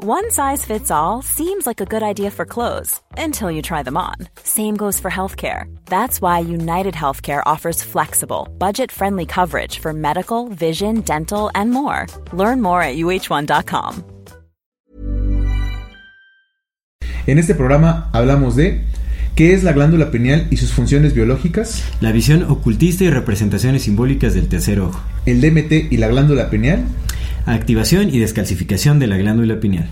One size fits all seems like a good idea for clothes until you try them on. Same goes for healthcare. That's why United Healthcare offers flexible, budget friendly coverage for medical, vision, dental, and more. Learn more at uh1.com. En este programa hablamos de qué es la glándula pineal y sus funciones biológicas, La visión ocultista y representaciones simbólicas del tercer ojo. el DMT y la glándula pineal, Activación y descalcificación de la glándula pineal.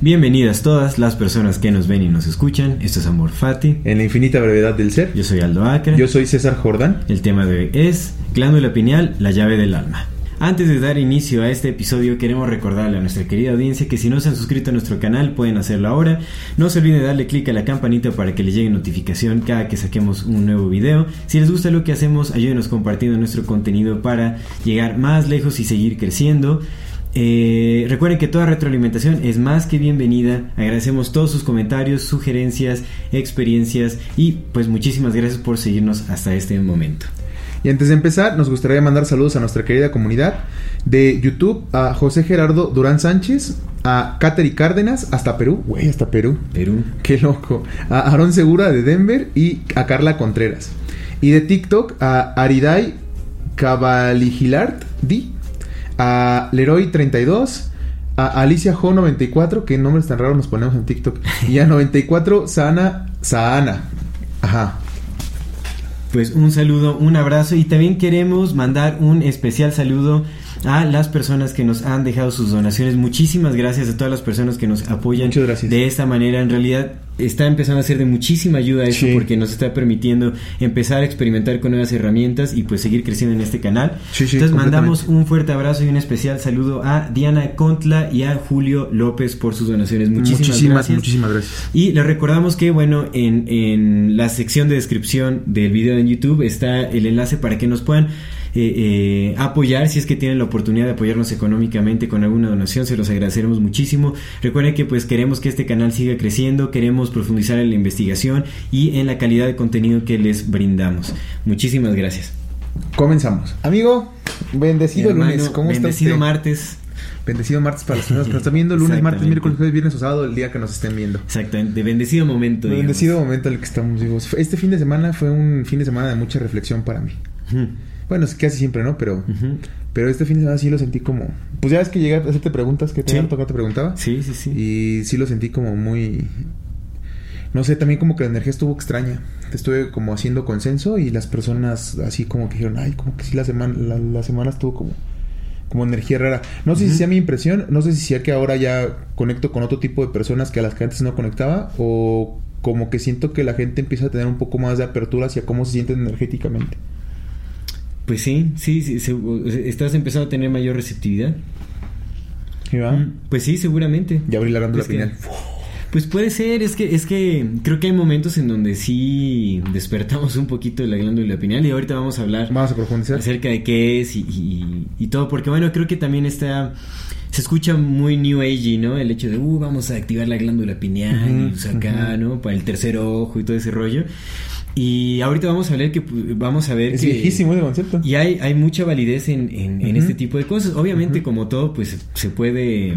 Bienvenidas todas las personas que nos ven y nos escuchan. Esto es Amor Fati. en la infinita brevedad del ser. Yo soy Aldo Acre. Yo soy César Jordán. El tema de hoy es glándula pineal, la llave del alma. Antes de dar inicio a este episodio queremos recordarle a nuestra querida audiencia que si no se han suscrito a nuestro canal pueden hacerlo ahora. No se olviden de darle clic a la campanita para que les llegue notificación cada que saquemos un nuevo video. Si les gusta lo que hacemos, ayúdenos compartiendo nuestro contenido para llegar más lejos y seguir creciendo. Eh, recuerden que toda retroalimentación es más que bienvenida. Agradecemos todos sus comentarios, sugerencias, experiencias y pues muchísimas gracias por seguirnos hasta este momento. Y antes de empezar, nos gustaría mandar saludos a nuestra querida comunidad de YouTube, a José Gerardo Durán Sánchez, a Kateri Cárdenas, hasta Perú, güey, hasta Perú. Perú. Qué loco. A Aaron Segura de Denver y a Carla Contreras. Y de TikTok a Aridai Cabaligilart Di, a Leroy32, a Alicia Jo94, qué nombres tan raros nos ponemos en TikTok, y a 94 Sana Saana. Ajá. Pues un saludo, un abrazo y también queremos mandar un especial saludo a las personas que nos han dejado sus donaciones. Muchísimas gracias a todas las personas que nos apoyan Muchas gracias. de esta manera. En realidad está empezando a ser de muchísima ayuda esto Sí. porque nos está permitiendo empezar a experimentar con nuevas herramientas y pues seguir creciendo en este canal. Sí, sí, Entonces mandamos un fuerte abrazo y un especial saludo a Diana Contla y a Julio López por sus donaciones. Muchísimas, muchísimas, gracias. muchísimas gracias. Y les recordamos que, bueno, en, en la sección de descripción del video en YouTube está el enlace para que nos puedan eh, eh, apoyar si es que tienen la oportunidad de apoyarnos económicamente con alguna donación, se los agradeceremos muchísimo. Recuerden que pues queremos que este canal siga creciendo, queremos profundizar en la investigación y en la calidad de contenido que les brindamos. Muchísimas gracias. Comenzamos. Amigo, bendecido Hermano, lunes. ¿Cómo está bendecido martes. Bendecido martes para las personas que nos están viendo. Lunes, martes, miércoles, jueves, viernes o sábado, el día que nos estén viendo. Exactamente, bendecido momento. digamos. Bendecido momento en el que estamos vivos. Este fin de semana fue un fin de semana de mucha reflexión para mí. Bueno, es casi siempre, ¿no? Pero, pero este fin de semana sí lo sentí como... Pues ya ves que llegué a hacerte preguntas que te Sí. te preguntaba. Sí, sí, sí. Y sí lo sentí como muy... No sé, también como que la energía estuvo extraña. Estuve como haciendo consenso y las personas así como que dijeron, ay, como que sí la semana, la, la semana estuvo como, como energía rara. No sé si sea mi impresión, no sé si sea que ahora ya conecto con otro tipo de personas que a las que antes no conectaba o como que siento que la gente empieza a tener un poco más de apertura hacia cómo se sienten energéticamente. Pues sí, sí, sí, se- estás empezando a tener mayor receptividad. ¿Sí, va? Mm, Pues sí, seguramente. Ya abrí la glándula que- pineal. Pues puede ser, es que, es que creo que hay momentos en donde sí despertamos un poquito de la glándula pineal y ahorita vamos a hablar Vamos a profundizar. acerca de qué es y, y- y todo, porque bueno, creo que también está, se escucha muy New Age, ¿no? El hecho de, uh, vamos a activar la glándula pineal y Ujú, pues acá, ¿no? Para el tercer ojo y todo ese rollo. Y ahorita vamos a ver que, vamos a ver Es que... viejísimo ese concepto. Y hay, hay mucha validez en, en- este tipo de cosas. Obviamente, como todo, pues se puede eh,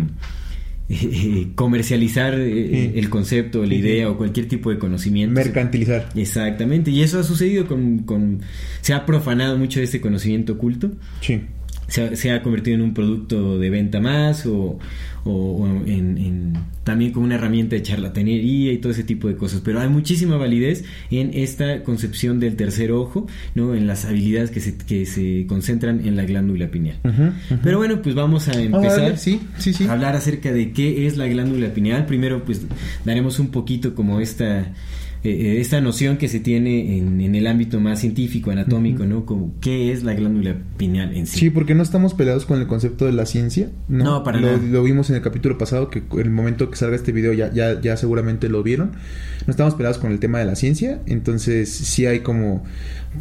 eh, comercializar eh, Sí. el concepto, la Sí, sí. idea o cualquier tipo de conocimiento. Mercantilizar. Exactamente, y eso ha sucedido con, con- Se ha profanado mucho de este conocimiento oculto. Sí. Se ha, se ha convertido en un producto de venta más o, o- o en, en- también como una herramienta de charlatanería y todo ese tipo de cosas. Pero hay muchísima validez en esta concepción del tercer ojo, ¿no? en las habilidades que se, que se concentran en la glándula pineal. Pero bueno, pues vamos a Vamos a empezar sí, sí, sí. a hablar acerca de qué es la glándula pineal. Primero, pues daremos un poquito como esta eh, eh, esta noción que se tiene en, en el ámbito más científico, anatómico, ¿no? Como qué es la glándula pineal en sí. Sí, porque no estamos peleados con el concepto de la ciencia. No, No, para lo, nada. lo vimos en el capítulo pasado, que en el momento que salga este video ya, ya, ya seguramente lo vieron. No estamos peleados con el tema de la ciencia, entonces sí hay como...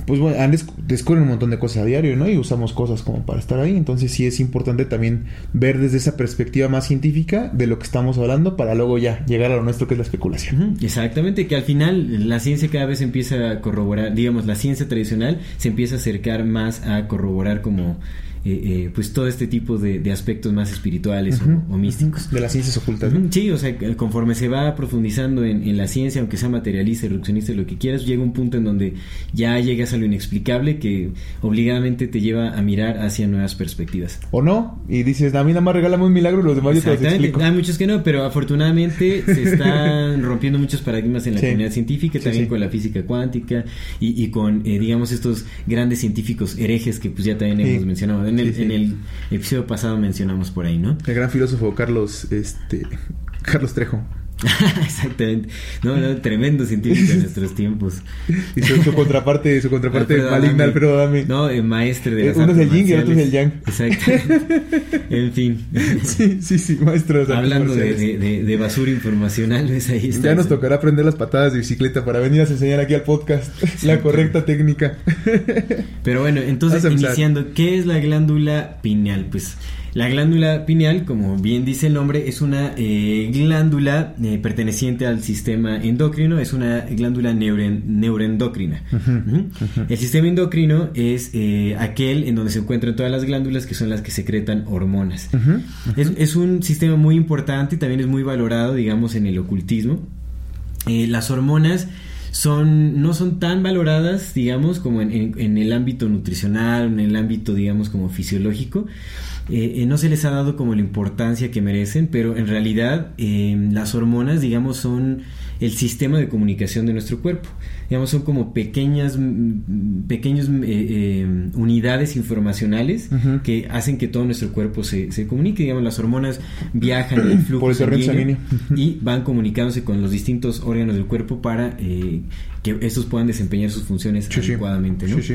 Pues bueno, han desc- descubren un montón de cosas a diario, ¿no? Y usamos cosas como para estar ahí, entonces sí es importante también ver desde esa perspectiva más científica de lo que estamos hablando para luego ya llegar a lo nuestro que es la especulación. Exactamente, que al final la ciencia cada vez empieza a corroborar, digamos, la ciencia tradicional se empieza a acercar más a corroborar como eh, eh, pues todo este tipo de, de aspectos más espirituales o- o, místicos. De las ciencias ocultas. ¿no? Sí, o sea, que conforme se va profundizando en, en la ciencia, aunque sea materialista, reduccionista, lo que quieras, llega un punto en donde ya llegas a lo inexplicable que obligadamente te lleva a mirar hacia nuevas perspectivas. O no, y dices, a mí nada más regálame un milagro los demás yo te los explico. Hay muchos que no, pero afortunadamente se están rompiendo muchos paradigmas en la Sí. comunidad científica, Sí, también sí. con la física cuántica y, y con, eh, digamos, estos grandes científicos herejes que pues ya también hemos mencionado. En el, Sí, sí. en el episodio pasado mencionamos por ahí, ¿no? El gran filósofo Carlos, este, Carlos Trejo. Exactamente. No, no, tremendo científico en nuestros tiempos. Y su, su contraparte, su contraparte Alfredo maligna, Adame. Alfredo Adame. No, eh, maestre de Eh, las uno es el yin y el otro es el marciales. Exacto. en fin. Sí, sí, sí, maestro. de Hablando de, de- basura informacional, ¿ves? Ahí está. Ya nos tocará aprender las patadas de bicicleta para venir a enseñar aquí al podcast la correcta técnica. Pero bueno, entonces iniciando, ¿qué es la glándula pineal? Pues la glándula pineal, como bien dice el nombre, es una eh, glándula eh, perteneciente al sistema endocrino, es una glándula neuren- neuroendocrina. El sistema endocrino es eh, aquel en donde se encuentran todas las glándulas que son las que secretan hormonas. Es, es un sistema muy importante, también es muy valorado, digamos, en el ocultismo. Las hormonas son no son tan valoradas, digamos, como en, en- en el ámbito nutricional, en el ámbito, digamos, como fisiológico. Eh, eh, no se les ha dado como la importancia que merecen, pero en realidad eh, las hormonas, digamos, son el sistema de comunicación de nuestro cuerpo. Digamos, son como pequeñas, pequeños eh, eh, unidades informacionales que hacen que todo nuestro cuerpo se, se comunique. Digamos, las hormonas viajan en el flujo Por el torrente sanguíneo y van comunicándose con los distintos órganos del cuerpo para eh, que estos puedan desempeñar sus funciones sí. adecuadamente. ¿no? Sí, sí.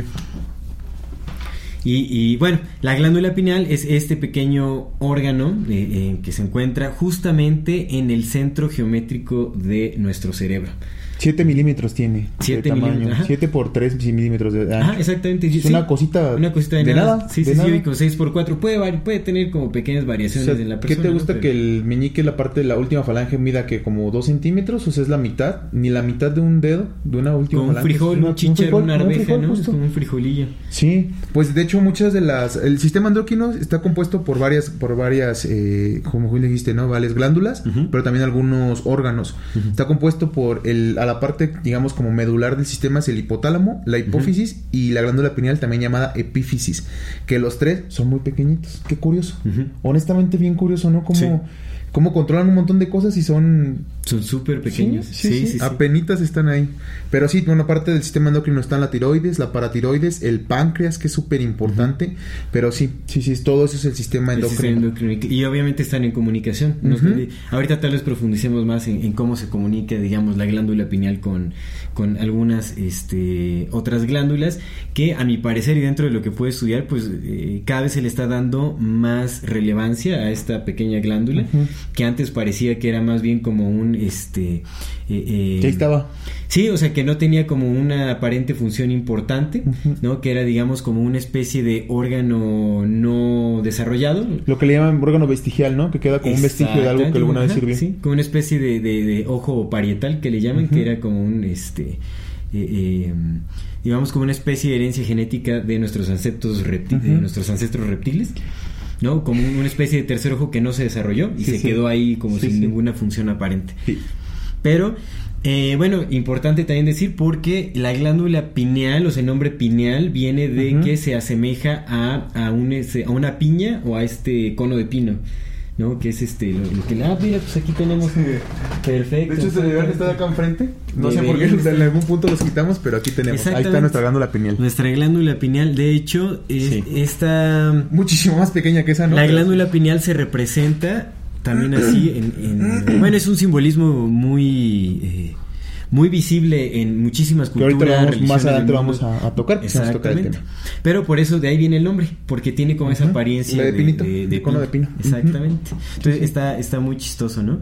Y, bueno, la glándula pineal es este pequeño órgano eh, eh, que se encuentra justamente en el centro geométrico de nuestro cerebro. 7 milímetros tiene. Siete de tamaño. milímetros, ajá. 7 por 3 milímetros de Ah, exactamente. sí, Es una cosita. Una cosita de, de nada. nada, Sí, de sí, sí, nada. con 6 por 4 puede, puede tener como pequeñas O variaciones sea, en la ¿Qué persona. te ¿no? gusta que el meñique, la parte de la última falange, mida que como 2 centímetros? O sea, es la mitad, ni la mitad de un dedo, de una última Como un falange. frijol, Una- un chícharo, una un arveja, frijol, ¿no? Es justo. como un frijolillo. Sí, pues de hecho muchas de las... El sistema endocrino está compuesto por varias, por varias, eh, como dijiste, ¿no? Varias glándulas, pero también algunos órganos. Está compuesto por el, a la parte, digamos, como medular del sistema es el hipotálamo, la hipófisis y la glándula pineal también llamada epífisis, que los tres son muy pequeñitos. Qué curioso. Honestamente bien curioso, ¿no? Cómo, Sí. Cómo controlan un montón de cosas y son Son súper pequeños. Sí, sí, sí, Apenitas están ahí. Pero sí, bueno, parte del sistema endocrino están la tiroides, la paratiroides, el páncreas, que es súper importante. Pero sí, sí, sí, todo eso es el sistema El sistema endocrino. Y obviamente están en comunicación. Ahorita tal vez profundicemos más en, en cómo se comunica, digamos, la glándula pineal con, con algunas este, otras glándulas que a mi parecer y dentro de lo que puede estudiar, pues eh, cada vez se le está dando más relevancia a esta pequeña glándula Ujú. Que antes parecía que era más bien como un... este eh, eh, ahí estaba. Sí, o sea que no tenía como una aparente función importante. ¿no? Que era, digamos, como una especie de órgano no desarrollado. Lo que le llaman órgano vestigial, ¿no? Que queda como un vestigio de algo que alguna vez sirvió. Sí, como una especie de, de- de ojo parietal que le llaman, que era como un, este, eh, eh, digamos, como una especie de herencia genética de nuestros ancestros, repti- de nuestros ancestros reptiles. ¿No? Como una especie de tercer ojo que no se desarrolló y Sí, se sí. quedó ahí como Sí, sin ninguna función aparente. Pero, eh, bueno, importante también decir porque la glándula pineal, o sea, el nombre pineal, viene de que se asemeja a, a, un, a una piña o a este cono de pino, ¿no? Que es este, lo, lo que... Ah, mira, pues aquí tenemos... Perfecto. De hecho, este debería estar acá enfrente. No sé por qué en algún punto los quitamos, pero aquí tenemos. Ahí está nuestra glándula pineal. Nuestra glándula pineal, de hecho, es, Sí. esta... Muchísimo más pequeña que esa, ¿no? La glándula pineal se representa también así en, en- bueno es un simbolismo muy eh, muy visible en muchísimas Que ahorita culturas lo vamos- más adelante vamos a- a tocar, exactamente. pero por eso de ahí viene el nombre porque tiene como esa apariencia de pinito, de cono de pino. exactamente. Entonces está está muy chistoso no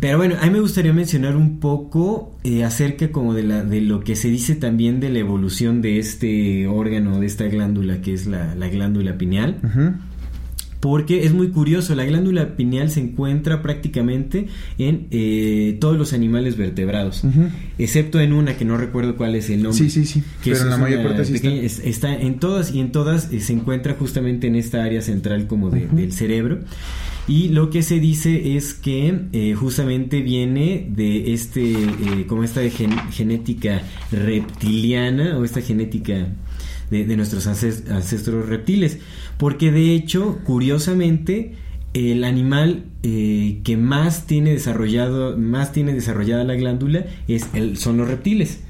pero bueno a mí me gustaría mencionar un poco eh, acerca como de la de lo que se dice también de la evolución de este órgano de esta glándula que es la, la glándula pineal. Ujú. Porque es muy curioso, la glándula pineal se encuentra prácticamente en eh, todos los animales vertebrados, excepto en una que no recuerdo cuál es el nombre. Sí, sí, sí, que pero en la mayor parte sí pequeña, está. está. en todas y en todas eh, se encuentra justamente en esta área central como de, del cerebro. Y lo que se dice es que eh, justamente viene de este, como esta gen genética reptiliana o esta genética de, de nuestros ancestros reptiles. Porque de hecho, curiosamente, el animal eh, que más tiene desarrollado, más tiene desarrollada la glándula es el, son los reptiles.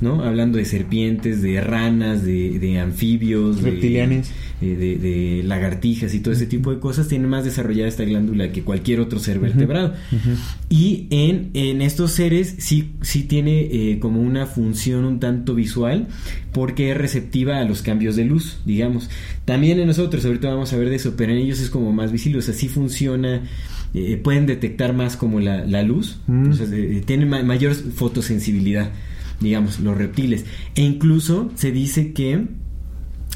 ¿No? Hablando de serpientes, de ranas, de, de anfibios, reptilianes, de, de, de, lagartijas y todo ese tipo de cosas, tiene más desarrollada esta glándula que cualquier otro ser vertebrado. Uh -huh. Y en, en, estos seres sí, sí tiene eh, como una función un tanto visual, porque es receptiva a los cambios de luz, digamos. También en nosotros, ahorita vamos a ver de eso, pero en ellos es como más visible, o sea, sí funciona. Eh, pueden detectar más como la, la luz, mm. o sea, eh, tienen ma mayor fotosensibilidad digamos, los reptiles. E incluso se dice que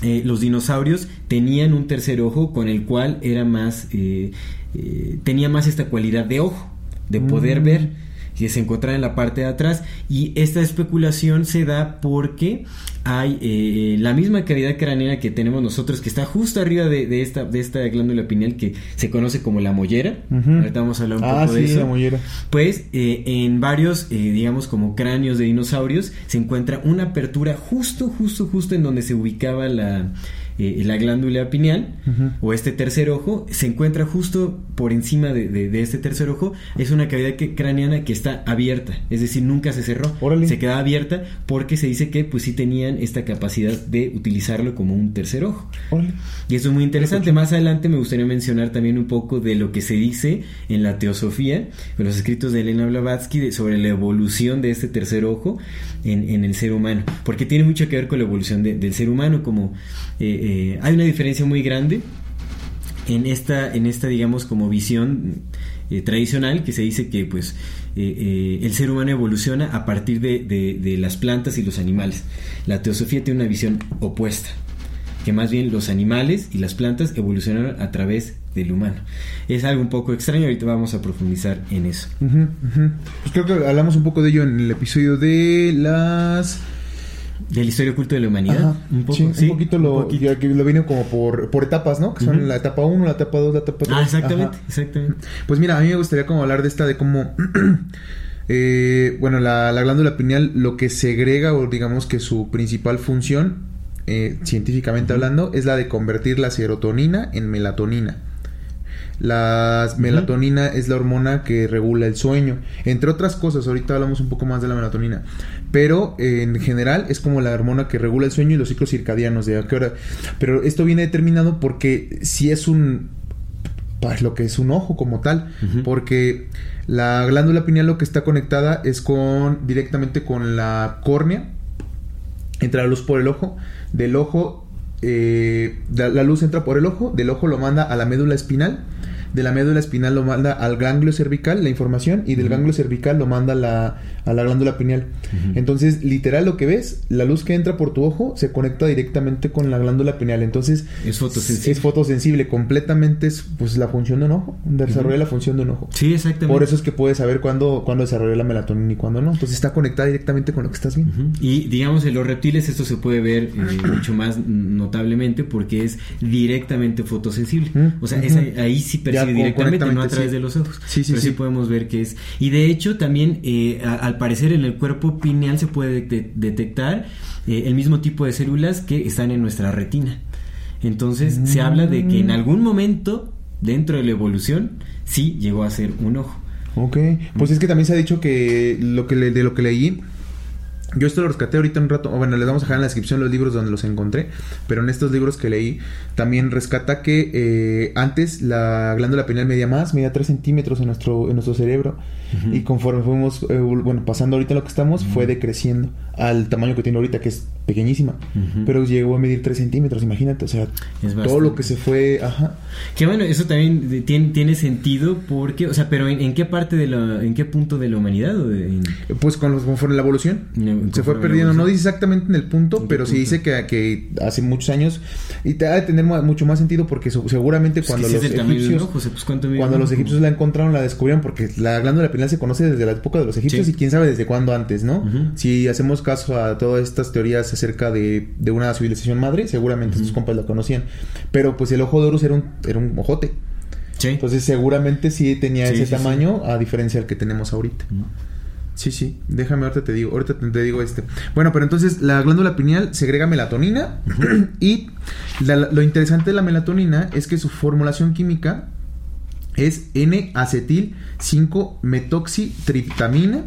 eh, los dinosaurios tenían un tercer ojo con el cual era más, eh, eh, tenía más esta cualidad de ojo, de poder mm. ver que se encontraba en la parte de atrás y esta especulación se da porque hay eh, la misma cavidad craneana que tenemos nosotros que está justo arriba de, de, esta de esta glándula pineal que se conoce como la mollera uh -huh. ahorita vamos a hablar un ah, poco sí, de eso la mollera. pues eh, en varios eh, digamos como cráneos de dinosaurios se encuentra una apertura justo justo justo en donde se ubicaba la eh, la glándula pineal uh -huh. o este tercer ojo se encuentra justo por encima de, de, de, este tercer ojo es una cavidad que, craneana que está abierta es decir nunca se cerró Órale. se quedaba abierta porque se dice que pues sí tenían esta capacidad de utilizarlo como un tercer ojo Órale. y eso es muy interesante más adelante me gustaría mencionar también un poco de lo que se dice en la teosofía en los escritos de Elena Blavatsky de, sobre la evolución de este tercer ojo en, en, el ser humano porque tiene mucho que ver con la evolución de, del ser humano como eh, eh, hay una diferencia muy grande en esta, en esta digamos, como visión eh, tradicional que se dice que pues eh, el ser humano evoluciona a partir de, las plantas y los animales. La teosofía tiene una visión opuesta, que más bien los animales y las plantas evolucionaron a través del humano. Es algo un poco extraño, ahorita vamos a profundizar en eso. Pues creo que hablamos un poco de ello en el episodio de las de la historia oculta de la humanidad. Ajá, un, poco, sí, sí, un poquito lo, un poquito. Lo viene como por, por etapas, ¿no? Que son uh -huh. la etapa 1, la etapa 2, la etapa 3. Ah, exactamente, Ajá. exactamente. Pues mira, a mí me gustaría como hablar de esta, de cómo... eh, bueno, la, la, glándula pineal lo que segrega, o digamos que su principal función, eh, científicamente uh -huh. hablando, es la de convertir la serotonina en melatonina. La uh -huh. melatonina es la hormona que regula el sueño, entre otras cosas. Ahorita hablamos un poco más de la melatonina, pero eh, en general es como la hormona que regula el sueño y los ciclos circadianos de a qué hora. Pero esto viene determinado porque si es un pues lo que es un ojo como tal, uh -huh. porque la glándula pineal lo que está conectada es con directamente con la córnea, entra la luz por el ojo, del ojo eh, la luz entra por el ojo, del ojo lo manda a la médula espinal, de la médula espinal lo manda al ganglio cervical la información y del uh -huh. ganglio cervical lo manda a la, a la glándula pineal. Uh -huh. Entonces, literal lo que ves, la luz que entra por tu ojo se conecta directamente con la glándula pineal. Entonces, es fotosensible. Es fotosensible, completamente es pues la función de un ojo, desarrolla uh -huh. la función de un ojo. Sí, exactamente. Por eso es que puedes saber cuándo, cuándo desarrolla la melatonina y cuándo no. Entonces está conectada directamente con lo que estás viendo. Y digamos, en los reptiles esto se puede ver eh, mucho más notablemente porque es directamente fotosensible. O sea, es ahí, ahí sí directamente, no a través sí. de los ojos. Sí, sí, Pero sí. sí. podemos ver que es. Y de hecho, también, eh, a, al parecer, en el cuerpo pineal se puede de detectar eh, el mismo tipo de células que están en nuestra retina. Entonces, mm. se habla de que en algún momento, dentro de la evolución, sí llegó a ser un ojo. Ok, pues es que también se ha dicho que lo que le, de lo que leí yo esto lo rescaté ahorita un rato. Bueno, les vamos a dejar en la descripción los libros donde los encontré. Pero en estos libros que leí, también rescata que eh, antes la glándula pineal medía más, medía 3 centímetros en nuestro, en nuestro cerebro. Uh -huh. Y conforme fuimos, eh, bueno, pasando ahorita lo que estamos, uh -huh. fue decreciendo al tamaño que tiene ahorita, que es pequeñísima. Uh -huh. Pero llegó a medir 3 centímetros, imagínate. O sea, todo lo que se fue. Ajá. Que bueno, eso también tiene, tiene sentido porque, o sea, pero ¿en, en qué parte de la, en qué punto de la humanidad? O de, en... Pues con los, conforme la evolución se fue perdiendo. No dice exactamente en el punto, pero sí dice que, que, hace muchos años. Y te ha de tener mucho más sentido porque seguramente pues cuando los egipcios. pues cuando los egipcios la encontraron, la descubrieron porque la glándula pineal se conoce desde la época de los egipcios y quién sabe desde cuándo antes, ¿no? Si hacemos caso a todas estas teorías acerca de, de una civilización madre, seguramente estos compas la conocían. Pero pues el ojo de Horus era un, era un ojote. Entonces seguramente sí tenía ese tamaño a diferencia del que tenemos ahorita. Sí, sí, déjame ahorita te digo, ahorita te digo este. Bueno, pero entonces la glándula pineal segrega melatonina y lo interesante de la melatonina es que su formulación química es N-acetil 5-metoxitriptamina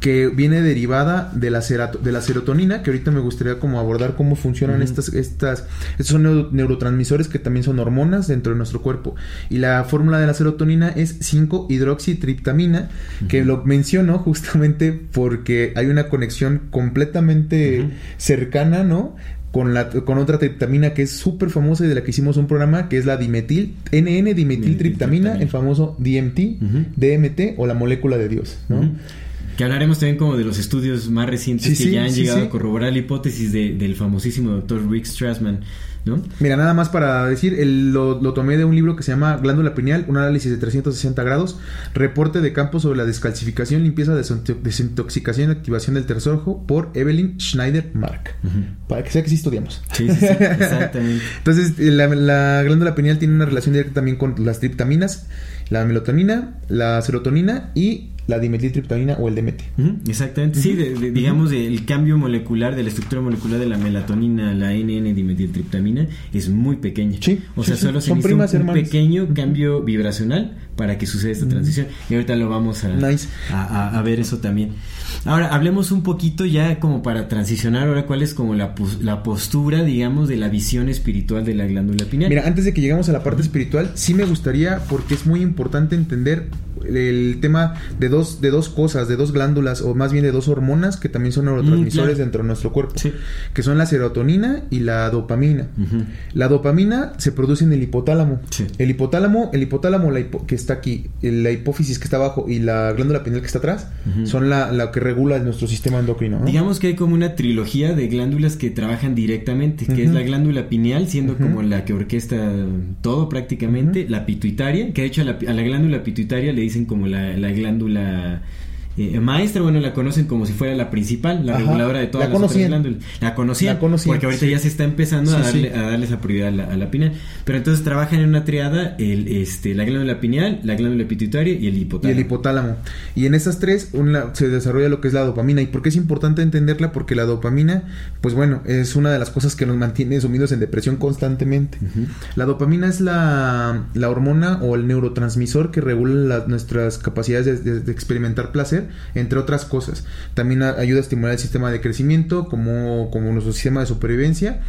que viene derivada de la, de la serotonina, que ahorita me gustaría como abordar cómo funcionan estas, estas, estos son neurotransmisores que también son hormonas dentro de nuestro cuerpo. Y la fórmula de la serotonina es 5-hidroxitriptamina, que lo menciono justamente porque hay una conexión completamente cercana, ¿no? con, la, con otra triptamina que es súper famosa y de la que hicimos un programa, que es la dimetil, NN dimetiltriptamina, el famoso DMT, DMT o la molécula de Dios, ¿no? Que hablaremos también como de los estudios más recientes que ya han llegado a corroborar la hipótesis del famosísimo doctor Rick Strassman, ¿no? Mira, nada más para decir, lo, tomé de un libro que se llama Glándula pineal, un análisis de 360 grados, reporte de campo sobre la descalcificación, limpieza, desintoxicación y activación del tercer ojo por Evelyn Schneider Mark. Para que sea que sí estudiamos. Sí, sí, exactamente. Entonces, la, la glándula pineal tiene una relación directa también con las triptaminas, la melatonina, la serotonina y la dimetiltriptamina o el DMT. exactamente, sí, digamos el cambio molecular de la estructura molecular de la melatonina la NN dimetiltriptamina es muy pequeño. Sí, o sea, solo se necesita un, pequeño cambio vibracional para que suceda esta transición. Y ahorita lo vamos a, a, ver eso también. Ahora, hablemos un poquito ya como para transicionar ahora cuál es como la, la postura, digamos, de la visión espiritual de la glándula pineal. Mira, antes de que lleguemos a la parte espiritual, sí me gustaría, porque es muy importante entender el tema de dos, de dos cosas, de dos glándulas, o más bien de dos hormonas que también son neurotransmisores mm, dentro de nuestro cuerpo, que son la serotonina y la dopamina. La dopamina se produce en el hipotálamo. El hipotálamo, el hipotálamo que está aquí, la hipófisis que está abajo y la glándula pineal que está atrás, son la, que regula nuestro sistema endocrino. Digamos que hay como una trilogía de glándulas que trabajan directamente, que es la glándula pineal, siendo como la que orquesta todo prácticamente, la pituitaria, que de hecho a la, a la glándula pituitaria le dicen como la, la glándula eh, maestra, bueno, la conocen como si fuera la principal, la reguladora de todas la las glándulas. La conocían, porque ahorita ya se está empezando a, darle, a darle esa prioridad a la, pineal. Pero entonces trabajan en una triada el, este, la glándula pineal, la glándula pituitaria y el hipotálamo. Y el hipotálamo. Y en estas tres una, se desarrolla lo que es la dopamina. ¿Y por qué es importante entenderla? Porque la dopamina, pues bueno, es una de las cosas que nos mantiene sumidos en depresión constantemente. La dopamina es la, la, hormona o el neurotransmisor que regula nuestras capacidades de experimentar placer entre otras cosas. También ayuda a estimular el sistema de crecimiento como, como nuestro sistema de supervivencia.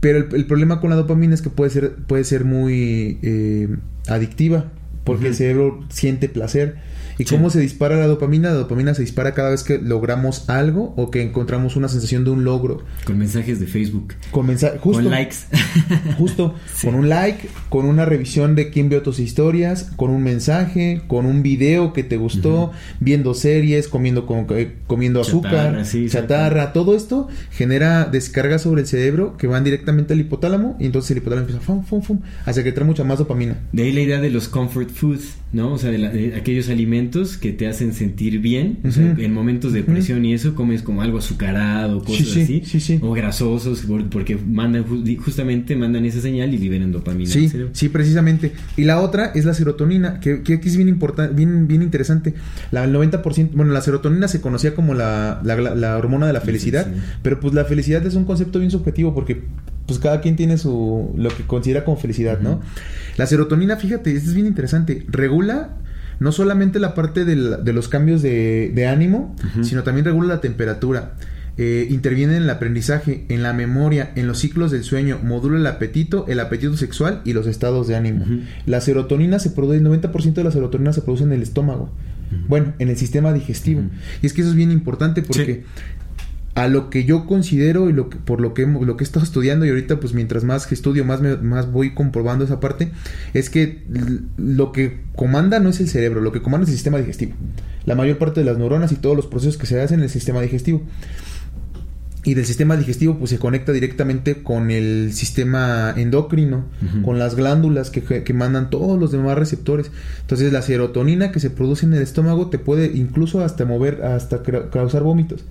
Pero el, problema con la dopamina es que puede ser, puede ser muy eh, adictiva porque el cerebro siente placer ¿Y cómo se dispara la dopamina? La dopamina se dispara cada vez que logramos algo o que encontramos una sensación de un logro. Con mensajes de Facebook. Con, mensajes con likes. justo, con un like, con una revisión de quién vio tus historias, con un mensaje, con un video que te gustó, viendo series, comiendo, eh, comiendo azúcar, chatarra, todo esto genera descargas sobre el cerebro que van directamente al hipotálamo y entonces el hipotálamo empieza fum, fum, fum, que trae mucha más dopamina. De ahí la idea de los comfort foods, ¿no? O sea, de aquellos alimentos que te hacen sentir bien. en momentos de depresión y eso comes como algo azucarado, cosas así. o grasosos, porque mandan justamente mandan esa señal y liberan dopamina. Sí, sí, precisamente. Y la otra es la serotonina, que, aquí es bien importante, bien, bien interesante. La, el 90%, bueno, la serotonina se conocía como la, la, hormona de la felicidad, pero pues la felicidad es un concepto bien subjetivo porque pues cada quien tiene su lo que considera como felicidad, ¿no? La serotonina, fíjate, esto es bien interesante, regula no solamente la parte de los cambios de, ánimo, sino también regula la temperatura. Eh, interviene en el aprendizaje, en la memoria, en los ciclos del sueño, modula el apetito, el apetito sexual y los estados de ánimo. La serotonina se produce, el 90% de la serotonina se produce en el estómago. Bueno, en el sistema digestivo. Y es que eso es bien importante porque a lo que yo considero y lo que, por lo que, lo que he estado estudiando y ahorita pues mientras más estudio más, más voy comprobando esa parte, es que lo que comanda no es el cerebro, lo que comanda es el sistema digestivo. La mayor parte de las neuronas y todos los procesos que se hacen en el sistema digestivo. Y del sistema digestivo pues se conecta directamente con el sistema endocrino, con las glándulas que, que, mandan todos los demás receptores. Entonces la serotonina que se produce en el estómago te puede incluso hasta mover, hasta causar vómitos.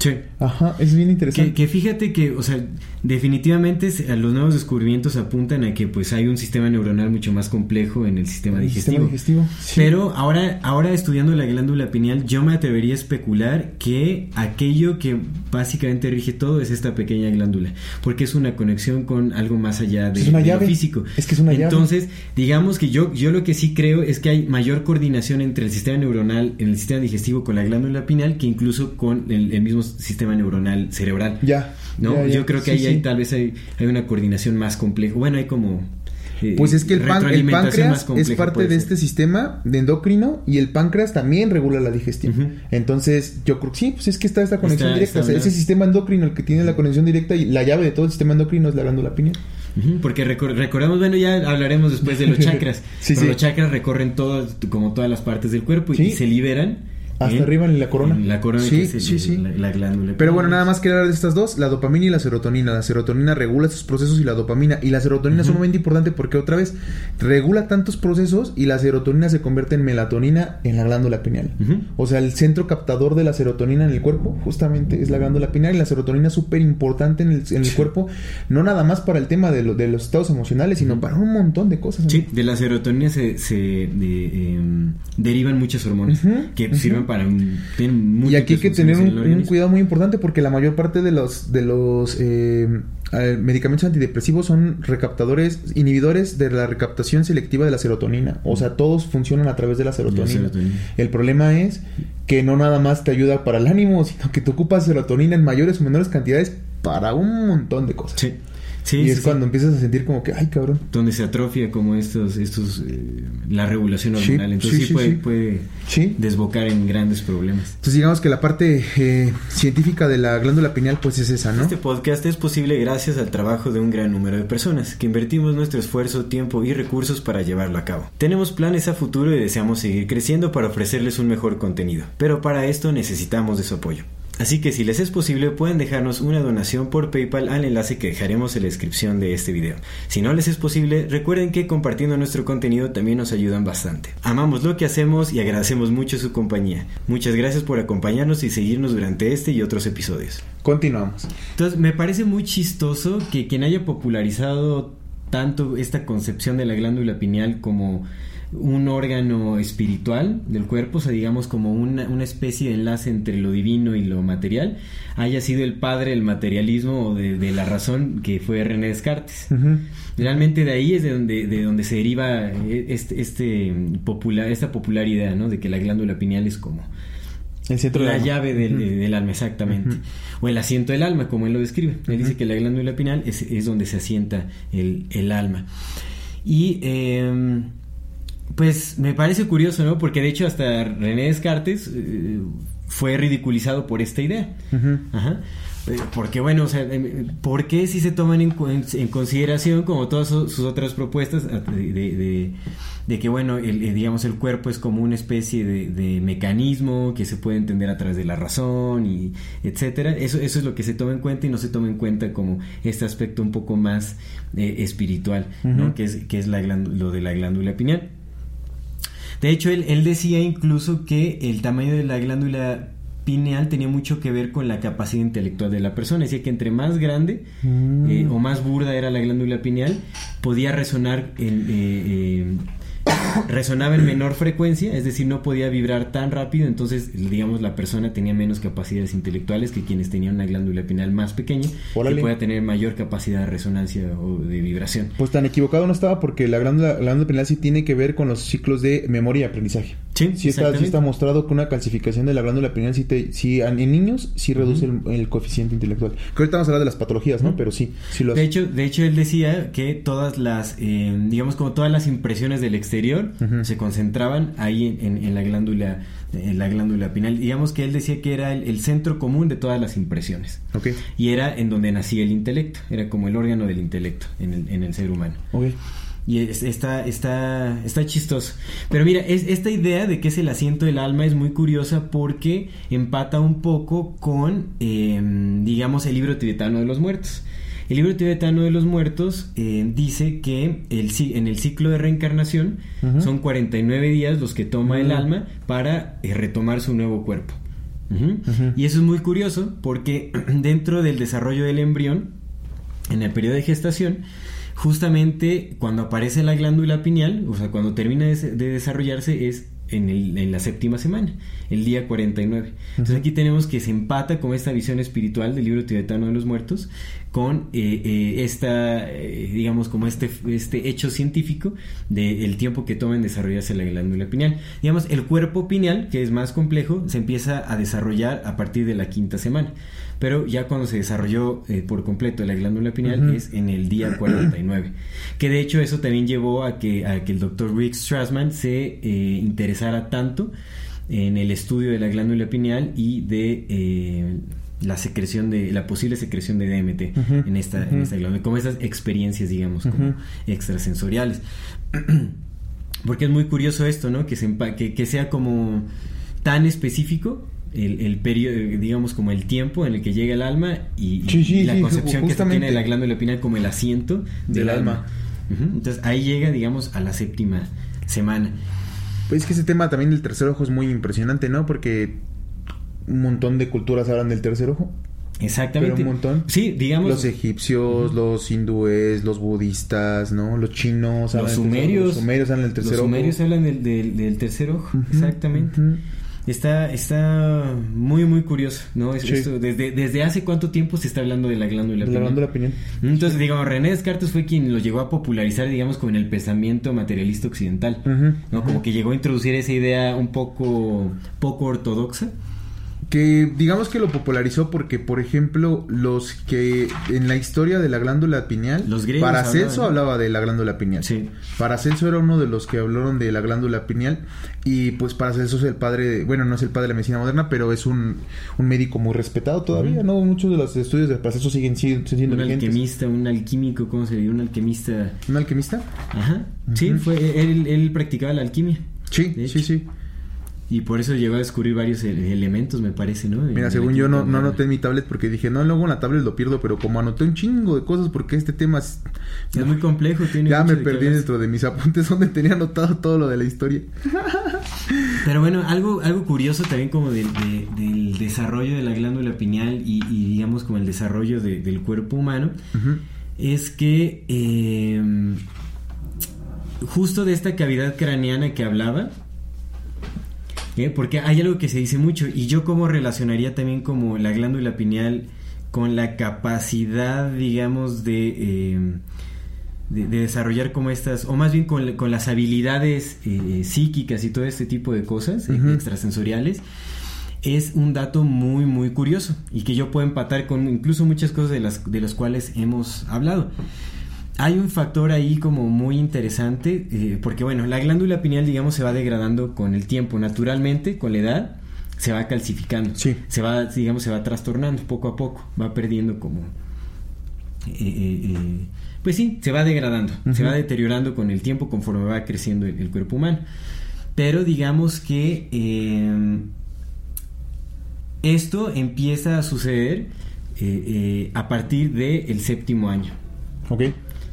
Sí. Ajá, es bien interesante. Que, fíjate que, o sea, definitivamente los nuevos descubrimientos apuntan a que pues hay un sistema neuronal mucho más complejo en el sistema digestivo. digestivo Pero ahora, ahora estudiando la glándula pineal, yo me atrevería a especular que aquello que básicamente rige todo es esta pequeña glándula, porque es una conexión con algo más allá de, lo físico. Es que es una Entonces, digamos que yo, yo lo que sí creo es que hay mayor coordinación entre el sistema neuronal, en el sistema digestivo con la glándula pineal, que incluso con el, el mismo sistema neuronal cerebral. Ya. ¿No? Yo creo que ahí hay, tal vez hay, hay una coordinación más compleja. Bueno, hay como eh, pues es que el, páncreas es parte de este sistema de endocrino y el páncreas también regula la digestión. Entonces, yo creo que sí, pues es que está esta conexión directa. ese sistema endocrino, el que tiene la conexión directa y la llave de todo el sistema endocrino es la glándula pineal. Porque recordamos, bueno, ya hablaremos después de los chakras. sí, Los chakras recorren todo, como todas las partes del cuerpo y se liberan hasta arriba en la corona. la corona sí, sí, sí. La, glándula. Pero bueno, nada más que hablar de estas dos, la dopamina y la serotonina. La serotonina regula estos procesos y la dopamina. Y la serotonina es sumamente importante porque otra vez regula tantos procesos y la serotonina se convierte en melatonina en la glándula pineal. O sea, el centro captador de la serotonina en el cuerpo justamente es la glándula pineal y la serotonina es súper importante en el, en el cuerpo, no nada más para el tema de, de los estados emocionales, sino para un montón de cosas. Sí, de la serotonina se, se em, derivan muchas hormonas que sirven para y aquí hay que tener un, cuidado muy importante porque la mayor parte de los de los eh, medicamentos antidepresivos son recaptadores inhibidores de la recaptación selectiva de la serotonina. O sea todos funcionan a través de la serotonina, el problema es que no nada más te ayuda para el ánimo sino que te ocupas serotonina en mayores o menores cantidades para un montón de cosas. Sí y es cuando empiezas a sentir como que, ay, cabrón. Donde se atrofia como estos, estos eh, la regulación hormonal. Entonces sí, puede, puede desbocar en grandes problemas. Entonces digamos que la parte eh, científica de la glándula pineal pues es esa, ¿no? Este podcast es posible gracias al trabajo de un gran número de personas que invertimos nuestro esfuerzo, tiempo y recursos para llevarlo a cabo. Tenemos planes a futuro y deseamos seguir creciendo para ofrecerles un mejor contenido. Pero para esto necesitamos de su apoyo. Así que si les es posible pueden dejarnos una donación por PayPal al enlace que dejaremos en la descripción de este video. Si no les es posible, recuerden que compartiendo nuestro contenido también nos ayudan bastante. Amamos lo que hacemos y agradecemos mucho su compañía. Muchas gracias por acompañarnos y seguirnos durante este y otros episodios. Continuamos. Entonces me parece muy chistoso que quien haya popularizado tanto esta concepción de la glándula pineal como un órgano espiritual del cuerpo, o sea, digamos como una, una, especie de enlace entre lo divino y lo material, haya sido el padre del materialismo o de, la razón que fue René Descartes. Realmente de ahí es de donde, de donde se deriva este, este popular, esta popular idea, ¿no? De que la glándula pineal es como el centro la llave del, alma, exactamente. O el asiento del alma, como él lo describe. Él dice que la glándula pineal es, es donde se asienta el, el alma. Y eh, pues me parece curioso, ¿no? Porque de hecho hasta René Descartes eh, fue ridiculizado por esta idea. Ajá. Eh, porque bueno, o sea, em, ¿por qué si se toman en, consideración como todas sus otras propuestas de, que bueno, el, eh, digamos el cuerpo es como una especie de, mecanismo que se puede entender a través de la razón y etcétera? Eso, eso es lo que se toma en cuenta y no se toma en cuenta como este aspecto un poco más espiritual, ¿no? Que es, que es la lo de la glándula pineal. De hecho, él, decía incluso que el tamaño de la glándula pineal tenía mucho que ver con la capacidad intelectual de la persona. Decía que entre más grande mm. eh, o más burda era la glándula pineal, podía resonar en, eh, eh, resonaba en menor frecuencia, es decir, no podía vibrar tan rápido, entonces, digamos, la persona tenía menos capacidades intelectuales que quienes tenían una glándula pineal más pequeña, y que pueda tener mayor capacidad de resonancia o de vibración. Pues tan equivocado no estaba porque la glándula, glándula pineal sí tiene que ver con los ciclos de memoria y aprendizaje. Sí, sí está, sí está mostrado que una calcificación de la glándula pineal sí, te, sí en niños sí reduce el, coeficiente intelectual. Creo que ahorita vamos a hablar de las patologías, ¿no? Pero sí, sí lo hace. De hecho, de hecho, él decía que todas las, eh, digamos, como todas las impresiones del exterior se concentraban ahí en, la glándula eh, la glándula pineal. Digamos que él decía que era el, centro común de todas las impresiones. Y era en donde nacía el intelecto, era como el órgano del intelecto en el, en el ser humano. Y está, está, está chistoso. Pero mira, es, esta idea de que es el asiento del alma es muy curiosa porque empata un poco con, em, digamos, el libro tibetano de los muertos. El libro tibetano de los muertos eh, dice que el, en el ciclo de reencarnación son 49 días los que toma el alma para eh, retomar su nuevo cuerpo. Y eso es muy curioso porque dentro del desarrollo del embrión, en el periodo de gestación, justamente cuando aparece la glándula pineal, o sea, cuando termina de, desarrollarse es en, el, en, la séptima semana, el día 49. Entonces aquí tenemos que se empata con esta visión espiritual del libro tibetano de los muertos, con eh, eh, esta, eh, digamos, como este, este hecho científico del tiempo que toma en desarrollarse la glándula pineal. Digamos, el cuerpo pineal, que es más complejo, se empieza a desarrollar a partir de la quinta semana pero ya cuando se desarrolló eh, por completo la glándula pineal es en el día 49. Que de hecho eso también llevó a que, a que el doctor Rick Strassman se eh, interesara tanto en el estudio de la glándula pineal y de eh, la secreción de la posible secreción de DMT en, esta, en esta glándula, como esas experiencias, digamos, como extrasensoriales. Porque es muy curioso esto, ¿no? Que, se, que, que sea como tan específico el, el periodo, digamos, como el tiempo en el que llega el alma y, la concepción que tiene de la glándula pineal como el asiento del, alma. Entonces ahí llega, digamos, a la séptima semana. Pues es que ese tema también del tercer ojo es muy impresionante, ¿no? Porque un montón de culturas hablan del tercer ojo. Exactamente. Pero un montón. Sí, digamos. Los egipcios, los hindúes, los budistas, ¿no? Los chinos. Los sumerios. Los sumerios hablan del tercer ojo. Los sumerios hablan del, del, tercer ojo. Exactamente. Está, está muy, muy curioso, ¿no? desde, ¿Desde hace cuánto tiempo se está hablando de la glándula pineal? La glándula pineal. Entonces, digamos, René Descartes fue quien lo llegó a popularizar, digamos, como en el pensamiento materialista occidental, ¿no? Como que llegó a introducir esa idea un poco, poco ortodoxa que digamos que lo popularizó porque, por ejemplo, los que en la historia de la glándula pineal, los Paracelso hablaba de la glándula pineal. Sí. Paracelso era uno de los que hablaron de la glándula pineal y pues Paracelso es el padre, bueno, no es el padre de la medicina moderna, pero es un, un médico muy respetado todavía, ¿no? Muchos de los estudios de Paracelso siguen, siendo Un alquimista, un alquímico, ¿cómo se dice? Un alquimista. ¿Un alquimista? Ajá. Sí, fue él, él practicaba la alquimia. Sí, sí, sí. Y por eso llegó a descubrir varios elementos, me parece, ¿no? Mira, según yo no, no anoté en mi tablet porque dije, no, luego en la tablet lo pierdo, pero como anoté un chingo de cosas porque este tema es... Es muy complejo, tiene Ya me perdí dentro de mis apuntes donde tenía anotado todo lo de la historia. Pero bueno, algo, algo curioso también como del desarrollo de la glándula pineal y, digamos como el desarrollo del cuerpo humano, es que eh, justo de esta cavidad craneana que hablaba, ¿eh? Porque hay algo que se dice mucho y yo como relacionaría también como la glándula pineal con la capacidad, digamos, de, eh, de, desarrollar como estas, o más bien con, con las habilidades eh, psíquicas y todo este tipo de cosas extrasensoriales, es un dato muy, muy curioso y que yo puedo empatar con incluso muchas cosas de las, de las cuales hemos hablado hay un factor ahí como muy interesante, eh, porque bueno, la glándula pineal, digamos, se va degradando con el tiempo, naturalmente, con la edad, se va calcificando. Sí. Se va, digamos, se va trastornando poco a poco, va perdiendo como... Eh, eh, pues sí, se va degradando, se va deteriorando con el tiempo conforme va creciendo el, cuerpo humano. Pero digamos que esto empieza a suceder a partir del séptimo año. Ok.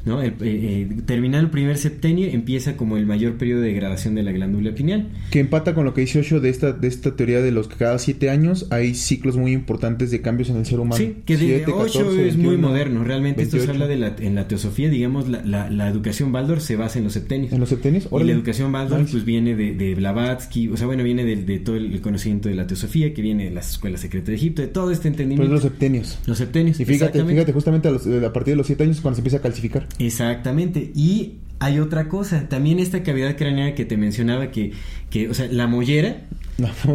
¿No? El, eh, eh, el primer septenio empieza como el mayor periodo de degradación de la glándula pineal. Que empata con lo que dice Osho de esta, de esta teoría de los que cada siete años hay ciclos muy importantes de cambios en el ser humano. Sí, que de Osho es muy moderno. Realmente esto se habla de la, en la teosofía, digamos, la, la, educación Baldor se basa en los septenios. ¿En los septenios? Y la educación Baldor pues viene de, de, Blavatsky, o sea, bueno, viene de, todo el conocimiento de la teosofía, que viene de las escuelas secretas de Egipto, de todo este entendimiento. Pues los septenios. Los septenios. Y fíjate, fíjate justamente a, a partir de los siete años cuando se empieza a calcificar. Exactamente. Y hay otra cosa, también esta cavidad craneana que te mencionaba, que, que o sea, la mollera,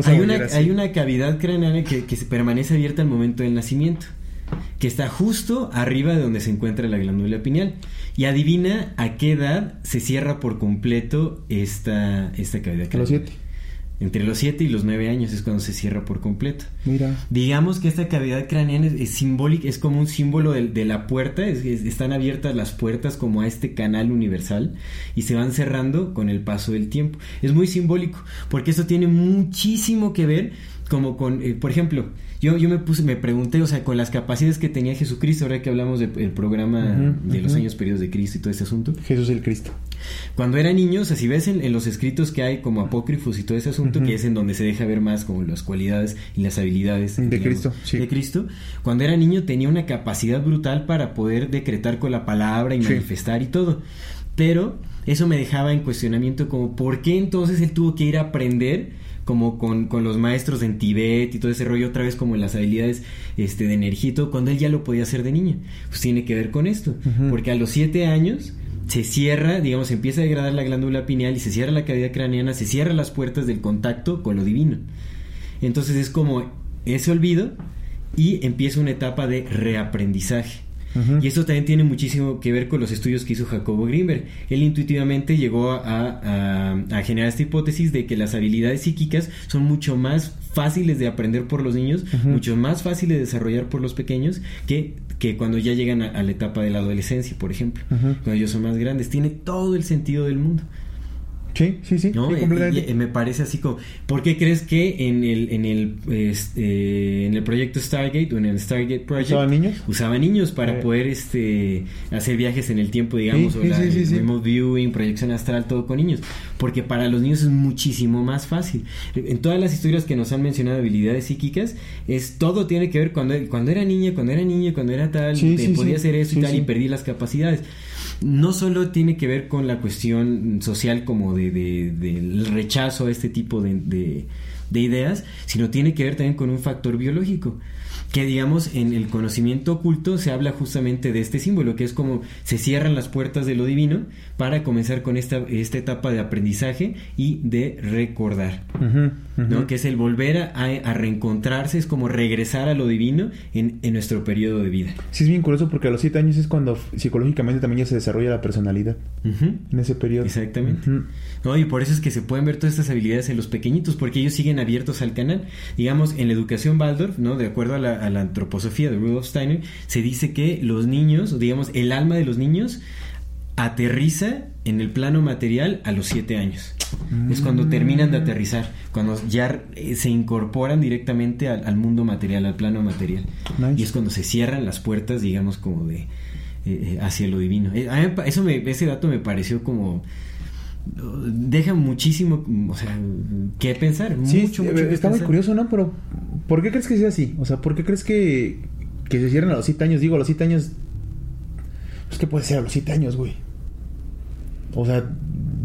hay, una, hay una cavidad craneana que, que permanece abierta al momento del nacimiento, que está justo arriba de donde se encuentra la glándula pineal. Y adivina a qué edad se cierra por completo esta, esta cavidad craneana. A los siete. Entre los 7 y los 9 años es cuando se cierra por completo. Mira. Digamos que esta cavidad craneana es, simbólica, es como un símbolo de, de la puerta, es, es, están abiertas las puertas como a este canal universal y se van cerrando con el paso del tiempo. Es muy simbólico, porque esto tiene muchísimo que ver como con, eh, por ejemplo, yo, yo me puse, me pregunté, o sea, con las capacidades que tenía Jesucristo, ahora que hablamos del programa Ujú, de los años periodos de Cristo y todo ese asunto. Jesús el Cristo. Cuando era niño, o sea, si ves en, en los escritos que hay como apócrifos y todo ese asunto, que es en donde se deja ver más como las cualidades y las habilidades De Cristo, sí. de Cristo, cuando era niño tenía una capacidad brutal para poder decretar con la palabra y Sí. manifestar y todo. Pero eso me dejaba en cuestionamiento como por qué entonces él tuvo que ir a aprender como con, con los maestros en Tibet y todo ese rollo otra vez como las habilidades este, de energía y todo, cuando él ya lo podía hacer de niño. Pues tiene que ver con esto. Porque a los siete años se cierra, digamos, empieza a degradar la glándula pineal y se cierra la cavidad craneana, se cierran las puertas del contacto con lo divino. Entonces es como ese olvido y empieza una etapa de reaprendizaje. Y eso también tiene muchísimo que ver con los estudios que hizo Jacobo Grimberg. Él intuitivamente llegó a, a- a generar esta hipótesis de que las habilidades psíquicas son mucho más fáciles de aprender por los niños, mucho más fáciles de desarrollar por los pequeñños que, que cuando ya llegan a, a la etapa de la adolescencia, por ejemplo. Cuando ellos son más grandes. Tiene todo el sentido del mundo. Sí, sí, sí. ¿no? sí, completamente. y- y me parece así como, ¿por qué crees que en el en el este, en el proyecto Stargate o en el Stargate Project ¿Usaban niños? usaban niños para Eh. poder este hacer viajes en el tiempo, digamos, Sí, o sí, la, remote viewing, proyección astral, todo con niños, porque para los niños es muchísimo más fácil. En todas las historias que nos han mencionado habilidades psíquicas, es todo tiene que ver cuando cuando era niña, cuando era niño, cuando era tal, te podía hacer eso y tal y perdí las capacidades no solo tiene que ver con la cuestión social como de, de- del rechazo a este tipo de, de- de ideas, sino tiene que ver también con un factor biológico. Que digamos en el conocimiento oculto se habla justamente de este símbolo, que es como se cierran las puertas de lo divino para comenzar con esta, esta etapa de aprendizaje y de recordar. ¿no? Que es el volver a, a reencontrarse, es como regresar a lo divino en, en nuestro periodo de vida. Sí, es bien curioso porque a los siete años es cuando psicológicamente también ya se desarrolla la personalidad. En ese periodo. Exactamente. No, y por eso es que se pueden ver todas estas habilidades en los pequeñitos, porque ellos siguen abiertos al canal. Digamos, en la educación Waldorf, ¿no? De acuerdo a la, a la antroposofía de Rudolf Steiner, se dice que los niños, digamos, el alma de los niños aterriza en el plano material a los siete años. Es cuando terminan de aterrizar, cuando ya eh, se incorporan directamente al, al mundo material, al plano material. Nice. Y es cuando se cierran las puertas, digamos, como de eh, hacia lo divino. Eh, eso me, ese dato me pareció como deja muchísimo, o sea, qué pensar, Sí, mucho, eh, mucho que está muy pensar. curioso, ¿no? Pero, ¿por qué crees que sea así? O sea, ¿por qué crees que, que se cierran a los siete años? Digo, a los siete años. Pues, ¿qué puede ser a los siete años, güey? O sea,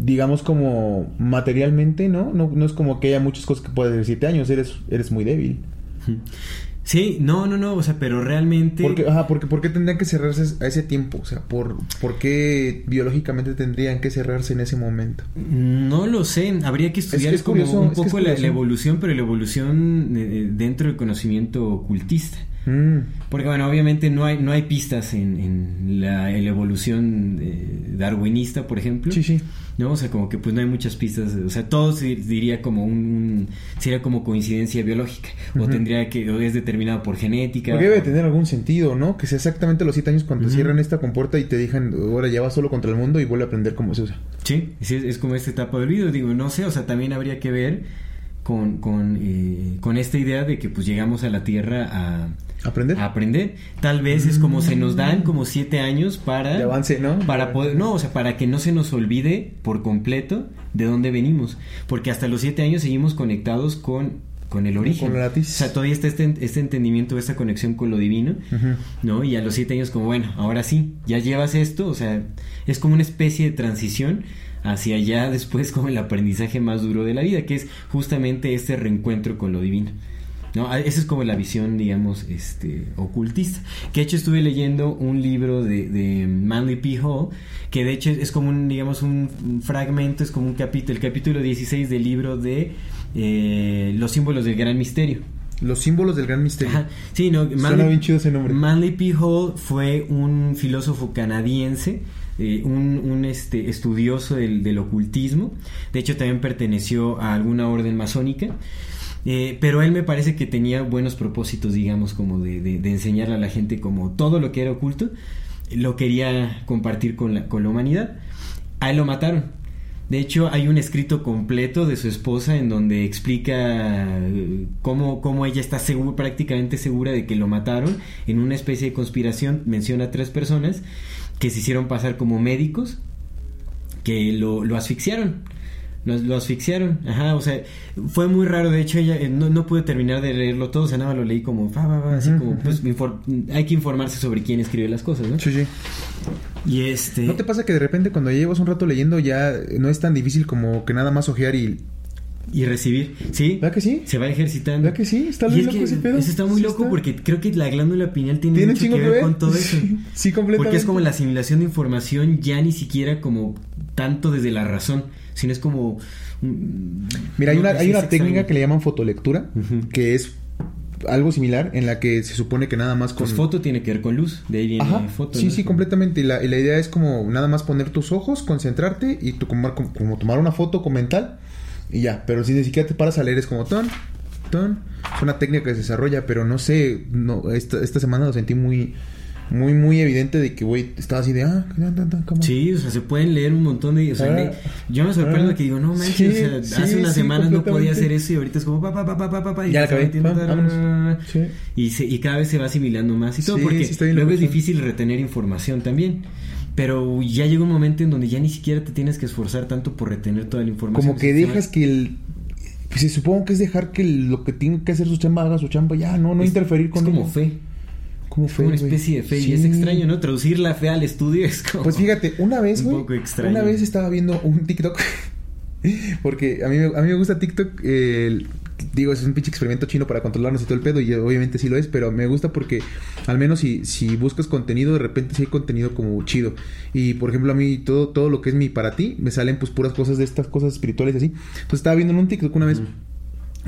digamos como materialmente, ¿no? No, no es como que haya muchas cosas que puedes decir siete años, eres, eres muy débil. Sí, no, no, no, o sea, pero realmente ¿Por qué, ajá, porque, ¿por qué tendrían que cerrarse a ese tiempo? O sea, ¿por, ¿por qué biológicamente tendrían que cerrarse en ese momento? no lo sé, habría que estudiar es como curioso, un es que es poco la, evolución, pero la evolución eh, dentro del conocimiento ocultista. Mm, Porque bueno, obviamente no hay, no hay pistas en, en la, en la evolución eh, darwinista, por ejemplo. Sí, sí. ¿no? O sea, como que pues no hay muchas pistas, o sea, todo se diría como un, sería como coincidencia biológica, o tendría que, o es determinado por genética. Porque debe o- tener algún sentido, ¿no? Que sea exactamente a los siete años cuando cierran esta compuerta y te dejan, ahora ya vas solo contra el mundo y vuelve a aprender cómo se usa. Sí, sí, es, es como esta etapa del video, digo, no sé, o sea, también habría que ver con, con, eh, con esta idea de que pues llegamos a la Tierra a, ¿Aprender? a aprender. Tal vez es como se nos dan como siete años para... De avance, ¿no? Para poder, no, o sea, para que no se nos olvide por completo de dónde venimos. Porque hasta los siete años seguimos conectados con, con el origen. Con. O sea, todavía está este, este entendimiento, esta conexión con lo divino. ¿no? Y a los siete años como, bueno, ahora sí, ya llevas esto, o sea, es como una especie de transición hacia allá después como el aprendizaje más duro de la vida, que es justamente este reencuentro con lo divino. ¿No? Ah, Esa es como la visión, digamos, este, ocultista. Que de hecho estuve leyendo un libro de, de Manly P. Hall, que de hecho es como un, digamos, un fragmento, es como un capítulo, el capítulo 16 del libro de eh, Los símbolos del gran misterio. Los símbolos del gran misterio. Ajá. Sí, no, Suena bien chido ese nombre. Manly P. Hall fue un filósofo canadiense eh, un, un, este, estudioso del, del, ocultismo. De hecho, también perteneció a alguna orden masónica. Eh, pero él me parece que tenía buenos propósitos, digamos, como de, de, enseñarle a la gente como todo lo que era oculto, lo quería compartir con la, con la humanidad. A él lo mataron. De hecho, hay un escrito completo de su esposa en donde explica eh, cómo, cómo ella está prácticamente segura de que lo mataron en una especie de conspiración. Menciona a tres personas que se hicieron pasar como médicos que lo, lo asfixiaron. Lo, lo, asfixiaron, ajá, o sea, fue muy raro, de hecho ella eh, no, no pude terminar de leerlo todo, o sea, nada lo leí como, fa, fa, fa, así como, pues, hay que informarse sobre quién escribe las cosas, ¿no? Sí, sí. Y este... ¿No te pasa que de repente cuando ya llevas un rato leyendo ya no es tan difícil como que nada más ojear y... Y recibir, ¿sí? ¿Verdad que sí? Se va ejercitando. ¿Verdad que sí? Está muy loco ese pedo. Eso está muy sí loco está. porque creo que la glándula pineal tiene, ¿Tiene mucho que ver, con todo eso. Sí, sí, completamente. Porque es como la asimilación de información ya ni siquiera como tanto desde la razón, sino es como... Mira, hay una, hay una técnica que le llaman fotolectura, Uh -huh. que es algo similar en la que se supone que nada más con pues foto tiene que ver con luz de ahí viene Ajá, foto sí sí completamente y la, y la, idea es como nada más poner tus ojos concentrarte y tu, como, como, tomar una foto con mental y ya pero si ni siquiera te paras a leer es como ton ton. Es una técnica que se desarrolla pero no sé no esta, esta semana lo sentí muy muy muy evidente de que güey estaba así de ah ¿cómo? sí o sea se pueden leer un montón de o sea, ah, yo me sorprendo ah, que digo no manches sí, o sea sí, hace unas sí, semanas no podía hacer eso y ahorita es como pa pa pa pa pa y ya acabé. y, se, y cada vez se va asimilando más y todo porque luego es difícil retener información también pero ya llega un momento en donde ya ni siquiera te tienes que esforzar tanto por retener toda la información como que dejas que el pues supongo que es dejar que lo que tiene que hacer su chamba haga su chamba ya no no es, interferir con es como fe como fe, una especie de fe sí. y es extraño, ¿no? Traducir la fe al estudio es como Pues fíjate, una vez, un güey, poco extraño. una vez estaba viendo un TikTok porque a mí, a mí me gusta TikTok, eh, digo, es un pinche experimento chino para controlarnos y todo el pedo y obviamente sí lo es, pero me gusta porque al menos si, si buscas contenido, de repente sí hay contenido como chido. Y por ejemplo, a mí todo, todo lo que es mi para ti, me salen pues puras cosas de estas cosas espirituales y así. Entonces estaba viendo en un TikTok una vez...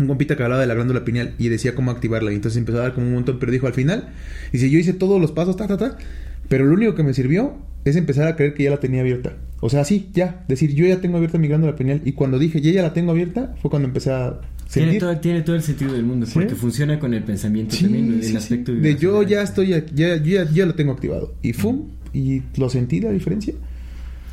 un compita que hablaba de la glándula pineal y decía cómo activarla. Y entonces empezó a dar como un montón, pero dijo al final, dice, yo hice todos los pasos, ta, ta, ta, pero lo único que me sirvió es empezar a creer que ya la tenía abierta. O sea, sí, ya, decir, yo ya tengo abierta mi glándula pineal. Y cuando dije, ya ya la tengo abierta, fue cuando empecé a Tiene todo, tiene todo el sentido del mundo, porque funciona con el pensamiento sí, también, el aspecto de yo ya estoy, ya, ya, ya, ya lo tengo activado. Y fum, y lo sentí la diferencia.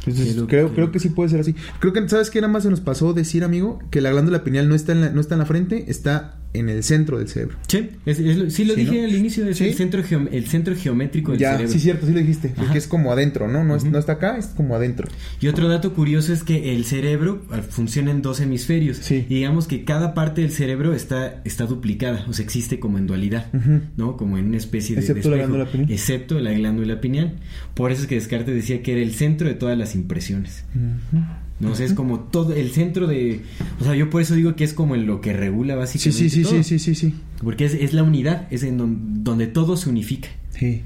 Entonces, creo, creo, creo que sí puede ser así. Creo que, ¿sabes qué? Nada más se nos pasó decir, amigo, que la glándula pineal no está en la, no está en la frente, está en el centro del cerebro. Sí, es, es, sí lo Sí, dije ¿no? al inicio, es Sí. el, centro el centro geométrico del Ya, cerebro. sí, cierto, sí lo dijiste. Porque es como adentro, ¿no? No, es- no está acá, es como adentro. Y otro dato curioso es que el cerebro eh, funciona en dos hemisferios. Sí. Y digamos que cada parte del cerebro está, está duplicada, o sea, existe como en dualidad. ¿no? Como en una especie de, Excepto de la glándula pineal. Excepto la glándula pineal. Por eso es que Descartes decía que era el centro de todas las impresiones. Ujú. ¿No? O sea, es como todo el centro de... O sea, yo por eso digo que es como en lo que regula Sí, básicamente sí, sí, todo. sí, sí, sí, sí. Porque es, es la unidad, es en don- donde todo se unifica, Sí,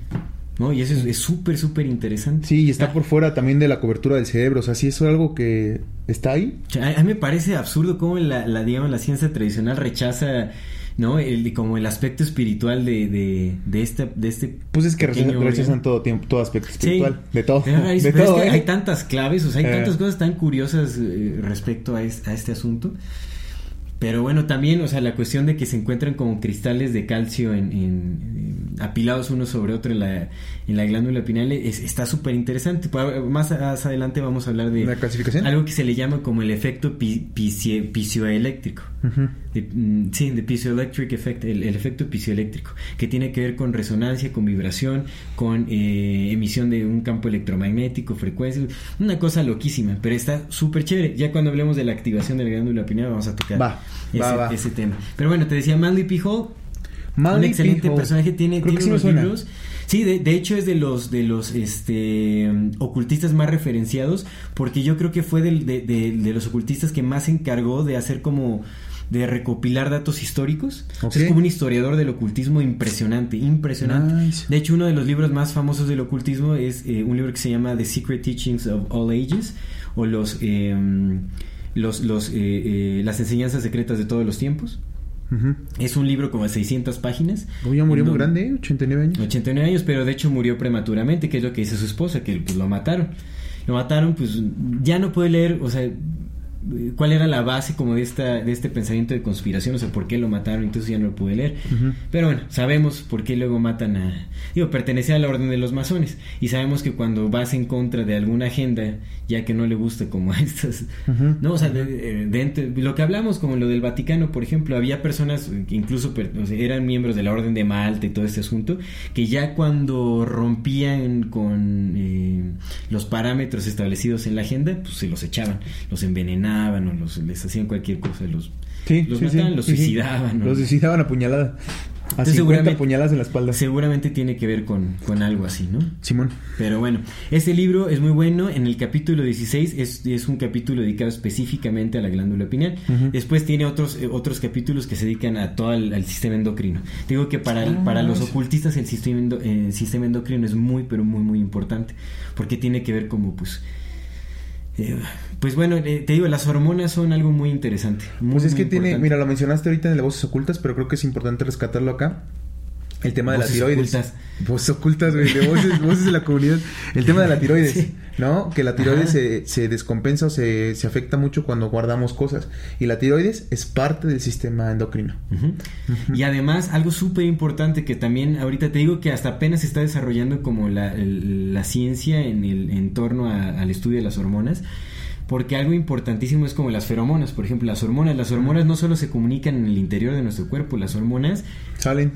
¿no? Y eso es es súper, súper interesante. Sí, y está Ah, por fuera también de la cobertura del cerebro. O sea, sí es algo que está ahí. A a mí me parece absurdo cómo la, la, digamos, la ciencia tradicional rechaza, ¿no? El, como el aspecto espiritual de, de, de, este, de este... Pues es que rechazan, rechazan todo tiempo, todo aspecto Sí. espiritual. De todo. Pero, es- de pero es todo, que ¿eh? hay tantas claves, o sea, hay Eh. tantas cosas tan curiosas eh, respecto a, es- a este asunto. Pero bueno, también, o sea, la cuestión de que se encuentran como cristales de calcio en, en- en- apilados uno sobre otro en la, en la glándula pineal es- está súper interesante. Más, más adelante vamos a hablar de ¿La clasificación? algo que se le llama como el efecto pisioeléctrico. Ujú. De- mm, sí, de piezoelectric effect, el, el efecto piezoeléctrico, que tiene que ver con resonancia, con vibración, con eh, emisión de un campo electromagnético, frecuencia, una cosa loquísima, pero está súper chévere. Ya cuando hablemos de la activación de la glándula pineal vamos a tocar Va, ese, va, va. ese tema. Pero bueno, te decía Manly P. Hall, un Manly excelente P. Hall. personaje, tiene, tiene sí unos suena. Sí, de, de hecho es de los de los este ocultistas más referenciados, porque yo creo que fue del- de, de- de los ocultistas que más se encargó de hacer como de recopilar datos históricos. O sea, Ok. es como un historiador del ocultismo impresionante, impresionante. Nice. De hecho, uno de los libros más famosos del ocultismo es eh, un libro que se llama The Secret Teachings of All Ages o los eh, los, los eh, eh, las enseñanzas secretas de todos los tiempos. Ujú. Es un libro como de 600 páginas. Uy, ya murió muy grande, ¿eh? 89 años. 89 años, pero de hecho murió prematuramente, que es lo que dice su esposa, que pues, lo mataron. Lo mataron, pues ya no puede leer, o sea, cuál era la base como de esta de este pensamiento de conspiración, o sea, por qué lo mataron, entonces ya no lo pude leer. Pero bueno, sabemos por qué luego matan a... Digo, pertenecía a la orden de los masones. Y sabemos que cuando vas en contra de alguna agenda, ya que no le gusta como a estas... No, o sea, de- lo que hablamos como lo del Vaticano, por ejemplo, había personas que incluso per- o sea, eran miembros de la Orden de Malta y todo este asunto, que ya cuando rompían con eh, los parámetros establecidos en la agenda, pues se los echaban, los envenenaban o los, les hacían cualquier cosa, los, Sí, los sí, sí, mataban, los sí, sí. suicidaban. ¿no? Los suicidaban a puñalada. A Entonces, 50 seguramente- puñaladas en la espalda. Seguramente tiene que ver con, con algo así, ¿no? Simón. Pero bueno, este libro es muy bueno. En el capítulo 16 es, es un capítulo dedicado específicamente a la glándula pineal. Después tiene otros, eh, otros capítulos que se dedican a todo el al sistema endocrino. Digo que para, el- Ah, para los ocultistas el sistema, endo- eh, el sistema endocrino es muy, pero muy, muy importante. Porque tiene que ver como, pues... pues bueno, te digo, las hormonas son algo muy interesante. muy, Pues es que tiene, importante. mira, lo mencionaste ahorita en de voces ocultas, pero creo que es importante rescatarlo acá. El tema de Voces la tiroides. ocultas. Voces ocultas, güey, de voces, voces de la comunidad. El tema de la tiroides, Sí. ¿no? Que la tiroides se, se descompensa o se, se afecta mucho cuando guardamos cosas. Y la tiroides es parte del sistema endocrino. Y además, algo súper importante que también ahorita te digo que hasta apenas se está desarrollando como la, el- la ciencia en, el, en torno a- al estudio de las hormonas. Porque algo importantísimo es como las feromonas, por ejemplo, las hormonas. Las hormonas no solo se comunican en el interior de nuestro cuerpo, las hormonas Salen.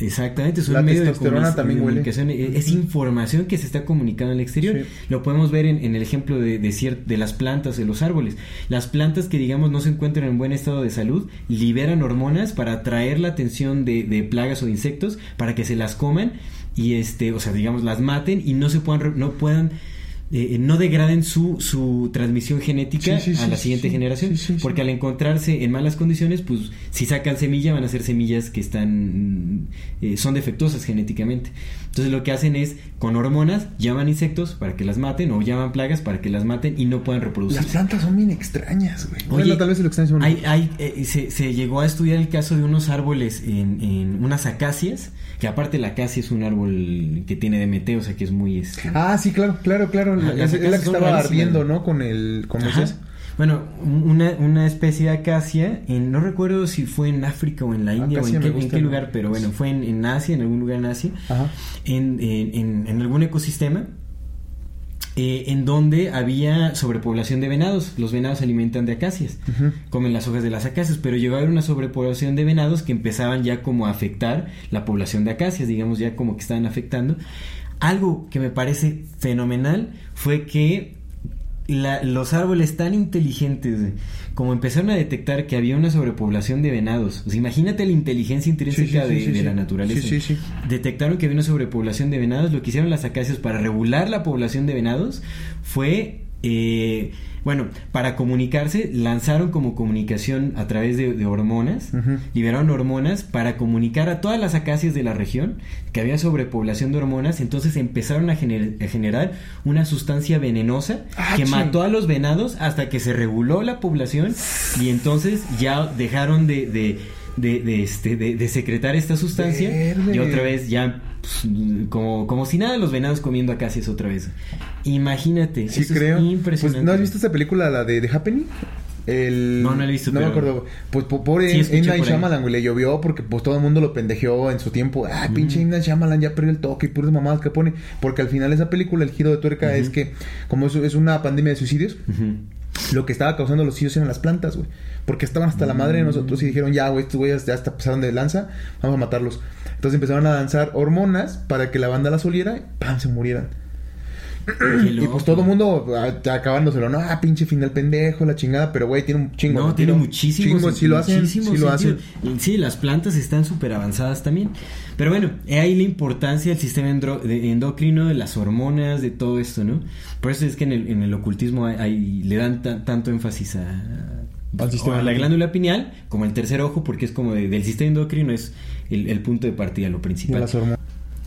Exactamente, es un La medio de, huele. comunicación, e- es información que se está comunicando al exterior. Sí. Lo podemos ver en, en el ejemplo de, de, de las plantas, de los árboles. Las plantas que digamos no se encuentran en buen estado de salud liberan hormonas para atraer la atención de, de plagas o de insectos para que se las coman y este, o sea, digamos las maten y no se puedan, no puedan eh, no degraden su, su transmisión genética Sí, sí, a la siguiente generación. Porque al encontrarse en malas condiciones, pues si sacan semilla van a ser semillas que están mm, eh, son defectuosas genéticamente. Entonces lo que hacen es con hormonas llaman insectos para que las maten o llaman plagas para que las maten y no puedan Las reproducirse. plantas son bien extrañas, güey. Oye, bueno, tal vez se lo extrañas uno. Hay, hay, eh, se, se llegó a estudiar el caso de unos árboles en, en unas acacias, que aparte la acacia es un árbol que tiene DMT, o sea que es muy... este, Ah, sí, claro, claro, claro. Ajá, es, las es la que estaba ardiendo, ¿no? Con el... Con. Bueno, una, una especie de acacia, en, no recuerdo si fue en África o en la India o en qué, lugar, pero bueno, fue en, en Asia, en algún lugar en Asia, Ajá. en, algún ecosistema. eh, en donde había sobrepoblación de venados. Los venados se alimentan de acacias, comen las hojas de las acacias, pero llegó a haber una sobrepoblación de venados que empezaban ya como a afectar la población de acacias, digamos ya como que estaban afectando. Algo que me parece fenomenal fue que la- los árboles tan inteligentes güey, como empezaron a detectar que había una sobrepoblación de venados. O sea, imagínate la inteligencia intrínseca Sí, sí, sí, de, de la naturaleza. Sí, sí, sí. Detectaron que había una sobrepoblación de venados. Lo que hicieron las acacias para regular la población de venados fue, eh, bueno, para comunicarse, lanzaron como comunicación a través de, de hormonas, liberaron hormonas para comunicar a todas las acacias de la región que había sobrepoblación de hormonas. Entonces empezaron a, gener- a generar una sustancia venenosa Ah, que ching. mató a los venados hasta que se reguló la población y entonces ya dejaron de, de, de, de, este, secretar esta sustancia Verde. y otra vez ya como, como si nada los venados comiendo acacias otra vez. Imagínate, Sí, eso creo. es Pues, impresionante. ¿No has visto esta película, la de The Happening? El... No, no la he visto, No me acuerdo. Pues po- pobre Sí, M. Night. Shyamalan, güey, le llovió porque pues todo el mundo lo pendejeó en su tiempo. Ah, pinche M. Night Shyamalan ya perdió el toque y puras mamadas que pone. Porque al final esa película, el giro de tuerca es que, como es, es una pandemia de suicidios. Lo que estaba causando los suicidios eran las plantas, güey. Porque estaban hasta la madre de nosotros y dijeron, ya, güey, estos güeyes ya hasta pasaron de lanza, vamos a matarlos. Entonces empezaron a lanzar hormonas para que la banda las oliera y ¡pam! se murieran. Y pues todo el mundo ah, acabándoselo, no, ah, pinche final pendejo, la chingada, pero güey, tiene un chingo. No, tiene muchísimo Chingo, sí lo hacen, sí lo hacen. Sí, las plantas están súper avanzadas también. Pero bueno, he ahí la importancia del sistema de- endocrino, de las hormonas, de todo esto, ¿no? Por eso es que en el, en el ocultismo hay- hay- le dan ta- tanto énfasis a, Al sistema a la glándula pineal como el tercer ojo, porque es como de- del sistema endocrino es el, el punto de partida, lo principal.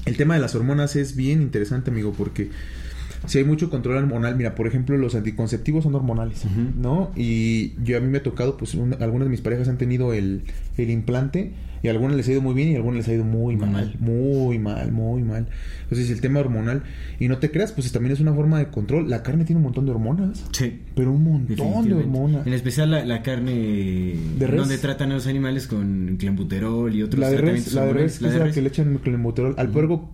El tema de las hormonas es bien interesante, amigo, porque si hay mucho control hormonal. Mira, por ejemplo, los anticonceptivos son hormonales. ¿no? Y yo a mí me ha tocado, pues un- algunas de mis parejas han tenido el, el implante y a algunas les ha ido muy bien y a algunas les ha ido muy mal, mal. muy mal, muy mal. Entonces el tema hormonal, y no te creas, pues también es una forma de control. La carne tiene un montón de hormonas, Sí. pero un montón de hormonas. En especial la, la carne ¿De res? donde tratan a los animales con clenbuterol y otros La de tratamientos res, la de res, es la que le echan clenbuterol. Al puerco,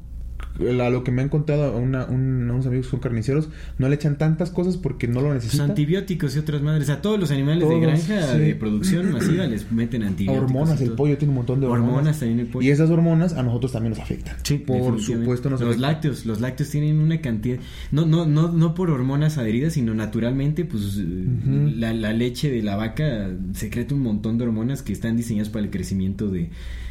a lo que me han contado a una, un- unos amigos que son carniceros, no le echan tantas cosas porque no lo Pues necesitan. antibióticos y otras madres. A todos los animales Todos, de granja sí. de producción masiva les meten antibióticos. hormonas, el pollo tiene un montón de hormonas. Hormonas también el pollo. Y esas hormonas a nosotros también nos afectan. Sí, por supuesto nos los afectan. lácteos, los lácteos tienen una cantidad, no, no, no, no por hormonas adheridas, sino naturalmente, pues la, la leche de la vaca secreta un montón de hormonas que están diseñadas para el crecimiento de,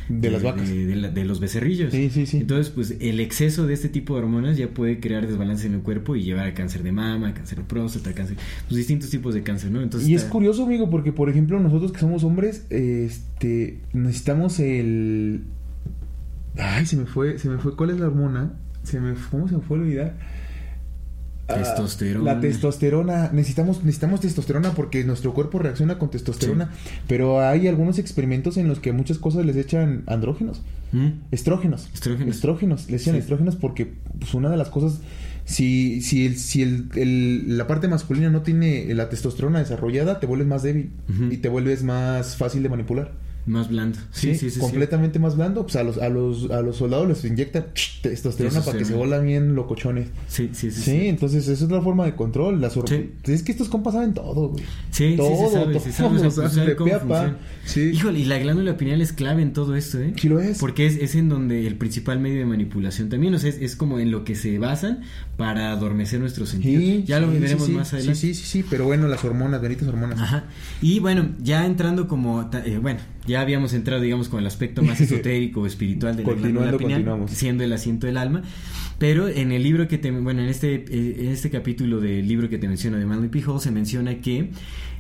De las vacas. de, de la- de los becerrillos. Sí, sí, sí. Entonces, pues el exceso de este tipo de hormonas ya puede crear desbalance en el cuerpo y llevar a cáncer de mama, cáncer de próstata, cáncer, pues distintos tipos de cáncer, ¿no? Entonces, Y es curioso, amigo, porque por ejemplo nosotros que somos hombres, este, necesitamos el... Ay, se me fue, se me fue, ¿cuál es la hormona? Se me, ¿cómo se me fue a olvidar? Ah, Testosterona. la testosterona. Necesitamos, necesitamos testosterona porque nuestro cuerpo reacciona con testosterona. Pero hay algunos experimentos en los que muchas cosas les echan andrógenos. ¿Mm? Estrógenos. Estrógenos. Estrógenos. Le echan Sí. estrógenos porque pues, una de las cosas, si, si, el, si el, el- la parte masculina no tiene la testosterona desarrollada, te vuelves más débil y te vuelves más fácil de manipular. Más blando. Sí, sí, sí. sí. completamente más blando. Pues a los, a los, a los soldados les inyectan testosterona para que se vuelan bien locochones. Sí, sí, sí. Sí, entonces esa es la forma de control. Sí. Es que estos compas saben todo, güey. Sí, sí, todo, se sabe, todo, se sabe, sabe cómo funciona. Sí. Híjole, y la glándula pineal es clave en todo esto, ¿eh? Sí lo es. Porque es, es en donde el principal medio de manipulación también, o sea, es, es como en lo que se basan para adormecer nuestros sentidos. Sí, ya lo sí, veremos sí, sí. más adelante. Sí, sí, sí, sí, pero bueno, las hormonas, benditas hormonas. Ajá. Y bueno, ya entrando como, eh, bueno, ya habíamos entrado, digamos, con el aspecto más esotérico o espiritual de la Continuando, glándula pineal, continuamos. siendo el asiento del alma. Pero en el libro que te, bueno, en este, eh, en este capítulo del libro que te menciono de Manly P. Hall se menciona que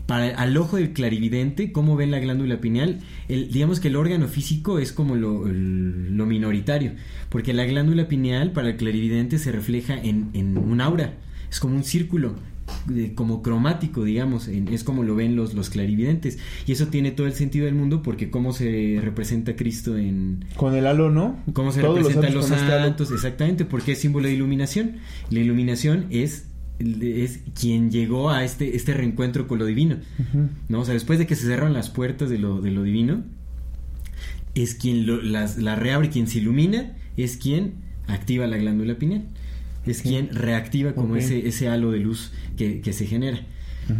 para al ojo del clarividente, cómo ven la glándula pineal, el, digamos que el órgano físico es como lo, el- lo minoritario, porque la glándula pineal para el clarividente se refleja en, en un aura, es como un círculo de- como cromático, digamos, en- es como lo ven los, los clarividentes. Y eso tiene todo el sentido del mundo porque cómo se representa Cristo en... Con el halo, ¿no? ¿Cómo se Todos representan los, santos este halo. santos? Exactamente, porque es símbolo de iluminación. La iluminación es, es quien llegó a este, este reencuentro con lo divino. ¿no? O sea, después de que se cerraron las puertas de lo, de lo divino, es quien lo- las, la reabre, quien se ilumina, es quien activa la glándula pineal. Es quien reactiva como ese, ese halo de luz que, que se genera.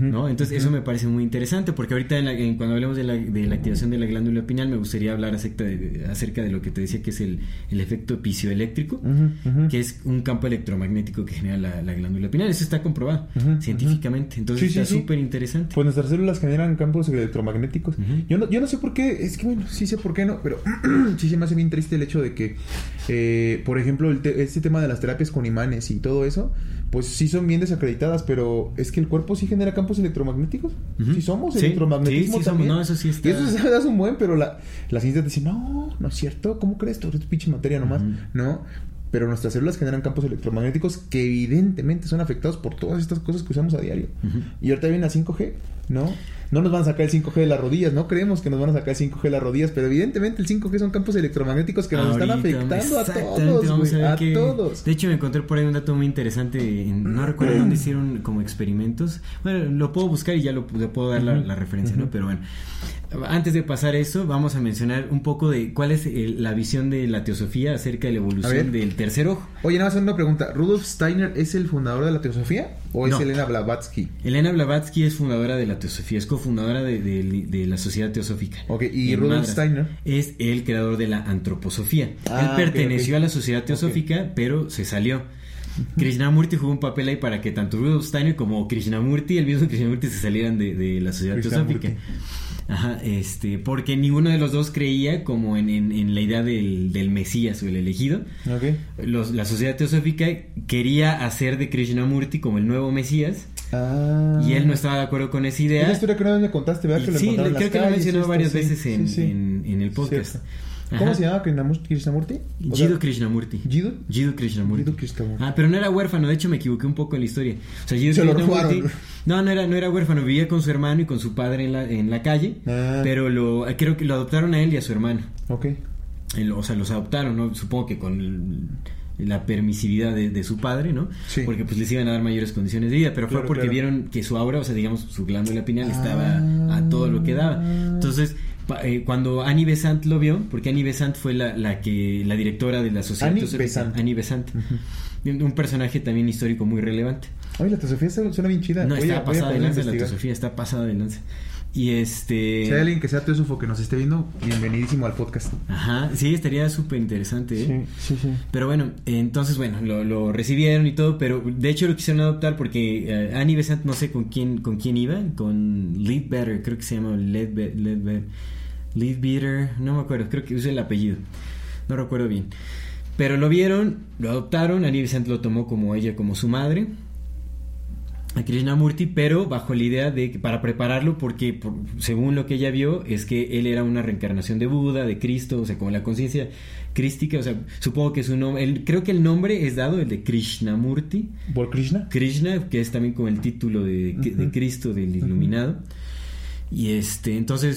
¿no? Entonces eso me parece muy interesante porque ahorita en la- en- cuando hablemos de la, de la activación de la glándula pineal me gustaría hablar acerca de, acerca de lo que te decía que es el, el efecto pisioeléctrico ujú. que es un campo electromagnético que genera la, la glándula pineal. Eso está comprobado científicamente. Entonces Sí, está sí. súper interesante. Pues nuestras células generan campos electromagnéticos. Yo, no, yo no sé por qué, es que bueno, sí sé por qué no, pero sí se me hace bien triste el hecho de que, eh, por ejemplo, el te- este tema de las terapias con imanes y todo eso, pues sí son bien desacreditadas, pero es que el cuerpo sí genera campos electromagnéticos. Ujú. Sí somos Sí, electromagnetismo sí, sí somos. también. No, eso sí está- Y eso se das un buen, pero la, la ciencia te dice, no, no es cierto, ¿cómo crees? Tú eres pinche materia nomás, Ujú. ¿no? Pero nuestras células generan campos electromagnéticos que evidentemente son afectados por todas estas cosas que usamos a diario. Y ahorita viene la 5G, ¿no? No nos van a sacar el 5G de las rodillas, no creemos que nos van a sacar el 5G de las rodillas, pero evidentemente el 5G son campos electromagnéticos que nos están afectando a todos, vamos a todos. De hecho, me encontré por ahí un dato muy interesante. no recuerdo dónde hicieron como experimentos. Bueno, lo puedo buscar y ya lo, le puedo dar la, referencia, ¿no? Pero bueno, antes de pasar a eso, vamos a mencionar un poco de cuál es el- la visión de la teosofía acerca de la evolución del tercer ojo. Oye, nada más una pregunta, ¿Rudolf Steiner es el fundador de la teosofía o es. Elena Blavatsky? Elena Blavatsky es fundadora de la teosofía, es cofundadora de, de- de la Sociedad Teosófica. Ok, ¿y Rudolf. Steiner? Es el creador de la antroposofía. Ah, Él perteneció a la Sociedad Teosófica, pero se salió. Krishnamurti jugó un papel ahí para que tanto Rudolf Steiner como Krishnamurti, el mismo Krishnamurti, se salieran de, de la Sociedad. Teosófica. Ajá, este, porque ninguno de los dos creía como en, en- en la idea del, del Mesías o el elegido. Los- la Sociedad Teosófica quería hacer de Krishnamurti como el nuevo Mesías Ah. y él no estaba de acuerdo con esa idea. Esa historia que una vez me contaste, ¿verdad? Y Que lo sí, creo las que lo mencionó varias sí, veces en, sí, sí. en- en el podcast. Cierto. ¿Cómo Ajá. se llama Krishnamurti? O sea, Jiddu Krishnamurti. ¿Jiddu? Jiddu Krishnamurti. Jiddu Krishnamurti. Ah, pero no era huérfano, de hecho me equivoqué un poco en la historia. O sea, Jiddu Se lo Krishnamurti- robaron. No, no era, no era huérfano, vivía con su hermano y con su padre en la, en la calle, Ah. pero lo, creo que lo adoptaron a él y a su hermano. Ok. El- o sea, los adoptaron, ¿no? Supongo que con el- la permisividad de, de su padre, ¿no? Sí. Porque pues les iban a dar mayores condiciones de vida, pero Claro, fue porque claro. vieron que su aura, o sea, digamos, su glándula pineal Ah. estaba a todo lo que daba. Entonces, eh, cuando Annie Besant lo vio, porque Annie Besant fue la, la que la directora de la sociedad Annie Besant. Annie Besant. Un personaje también histórico muy relevante. Oye, la teosofía está- suena bien chida. No, está pasada de lanza la teosofía, está pasada de lanza. Y este... Si hay alguien que sea teósofo que nos esté viendo, bienvenidísimo al podcast. Aja, sí, estaría súper interesante, ¿eh? sí, sí. Pero bueno, entonces bueno, lo, lo recibieron y todo, pero de hecho lo quisieron adoptar porque eh, Annie Besant no sé con quién con quién iba, con Leadbetter, creo que se llama Leadbe- Leadbe- Leadbeater, no me acuerdo, creo que es el apellido, no recuerdo bien. Pero lo vieron, lo adoptaron, Annie Besant lo tomó como ella, como su madre, a Krishnamurti, pero bajo la idea de que para prepararlo, porque por- según lo que ella vio, es que él era una reencarnación de Buda, de Cristo, o sea, como la conciencia crística, o sea, supongo que su nombre, el- creo que el nombre es dado, el de Krishnamurti, ¿Por Krishna? Krishna, que es también como el título de. Cristo, del iluminado. Y este, entonces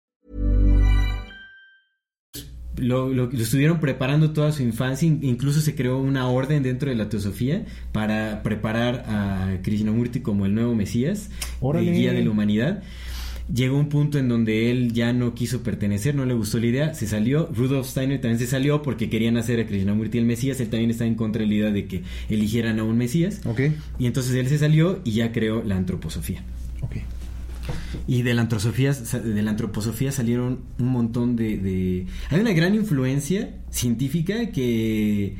Lo, lo, lo estuvieron preparando toda su infancia, in- incluso se creó una orden dentro de la teosofía para preparar a Krishnamurti como el nuevo Mesías, el guía de la humanidad. Llegó un punto en donde él ya no quiso pertenecer, no le gustó la idea, se salió. Rudolf Steiner también se salió porque querían hacer a Krishnamurti el Mesías. Él también está en contra de la idea de que eligieran a un Mesías. Ok, Y entonces él se salió y ya creó la antroposofía. Y de la antroposofía, de la antroposofía salieron un montón de, de- Hay una gran influencia científica que,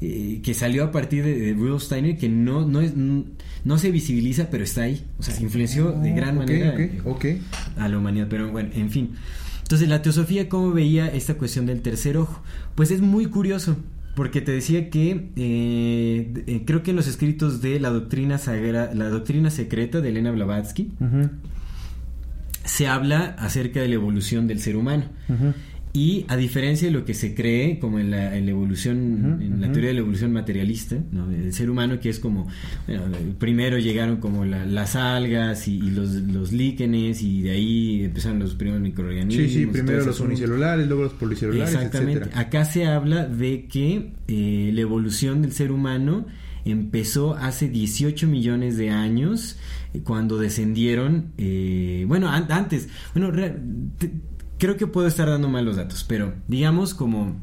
eh, que salió a partir de, de Rudolf Steiner que no, no, es, no se visibiliza, pero está ahí. O sea, influenció de gran Ok, manera ok, ok. a la humanidad. Pero bueno, en fin. Entonces, la teosofía, ¿cómo veía esta cuestión del tercer ojo? Pues es muy curioso. Porque te decía que eh, eh, creo que en los escritos de la doctrina sagra, la doctrina secreta de Elena Blavatsky, se habla acerca de la evolución del ser humano. Y a diferencia de lo que se cree, como en la, en la evolución, en la teoría de la evolución materialista, ¿no? del ser humano, que es como, bueno, primero llegaron como la- las algas y, y los, los líquenes, y de ahí empezaron los primeros microorganismos. Sí, sí, primero los unicelulares, luego los policelulares, Exactamente. etcétera. Acá se habla de que eh, la evolución del ser humano empezó hace 18 millones de años cuando descendieron, eh, bueno, an- antes, bueno, te- creo que puedo estar dando mal los datos, pero digamos como...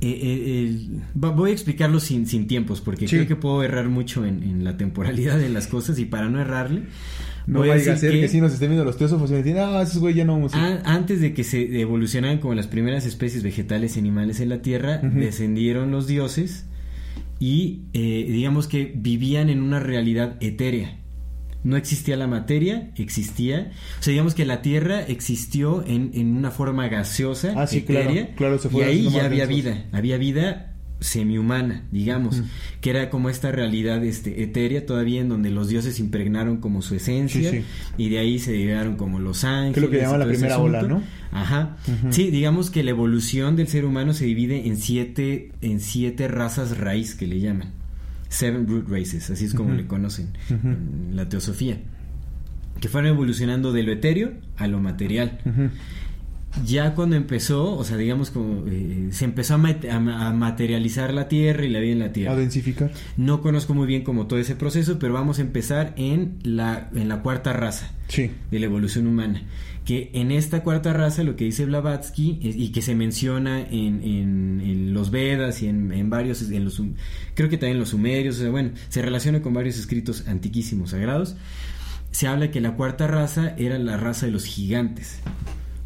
eh, eh, voy a explicarlo sin, sin tiempos porque Sí. creo que puedo errar mucho en, en la temporalidad de las cosas y para no errarle No vaya a ser que, si nos estén viendo los teósofos y me dicen, ah, esos güey ya no vamos a antes de que se evolucionaran como las primeras especies vegetales y animales en la Tierra, descendieron los dioses y eh, digamos que vivían en una realidad etérea. No existía la materia, existía. O sea, digamos que la Tierra existió en, en una forma gaseosa, Ah, sí, etérea, claro, se y ahí ya había densos. vida. Había vida semihumana, digamos, que era como esta realidad este, etérea todavía en donde los dioses impregnaron como su esencia Sí, sí. y de ahí se llegaron como los ángeles. Lo que llaman la primera ola. ¿no? Ajá. Sí, digamos que la evolución del ser humano se divide en siete, en siete razas raíz que le llaman. Seven root races, así es como le conocen en la teosofía. que fueron evolucionando de lo etéreo a lo material. Ya cuando empezó, o sea, digamos como eh, se empezó a, mat- a- a materializar la Tierra y la vida en la Tierra. A densificar. No conozco muy bien como todo ese proceso, pero vamos a empezar en la, en la cuarta raza Sí. de la evolución humana. Que en esta cuarta raza, lo que dice Blavatsky, es- y que se menciona en, en- en los Vedas y en, en varios, en los, sum- creo que también en los sumerios, o sea, bueno, se relaciona con varios escritos antiquísimos sagrados. Se habla que la cuarta raza era la raza de los gigantes,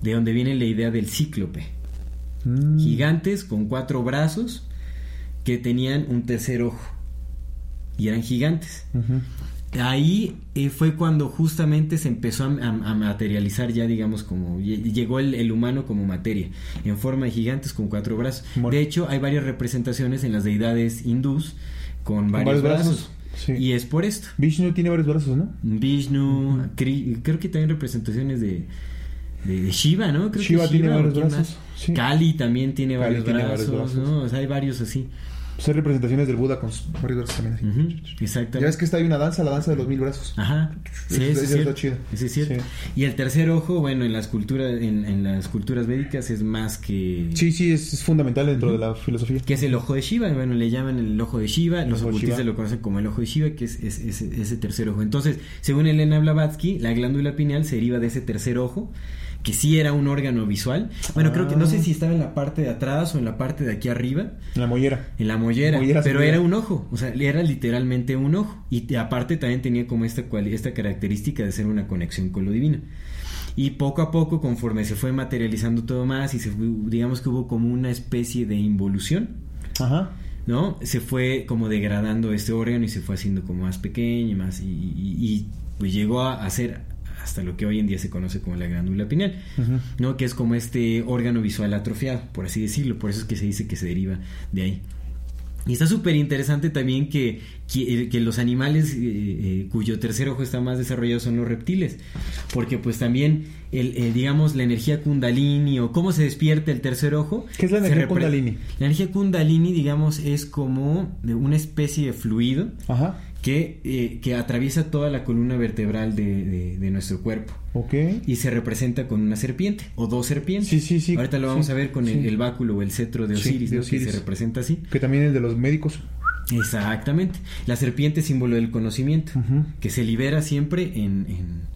de donde viene la idea del cíclope. Mm. Gigantes con cuatro brazos que tenían un tercer ojo. Y eran gigantes. Ahí eh, fue cuando justamente se empezó a, a- a materializar ya, digamos, como lle- llegó el, el humano como materia, en forma de gigantes con cuatro brazos. De hecho, hay varias representaciones en las deidades hindús con varios varios, brazos. brazos, sí. Y es por esto. Vishnu tiene varios brazos, ¿no? Vishnu, creo que también representaciones de, de, de Shiva, ¿no? Creo que Shiva tiene ¿o varios brazos, sí. Kali también tiene Kali varios, tiene varios brazos, brazos. ¿no? O sea, hay varios así. Pues hay representaciones del Buda con varios brazos también. así. Ujú, Exactamente. Ya ves que está ahí una danza, la danza de los mil brazos. Ajá. Sí, ese es cierto. chido. Ese es cierto. Sí. Y el tercer ojo, bueno, en las culturas, en, en las culturas védicas es más que Sí, sí, es, es fundamental dentro de la filosofía. que es el ojo de Shiva, bueno, le llaman el ojo de Shiva, los ocultistas Shiva. lo conocen como el ojo de Shiva, que es, es- es- ese tercer ojo. Entonces, según Elena Blavatsky, la glándula pineal se deriva de ese tercer ojo, que sí era un órgano visual. Bueno, creo que no sé si estaba en la parte de atrás o en la parte de aquí arriba, En la mollera. en la mollera, Mollera pero era un ojo, o sea, era literalmente un ojo. Y te- aparte también tenía como esta, cuali- esta característica de ser una conexión con lo divino. Y poco a poco, conforme se fue materializando todo más y se fue- digamos que hubo como una especie de involución, Ajá. ¿no? Se fue como degradando este órgano y se fue haciendo como más pequeño y más, y, y- y, pues llegó a, a ser hasta lo que hoy en día se conoce como la glándula pineal. ¿no? Que es como este órgano visual atrofiado, por así decirlo, por eso es que se dice que se deriva de ahí. Y está súper interesante también que, que, que los animales eh, eh, cuyo tercer ojo está más desarrollado son los reptiles, porque pues también, el, el, digamos, la energía kundalini o cómo se despierta el tercer ojo. ¿Qué es la energía kundalini? La energía kundalini, digamos, es como de una especie de fluido Ajá. Que, eh, que atraviesa toda la columna vertebral de, de- de nuestro cuerpo Ok. y se representa con una serpiente o dos serpientes. Sí, sí, sí. Ahorita lo vamos Sí, a ver con el, sí. el báculo o el cetro de Sí, Osiris, de ¿no? Que se representa así. Que también el de los médicos. Exactamente. La serpiente es símbolo del conocimiento, que se libera siempre en, en-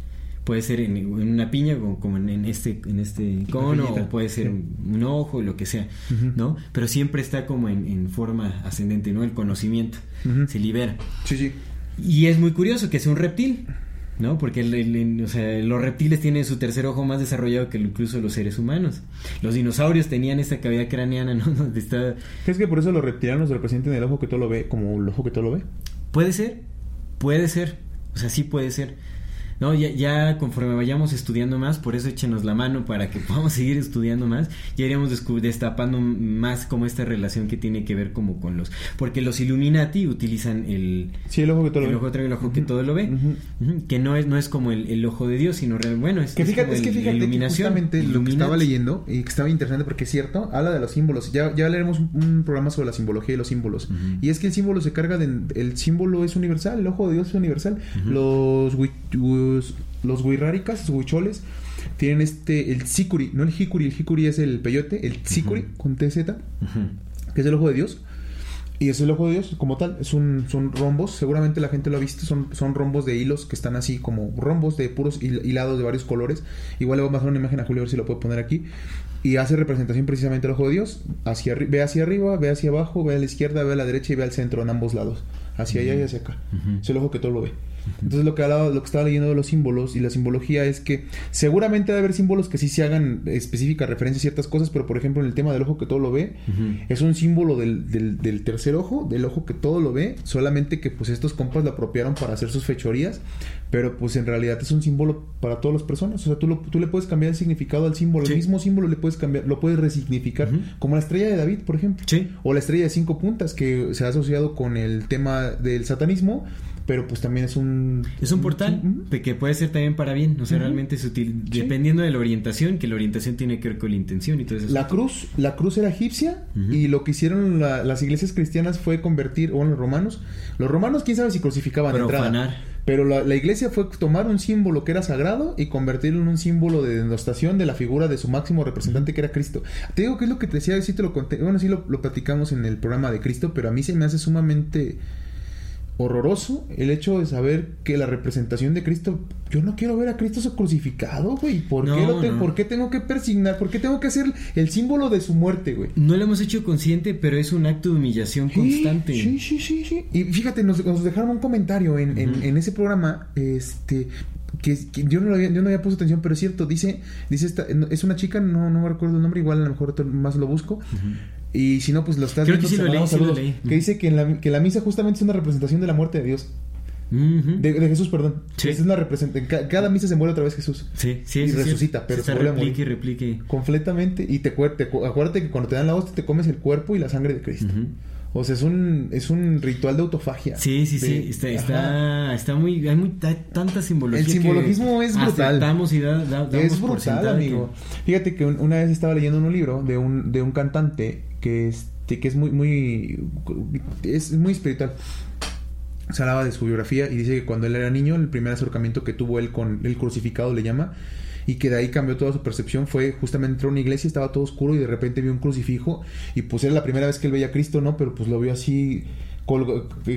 puede ser en, en una piña como en, en este en este cono o puede ser sí. un, ojo, lo que sea. ¿no? Pero siempre está como en, en forma ascendente, ¿no? El conocimiento se libera. Sí, sí. Y es muy curioso que sea un reptil, ¿no? Porque el- el- el- o sea, los reptiles tienen su tercer ojo más desarrollado que incluso los seres humanos. Los dinosaurios tenían esta cavidad craneana, ¿no? Donde está... ¿Crees que por eso los reptilianos representan el ojo que todo lo ve como el ojo que todo lo ve? Puede ser, puede ser, o sea, sí puede ser. No, ya, ya conforme vayamos estudiando más, por eso échenos la mano para que podamos seguir estudiando más, ya descu- destapando más como esta relación que tiene que ver como con los... Porque los Illuminati utilizan el, Sí, el ojo que todo el lo ojo, ve. trae el ojo que todo lo ve, que no es, no es como el, el ojo de Dios, sino real- bueno, es, Que fíjate, es que fíjate que iluminación, justamente lo que estaba leyendo y que estaba interesante porque es cierto, habla de los símbolos. Ya, ya leeremos un, un programa sobre la simbología y los símbolos. Y es que el símbolo se carga de. El símbolo es universal, el ojo de Dios es universal. Los los los huicholes, tienen este. El sicuri, no el jicuri, el jicuri es el peyote, el sicuri con TZ, Ujú. que es el ojo de Dios. Y es el ojo de Dios como tal, es un, son rombos, seguramente la gente lo ha visto, son, son rombos de hilos que están así como rombos de puros hil- hilados de varios colores. Igual le voy a pasar una imagen a Julio a ver si lo puede poner aquí. Y hace representación precisamente del ojo de Dios. Hacia, ve hacia arriba, ve hacia abajo, ve a la izquierda, ve a la derecha y ve al centro en ambos lados. Hacia allá y hacia acá. Es el ojo que todo lo ve. Entonces lo que, hablaba, lo que estaba leyendo de los símbolos y la simbología es que seguramente debe haber símbolos que sí se hagan específica referencia a ciertas cosas, pero por ejemplo en el tema del ojo que todo lo ve, es un símbolo del, del, del tercer ojo, del ojo que todo lo ve, solamente que pues estos compas lo apropiaron para hacer sus fechorías, pero pues en realidad es un símbolo para todas las personas, o sea, tú, lo- tú le puedes cambiar el significado al símbolo, Sí. el mismo símbolo le puedes cambiar, lo puedes resignificar, como la estrella de David, por ejemplo, Sí. o la estrella de cinco puntas que se ha asociado con el tema del satanismo, pero pues también es un... Es un portal Ujú. pe- que puede ser también para bien, o sea, realmente es útil, Sí. dependiendo de la orientación, que la orientación tiene que ver con la intención y todo eso. La cruz, la cruz era egipcia y lo que hicieron la- las iglesias cristianas fue convertir, o bueno, los romanos, los romanos quién sabe si crucificaban de entrada. Profanar. Pero la, la iglesia fue tomar un símbolo que era sagrado y convertirlo en un símbolo de denostación de la figura de su máximo representante que era Cristo. Te digo que es lo que te decía, sí te lo conté, bueno, sí lo, lo platicamos en el programa de Cristo, pero a mí se me hace sumamente horroroso el hecho de saber que la representación de Cristo, yo no quiero ver a Cristo crucificado, güey. ¿Por, qué No, lo te- no. ¿Por qué tengo que persignar? ¿Por qué tengo que hacer el símbolo de su muerte, güey? No lo hemos hecho consciente, pero es un acto de humillación constante. Sí, sí, sí, sí. Y fíjate, nos, nos dejaron un comentario en, en- en ese programa, este, que, que yo, no lo había, yo no había puesto atención, pero es cierto, dice, dice esta, es una chica, no, no me recuerdo el nombre, igual a lo mejor más lo busco. Y si no, pues lo estás Creo que viendo, sí te lo leí, sí lo leí. Que dice que, en la, que la misa justamente es una representación de la muerte de Dios. Ujú. De, de Jesús, perdón. Sí. Es una representación. Cada misa se muere otra vez Jesús. Sí, sí, Y sí, sí. resucita, pero Se se vuelve a replique y morir. replique. Completamente. Y te, te cu- acuérdate que cuando te dan la hostia te comes el cuerpo y la sangre de Cristo. Ujú. O sea, es un, es un ritual de autofagia. Sí, sí, sí. De- Está, Ajá. está, está muy. Hay muy, tanta simbología. El simbologismo que es brutal. Y da, da- Es brutal, amigo. Fíjate que un- una vez estaba leyendo un libro de un, de un cantante que, este, que es muy, muy, es muy espiritual. Se hablaba de su biografía y dice que cuando él era niño, el primer acercamiento que tuvo él con el crucificado le llama, y que de ahí cambió toda su percepción, fue justamente entrar a una iglesia, estaba todo oscuro y de repente vio un crucifijo, y pues era la primera vez que él veía a Cristo, ¿no? Pero pues lo vio así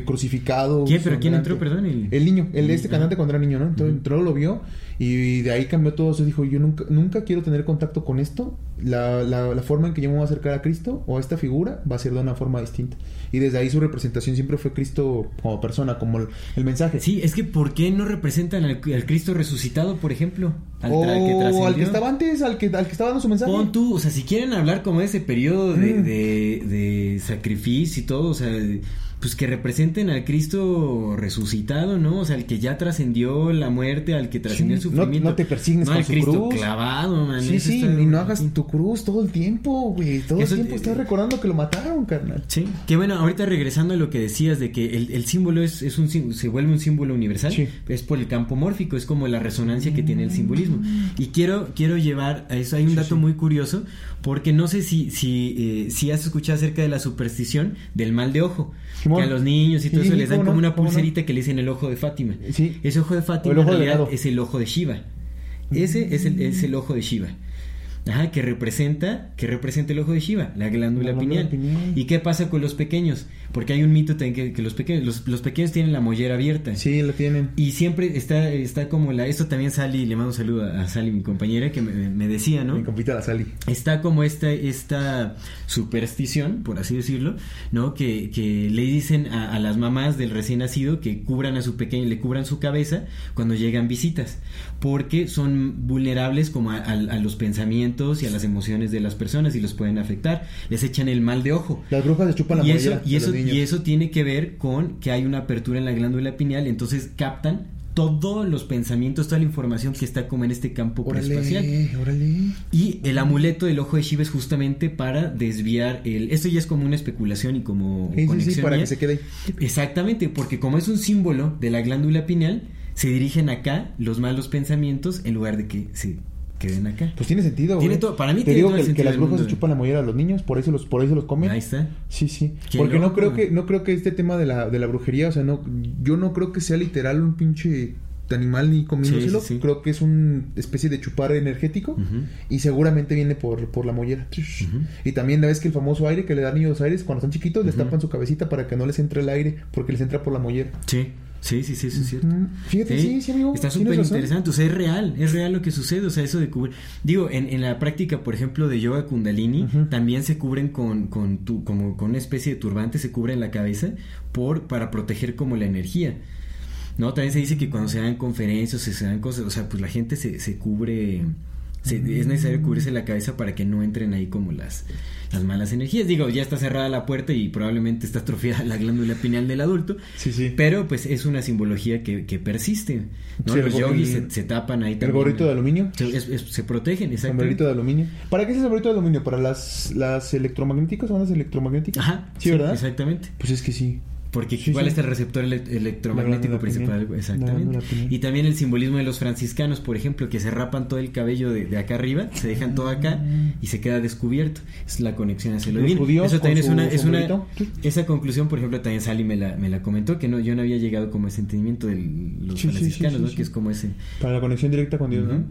crucificado. ¿Quién? ¿Pero quién sangrante. entró, perdón? El- El niño, el este cantante cuando era niño, ¿no? Entonces entró, lo vio y de ahí cambió todo. Se dijo, yo nunca, nunca quiero tener contacto con esto. La, la, la forma en que yo me voy a acercar a Cristo o a esta figura va a ser de una forma distinta. Y desde ahí su representación siempre fue Cristo como persona, como el, el mensaje. Sí, es que ¿por qué no representan al, al Cristo resucitado, por ejemplo? Al, o al que, trascendió. estaba antes, al que, al que estaba dando su mensaje. Pon tú, o sea, si quieren hablar como de ese periodo de, Mm. de, de sacrificio y todo, o sea, de- pues que representen al Cristo resucitado, ¿no? O sea, al que ya trascendió la muerte, al que trascendió el Sí, sufrimiento. no te persignes no con al su Cristo cruz. clavado, man. Sí, sí, y no hagas tu cruz todo el tiempo, güey. Todo Eso- el tiempo estás recordando que lo mataron, carnal. Sí, que bueno, ahorita regresando a lo que decías de que el, el símbolo es, es un se vuelve un símbolo universal, Sí. es por el campo mórfico, es como la resonancia que tiene el simbolismo. Y quiero, quiero llevar a eso, hay un Sí, dato muy curioso, porque no sé si, si, eh, si has escuchado acerca de la superstición del mal de ojo, Simón. que a los niños y todo Sí, eso les dan como no, una no. pulserita que le dicen el ojo de Fátima. Sí. Ese ojo de Fátima en realidad es el ojo de Shiva. Ese es el, es el ojo de Shiva. Ajá, que representa, que representa el ojo de Shiva, la glándula La pineal. glándula pineal. ¿Y qué pasa con los pequeños? Porque hay un mito también que, que los pequeños, los, los pequeños tienen la mollera abierta. Sí, lo tienen. Y siempre está, está como la, esto también Sally, le mando un saludo a, a Sally, mi compañera, que me, me decía, ¿no? Mi compita la Sally. está como esta, esta superstición, por así decirlo, ¿no? Que, que le dicen a, a las mamás del recién nacido que cubran a su pequeño, le cubran su cabeza cuando llegan visitas, porque son vulnerables como a, a- a los pensamientos y a las emociones de las personas y los pueden afectar. Les echan el mal de ojo. Las brujas les chupan la Y eso, y, eso, y eso tiene que ver con que hay una apertura en la glándula pineal, entonces captan todos los pensamientos, toda la información que está como en este campo órale. Y el amuleto del ojo de Shiva es justamente para desviar el. Esto ya es como una especulación y como Sí, conexión. sí, para mía. que se quede. Exactamente, porque como es un símbolo de la glándula pineal, se dirigen acá los malos pensamientos en lugar de que se queden acá. Pues tiene sentido, güey. Tiene todo- para mí Te tiene digo todo el que, que las brujas mundo. se chupan la mollera a los niños, por eso los, por eso los comen. Ahí está. Sí, sí. Porque no creo que, no creo que este tema de la, de la brujería, o sea, no, yo no creo que sea literal un pinche animal ni comiéndoselo. Sí, sí, sí. Creo que es una especie de chupar energético y seguramente viene por, por la mollera. Y también la vez que el famoso aire que le dan a niños aires cuando están chiquitos, les tapan su cabecita para que no les entre el aire porque les entra por la mollera. Sí, sí, sí, sí, eso es cierto. Fíjate, sí, sí, amigo, Está súper interesante, o sea, es real, es real lo que sucede, o sea, eso de cubrir. Digo, en, en la práctica, por ejemplo, de yoga kundalini, también se cubren con, con, tu, como, con una especie de turbante, se cubren la cabeza por, para proteger como la energía. ¿No? También se dice que cuando se dan conferencias, se dan cosas, o sea, pues la gente se, se cubre. Se- es necesario cubrirse la cabeza para que no entren ahí como las, las malas energías. Digo, ya está cerrada la puerta y probablemente está atrofiada la glándula pineal del adulto. Sí, sí. Pero pues es una simbología que, que persiste. ¿no? Sí, Los yogis se, se tapan ahí El también. gorrito de aluminio. Se, es- es- se protegen, exacto. Sombrerito de aluminio. ¿Para qué es el sombrerito de aluminio? ¿Para las, las electromagnéticas? ¿Ondas electromagnéticas? Ajá. Sí, ¿verdad? Exactamente. Pues es que sí. Porque Sí, ¿cuál sí. es el receptor ele- electromagnético principal? pineal. Exactamente. Y también el simbolismo de los franciscanos, por ejemplo, que se rapan todo el cabello de, de acá arriba, se dejan todo acá y se queda descubierto. Es la conexión hacia lo divino. Eso también es una, es una esa conclusión, por ejemplo, también Sally me la, me la comentó, que no, yo no había llegado como a ese entendimiento de los Sí, franciscanos, ¿no? Que es como ese Para la conexión directa con Dios. ¿no?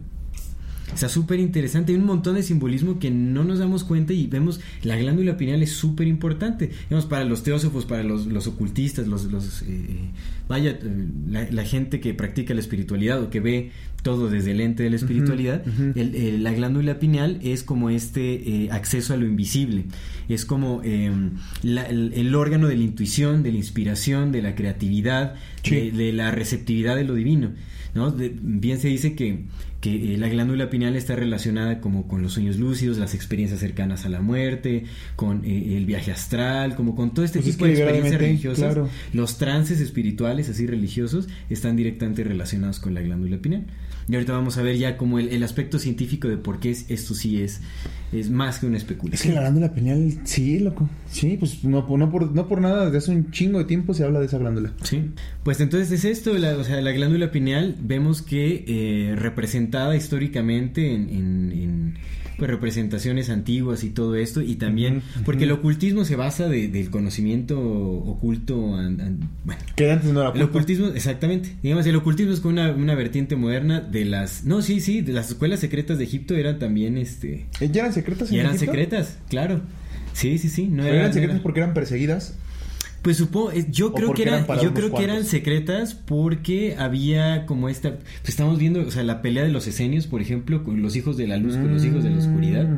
Está súper interesante, hay un montón de simbolismo que no nos damos cuenta y vemos la glándula pineal es súper importante. Vemos para los teósofos, para los, los ocultistas, los, los eh, vaya, eh, la, la gente que practica la espiritualidad o que ve todo desde el lente de la espiritualidad, el- el- la glándula pineal es como este eh, acceso a lo invisible, es como eh, la- el, el órgano de la intuición, de la inspiración, de la creatividad, Sí. de, de la receptividad de lo divino. ¿no? De- bien se dice que, que eh, la glándula pineal está relacionada como con los sueños lúcidos, las experiencias cercanas a la muerte, con eh, el viaje astral, como con todo este Pues es tipo que de experiencias religiosas. claro. Los trances espirituales, así religiosos, están directamente relacionados con la glándula pineal. Y ahorita vamos a ver ya como el, el aspecto científico de por qué es- esto sí es, es más que una Es que especulación. la glándula pineal, sí, loco. Sí, pues no, por- no, por, no por nada, desde hace un chingo de tiempo se habla de esa glándula. Sí, pues entonces es esto, la, o sea, la glándula pineal vemos que eh, representada históricamente en, en- en, pues, representaciones antiguas y todo esto, y también porque el ocultismo se basa de- del conocimiento oculto, bueno, Que antes no era el pulpo. ocultismo, exactamente, digamos, el ocultismo es como una, una vertiente moderna de las, no, sí, sí, de las escuelas secretas de Egipto eran también, este, ¿Eh, ¿Ya eran secretas y en eran Egipto? secretas, claro, sí, sí, sí, no eran no secretas era- porque eran perseguidas. Pues supongo, eh, yo ¿O creo que eran yo creo que eran secretas porque había como esta, pues estamos viendo, o sea, la pelea de los esenios, por ejemplo, con los hijos de la luz, con los hijos de la oscuridad,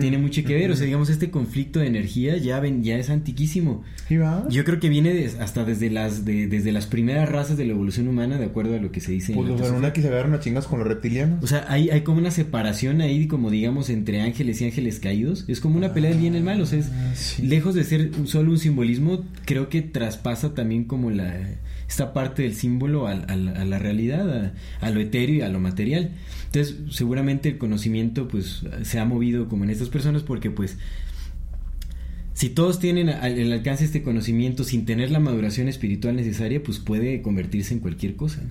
Tiene mucho que ver, o sea, digamos este conflicto de energía ya ven, ya es antiquísimo. Yo creo que viene hasta desde las de, desde las primeras razas de la evolución humana, de acuerdo a lo que se dice. en Pues la los. Anunnaki se agarraron a chingas con los reptilianos. O sea, hay, hay como una separación ahí, como digamos, entre ángeles y ángeles caídos. Es como una pelea del bien y el mal. O sea, es, Ah, sí. lejos de ser solo un simbolismo, creo que traspasa también como la esta parte del símbolo al- a, la realidad, a, a lo etéreo y a lo material. Entonces, seguramente el conocimiento, pues, se ha movido como en estas personas porque, pues, si todos tienen el alcance de este conocimiento sin tener la maduración espiritual necesaria, pues puede convertirse en cualquier cosa.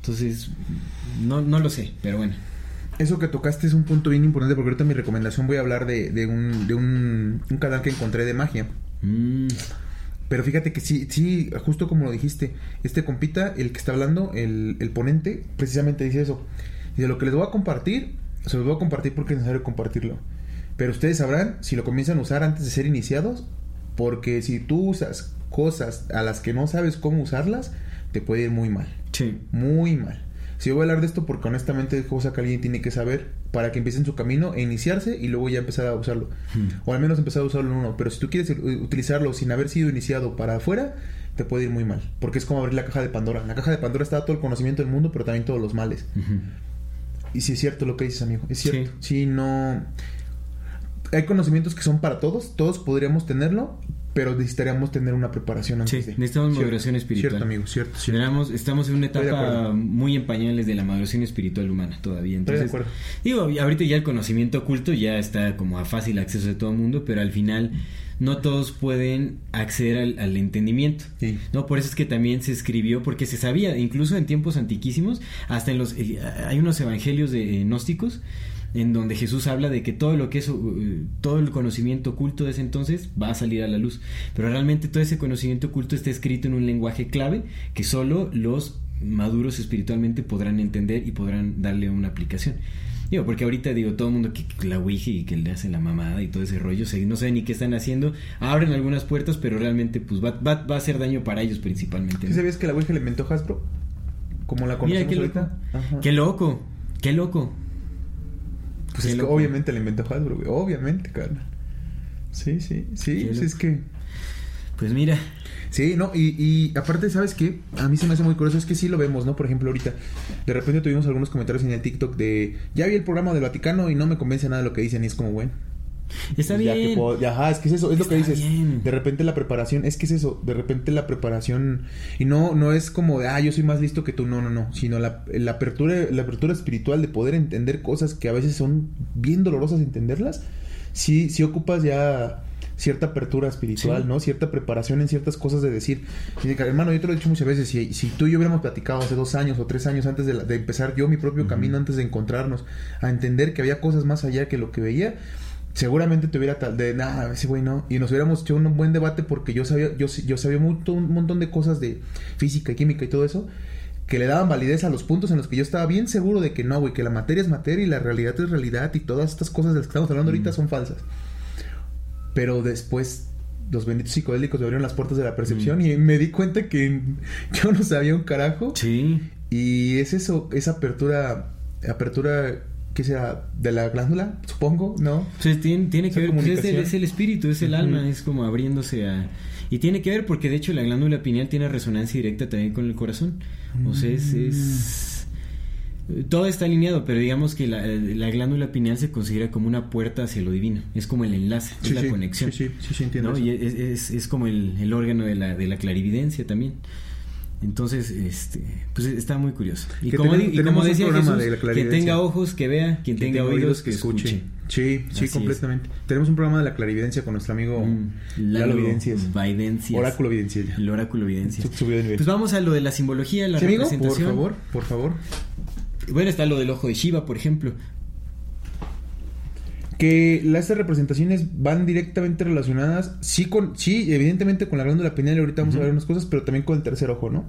Entonces, no, no lo sé, pero bueno. Eso que tocaste es un punto bien importante porque ahorita mi recomendación voy a hablar de, de un, de un, un canal que encontré de magia. Mm, Pero fíjate que sí, sí, justo como lo dijiste, este compita, el que está hablando, el, el ponente, precisamente dice eso. Dice, lo que les voy a compartir, se los voy a compartir porque es necesario compartirlo. Pero ustedes sabrán si lo comienzan a usar antes de ser iniciados, porque si tú usas cosas a las que no sabes cómo usarlas, te puede ir muy mal. sí. Muy mal. Si yo voy a hablar de esto porque honestamente es cosa que alguien tiene que saber para que empiece en su camino e iniciarse y luego ya empezar a usarlo. O al menos empezar a usarlo en uno. Pero si tú quieres utilizarlo sin haber sido iniciado para afuera, te puede ir muy mal. Porque es como abrir la caja de Pandora. En la caja de Pandora está todo el conocimiento del mundo, pero también todos los males. Y si es cierto lo que dices, amigo. Es cierto. Sí. Sí, no... Hay conocimientos que son para todos. Todos podríamos tenerlo, pero necesitaríamos tener una preparación antes Sí, de. necesitamos Cierto, maduración espiritual. Cierto, amigo. Cierto, cierto. Estamos en una etapa muy en pañales de la maduración espiritual humana todavía. Estoy de Entonces, acuerdo. digo, ahorita ya el conocimiento oculto ya está como a fácil acceso de todo el mundo, pero al final no todos pueden acceder al, al entendimiento. Sí. No, por eso es que también se escribió, porque se sabía, incluso en tiempos antiquísimos, hasta en los eh, hay unos evangelios de eh, gnósticos en donde Jesús habla de que todo lo que es uh, todo el conocimiento oculto de ese entonces va a salir a la luz, pero realmente todo ese conocimiento oculto está escrito en un lenguaje clave que solo los maduros espiritualmente podrán entender y podrán darle una aplicación. Digo, porque ahorita digo, todo el mundo que, que la Ouija y que le hace la mamada y todo ese rollo, o sea, no saben ni qué están haciendo, abren algunas puertas, pero realmente pues va, va, va a hacer daño para ellos principalmente. ¿Sí ¿no? sabías que la Ouija le inventó Hasbro? Como la Mira, conocemos qué loco. ahorita. Ajá. Qué loco, qué loco. Pues Qué es que loco. obviamente la inventó Hasbro, güey. Obviamente, carnal. Sí, sí, sí. Qué pues loco. es que. Pues mira, Sí, no, y, y aparte, ¿sabes qué? A mí se me hace muy curioso, es que sí lo vemos, ¿no? Por ejemplo, ahorita, de repente tuvimos algunos comentarios en el TikTok de, ya vi el programa del Vaticano y no me convence nada de lo que dicen, y es como, bueno. está pues ya bien. que puedo- ya, ajá, es que es eso, es lo que dices. bien. De repente la preparación, es que es eso, de repente la preparación, y no, no es como de, ah, yo soy más listo que tú, no, no, no, sino la, la apertura, la apertura espiritual de poder entender cosas que a veces son bien dolorosas entenderlas, sí, sí ocupas ya cierta apertura espiritual, Sí. ¿no? Cierta preparación en ciertas cosas de decir, hermano, yo te lo he dicho muchas veces, si, si tú y yo hubiéramos platicado hace dos años o tres años antes de, la- de empezar yo mi propio camino, antes de encontrarnos, a entender que había cosas más allá que lo que veía, seguramente te hubiera tal de nada, ese güey no. Y nos hubiéramos hecho un buen debate porque yo sabía, yo, yo sabía un, un montón de cosas de física y química y todo eso que le daban validez a los puntos en los que yo estaba bien seguro de que no, güey, que la materia es materia y la realidad es realidad y todas estas cosas de las que estamos hablando ahorita son falsas. Pero después los benditos psicodélicos me abrieron las puertas de la percepción y me di cuenta que yo no sabía un carajo. Sí. Y es eso, esa apertura, apertura, ¿qué sea? De la glándula, supongo, ¿no? Pues tiene, tiene que ver, pues es, el, es el espíritu, es el alma, es como abriéndose a... Y tiene que ver porque de hecho la glándula pineal tiene resonancia directa también con el corazón. O sea, es... es- Todo está alineado, pero digamos que la, la glándula pineal se considera como una puerta hacia lo divino. Es como el enlace, es la sí, conexión. sí, sí, sí, entiendo ¿no? eso. Y es, es- es como el, el órgano de la, de la clarividencia también. Entonces, este, pues está muy curioso. Y Que como, y decía Jesús, de quien tenga ojos que vea, quien, Quien tenga, oídos que escuche. Sí, sí, Así es. completamente. Tenemos un programa de la clarividencia con nuestro amigo Mm, Lalo Videncias. Videncias. Oráculo Videncias. El oráculo nivel. Pues vamos a lo de la simbología, la Sí, amigo, por favor, por favor. Bueno, está lo del ojo de Shiva, por ejemplo. Que las representaciones van directamente relacionadas, sí, con, sí, evidentemente con la glándula pineal, ahorita vamos a ver unas cosas, pero también con el tercer ojo, ¿no?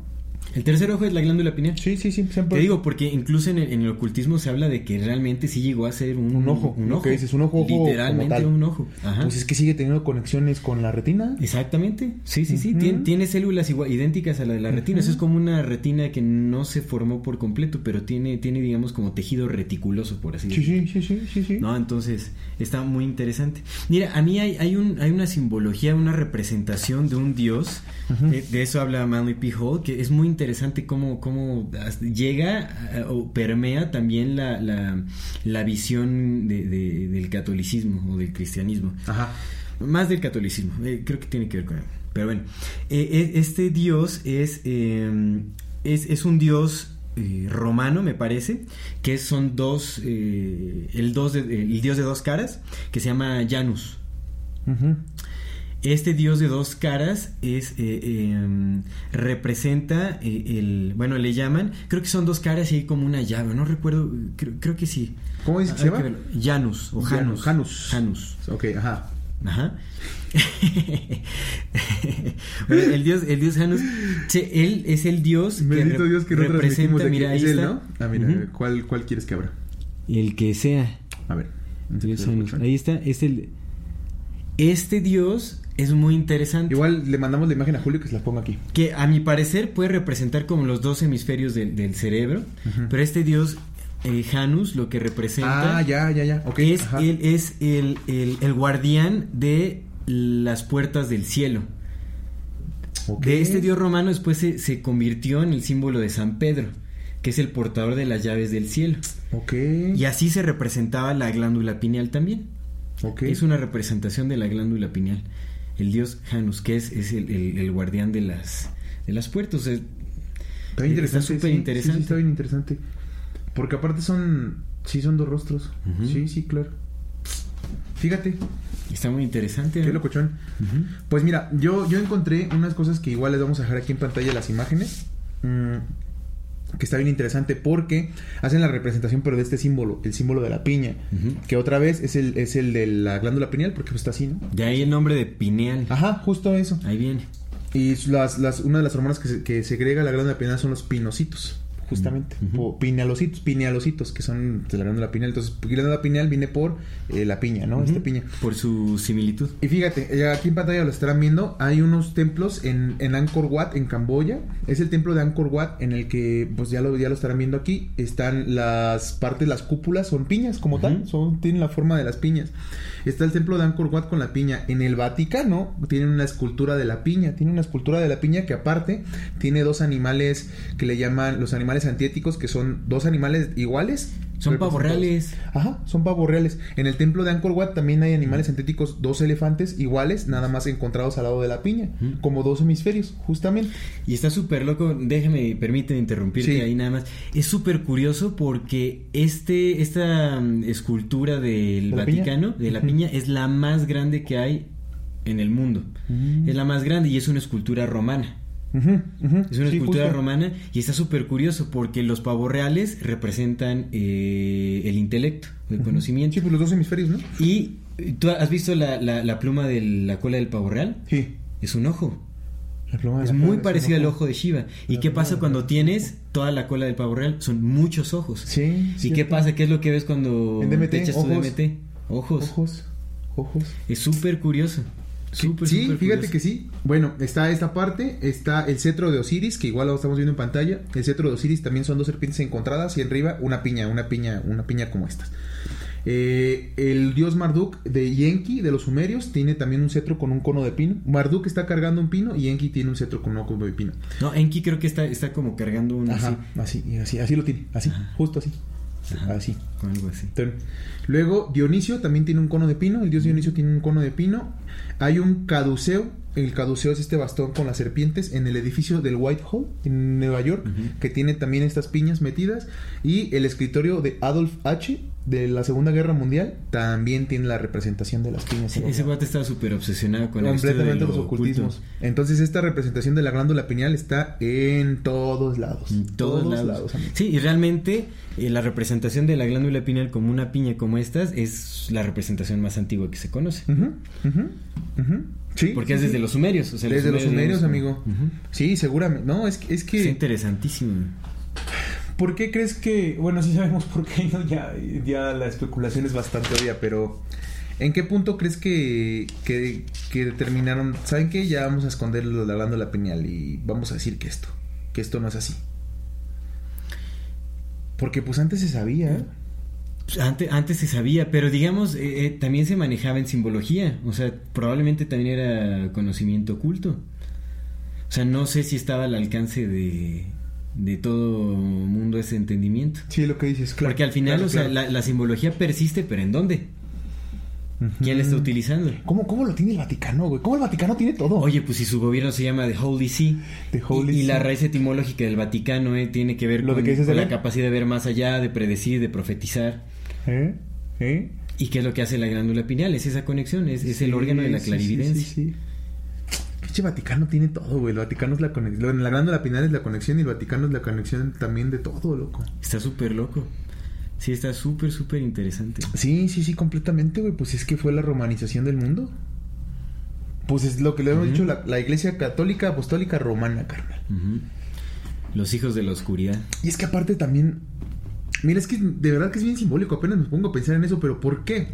El tercer ojo es la glándula pineal. Sí, sí, sí, siempre. Te digo, porque incluso en el, en el ocultismo se habla de que realmente sí llegó a ser un, Un ojo, Un ojo. que dices, un ojo, Literalmente un ojo. Ajá. Pues es que sigue teniendo conexiones con la retina. Exactamente, sí, sí, sí. Tien- tiene células igual, idénticas a la de la retina, eso es como una retina que no se formó por completo, pero tiene, tiene digamos como tejido reticuloso, por así Sí, decirlo. sí, sí, sí, sí, sí. ¿no? Entonces, está muy interesante. Mira, a mí hay, hay, un, hay una simbología, una representación de un dios, de, de eso habla Manly P. Hall, que es muy interesante cómo, cómo hasta llega eh, o permea también la, la, la visión de- de- del catolicismo o del cristianismo. Ajá. Más del catolicismo, eh, creo que tiene que ver con él. Pero bueno, eh, eh, este dios es, eh, es, es un dios eh, romano, me parece, que son dos, eh, el, dos de- el dios de dos caras, que se llama Janus. Ujú. Este dios de dos caras es eh, eh, representa eh, el bueno le llaman creo que son dos caras y hay como una llave no recuerdo creo, creo que sí ¿Cómo dice que se llama? Janus o Janus, Janus Janus. Ok, ajá. Ajá. Bueno, el dios, el dios Janus, che, él es el dios Bendito Dios que no transmitimos de aquí. mira, ahí ¿Es él, está. no? Ah, mira, Ujú. ¿cuál, ¿cuál quieres que abra? El que sea. A ver. Dios Janus. Ahí está, es el este dios es muy interesante. Igual le mandamos la imagen a Julio que se la ponga aquí. que a mi parecer puede representar como los dos hemisferios del- del cerebro, pero este dios eh, Janus lo que representa Ah, ya, ya, ya. Ok. es, él es el, el- el guardián de las puertas del cielo. De este dios romano después se, se convirtió en el símbolo de San Pedro, que es el portador de las llaves del cielo. Ok. Y así se representaba la glándula pineal también. Ok. Es una representación de la glándula pineal. El dios Janus, que es, es el, el- el guardián de las, de las puertas. Sea, Está interesante. Está súper sí, interesante. Sí, está bien interesante. Porque aparte son. Sí, son dos rostros. Sí, sí, claro. Fíjate, está muy interesante. qué locochón. Pues mira, yo, yo encontré unas cosas que igual les vamos a dejar aquí en pantalla las imágenes. mm, que está bien interesante porque hacen la representación pero de este símbolo, el símbolo de la piña, que otra vez es el, es el de la glándula pineal porque pues está así, ¿no? De ahí el nombre de pineal. Ajá, justo eso. Ahí viene. Y las, las, una de las hormonas que, se, que segrega la glándula pineal son los pinocitos, justamente. Ujú. O pinealocitos, pinealocitos, que son de la glándula pineal. Entonces, glándula pineal viene por eh, la piña, ¿no? Esta piña. Por su similitud. Y fíjate, eh, aquí en pantalla lo estarán viendo, hay unos templos en, en Angkor Wat, en Camboya. Es el templo de Angkor Wat en el que, pues ya lo, ya lo estarán viendo aquí, están las partes, las cúpulas, son piñas como tal, son, tienen la forma de las piñas. Está el templo de Angkor Wat con la piña. En el Vaticano tienen una escultura de la piña, tiene una escultura de la piña que aparte tiene dos animales que le llaman los animales antiéticos, que son dos animales iguales. Son pavos reales. Ajá, son pavos reales. En el templo de Angkor Wat también hay animales sintéticos, dos elefantes iguales, nada más encontrados al lado de la piña, como dos hemisferios, justamente. Y está súper loco, déjame, permíteme interrumpirte Sí. ahí nada más. Es súper curioso porque este, esta mm, escultura del ¿De la piña? Vaticano, de la piña, es la más grande que hay en el mundo. Mm. Es la más grande y es una escultura romana. Es una Sí, escultura justo. romana y está súper curioso porque los pavos reales representan eh, el intelecto, el conocimiento. Sí, pues los dos hemisferios, ¿no? Y tú has visto la, la- la pluma de la cola del pavo real? Sí. Es un ojo. La pluma Es la muy un al ojo. de Shiva. ¿Y qué pasa cuando tienes toda la cola del pavo real? Son muchos ojos. Sí. ¿Y cierto. qué pasa? ¿Qué es lo que ves cuando DMT, te echas tu ojos. DMT? Ojos. Ojos. Ojos. Es súper curioso. Sí, Súper, sí, súper fíjate curioso. que sí. Bueno, está esta parte, está el cetro de Osiris, que igual lo estamos viendo en pantalla. El cetro de Osiris también son dos serpientes encontradas y arriba una piña, una piña, una piña como estas. Eh, el dios Marduk de Yenki, de los sumerios, tiene también un cetro con un cono de pino. Marduk está cargando un pino y Yenki tiene un cetro con un cono de pino. No, Enki creo que está, está como cargando un así. Ajá, así, y así, así lo tiene, así, justo así. Así. Con algo así. Entonces, Luego Dionisio también tiene un cono de pino, el dios Dionisio tiene un cono de pino. Hay un caduceo, el caduceo es este bastón con las serpientes en el edificio del Whitehall en Nueva York, que tiene también estas piñas metidas. Y el escritorio de Adolf H de la Segunda Guerra Mundial también tiene la representación de las piñas. Sí, ese guate estaba súper obsesionado con completamente lo los ocultismos. oculto. Entonces esta representación de la glándula pineal está en todos lados. En todos, lados. sí, y realmente eh, la representación de la glándula pineal como una piña como estas es la representación más antigua que se conoce. Ujú, ujú, ujú. Sí, Porque sí, es sí. desde los sumerios. O sea, Desde los sumerios, amigo. Sí, seguramente. No, es que, es Es que interesantísimo. ¿Por qué crees que.? Bueno, sí sabemos por qué, ¿no? Ya, ya la especulación es bastante obvia, pero. ¿En qué punto crees que, que, que determinaron? ¿Saben qué? Ya vamos a esconder la glándula pineal y vamos a decir que esto. Que esto no es así. Porque pues antes se sabía. Pues, Antes, antes se sabía, pero digamos, eh, eh, también se manejaba en simbología. O sea, probablemente también era conocimiento oculto. O sea, no sé si estaba al alcance de, de todo mundo ese entendimiento. Sí, lo que dices, claro. Porque al final, claro, o sea, claro. la, la simbología persiste, pero ¿en dónde? ¿Quién la está utilizando? ¿Cómo, ¿Cómo lo tiene el Vaticano, güey? ¿Cómo el Vaticano tiene todo? Oye, pues si su gobierno se llama The Holy See The Holy y, y la raíz etimológica del Vaticano eh, tiene que ver Lo de con, que la capacidad de ver más allá, de predecir, de profetizar. ¿Eh? ¿Eh? ¿Y qué es lo que hace la glándula pineal? Es esa conexión, es, es el Sí, órgano de la clarividencia. Sí, sí, sí. Pinche Vaticano tiene todo, güey. El Vaticano es la conexión. La glándula pineal es la conexión y el Vaticano es la conexión también de todo, loco. Está súper loco. Sí, está súper, súper interesante. Sí, sí, sí, completamente, güey. Pues es que fue la romanización del mundo. Pues es lo que le hemos dicho, la, la iglesia católica apostólica romana, carnal. Los hijos de la oscuridad. Y es que aparte también. Mira, es que de verdad que es bien simbólico. Apenas me pongo a pensar en eso, pero ¿por qué?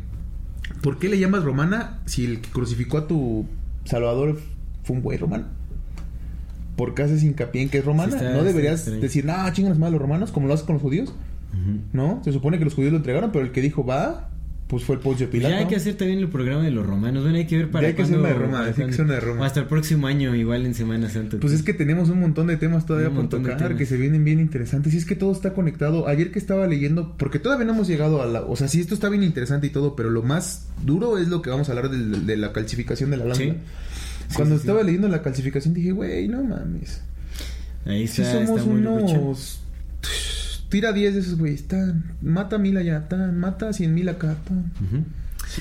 ¿Por qué le llamas romana si el que crucificó a tu salvador fue un güey romano? ¿Por qué haces hincapié en que es romana? Sí, está- no deberías extraño. decir, nah, chingan más los romanos, como lo haces con los judíos. ¿No? Se supone que los judíos lo entregaron, pero el que dijo va, pues fue el Poncio Pues Pilato. ya hay que hacer también el programa de los romanos. Bueno, hay que ver para Ya hay que hacer una de Roma, hay que una de Roma. Hasta el próximo año, igual en Semana Santa. Pues es que tenemos un montón de temas todavía Un por tocar que se vienen bien interesantes. Y es que todo está conectado. Ayer que estaba leyendo, porque todavía no hemos llegado a la. O sea, sí, esto está bien interesante y todo, pero lo más duro es lo que vamos a hablar de, la calcificación de la glándula. Sí. Sí, Cuando sí, sí. estaba leyendo la calcificación dije, güey, no mames. Ahí está, somos está muy unos. Tira 10 de esos, güey. Está, mata mil allá, tan, mata 100 mil acá. tan.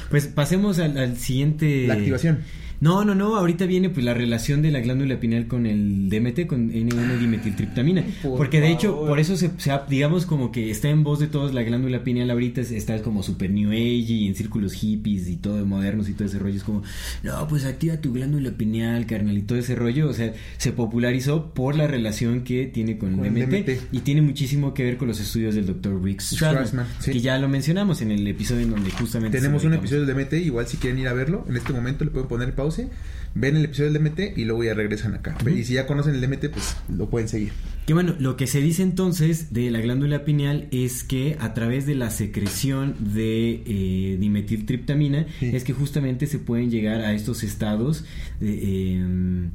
Pues pasemos al, al siguiente. La activación. No, no, no. Ahorita viene pues la relación de la glándula pineal con el DMT, con N1-dimetiltriptamina. Por Porque de hecho, por eso se, digamos como que está en voz de todos la glándula pineal ahorita es- está como super new age y en círculos hippies y todo modernos y todo ese rollo. Es como, no, pues activa tu glándula pineal, carnal, y todo ese rollo. O sea, se popularizó por la relación que tiene con, Con el el DMT, y tiene muchísimo que ver con los estudios del Dr. Rick Strassman, Strassman, sí. que ya lo mencionamos en el episodio en donde justamente Tenemos un episodio del DMT, igual si quieren ir a verlo, en este momento le pueden poner pause, ven el episodio del DMT y luego ya regresan acá. Y si ya conocen el DMT, pues lo pueden seguir. Que bueno, lo que se dice entonces de la glándula pineal es que a través de la secreción de eh, dimetiltriptamina Sí. es que justamente se pueden llegar a estos estados de, eh,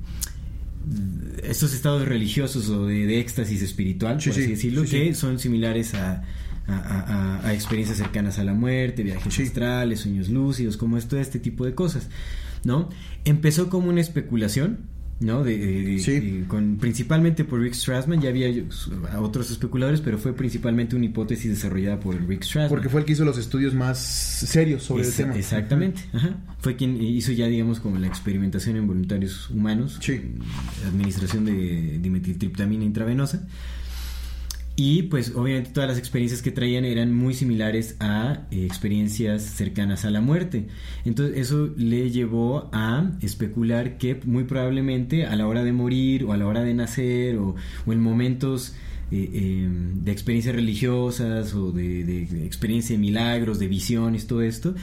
estos estados religiosos o de, de éxtasis espiritual, Sí, por sí, así decirlo, sí, que son similares a, a- a- a- a experiencias cercanas a la muerte, viajes astrales, sueños lúcidos, como esto, este tipo de cosas, ¿no? Empezó como una especulación, ¿no? De, de- Sí. de- con, principalmente por Rick Strassman, ya había otros especuladores, pero fue principalmente una hipótesis desarrollada por Rick Strassman. Porque fue el que hizo los estudios más serios sobre Esa- el tema. Exactamente, ajá. Fue quien hizo ya, digamos, como la experimentación en voluntarios humanos, Sí. administración de dimetiltriptamina intravenosa. Y pues obviamente todas las experiencias que traían eran muy similares a eh, experiencias cercanas a la muerte. Entonces eso le llevó a especular que muy probablemente a la hora de morir o a la hora de nacer o, o en momentos eh, eh, de experiencias religiosas o de, de- experiencia de milagros, de visiones, todo esto,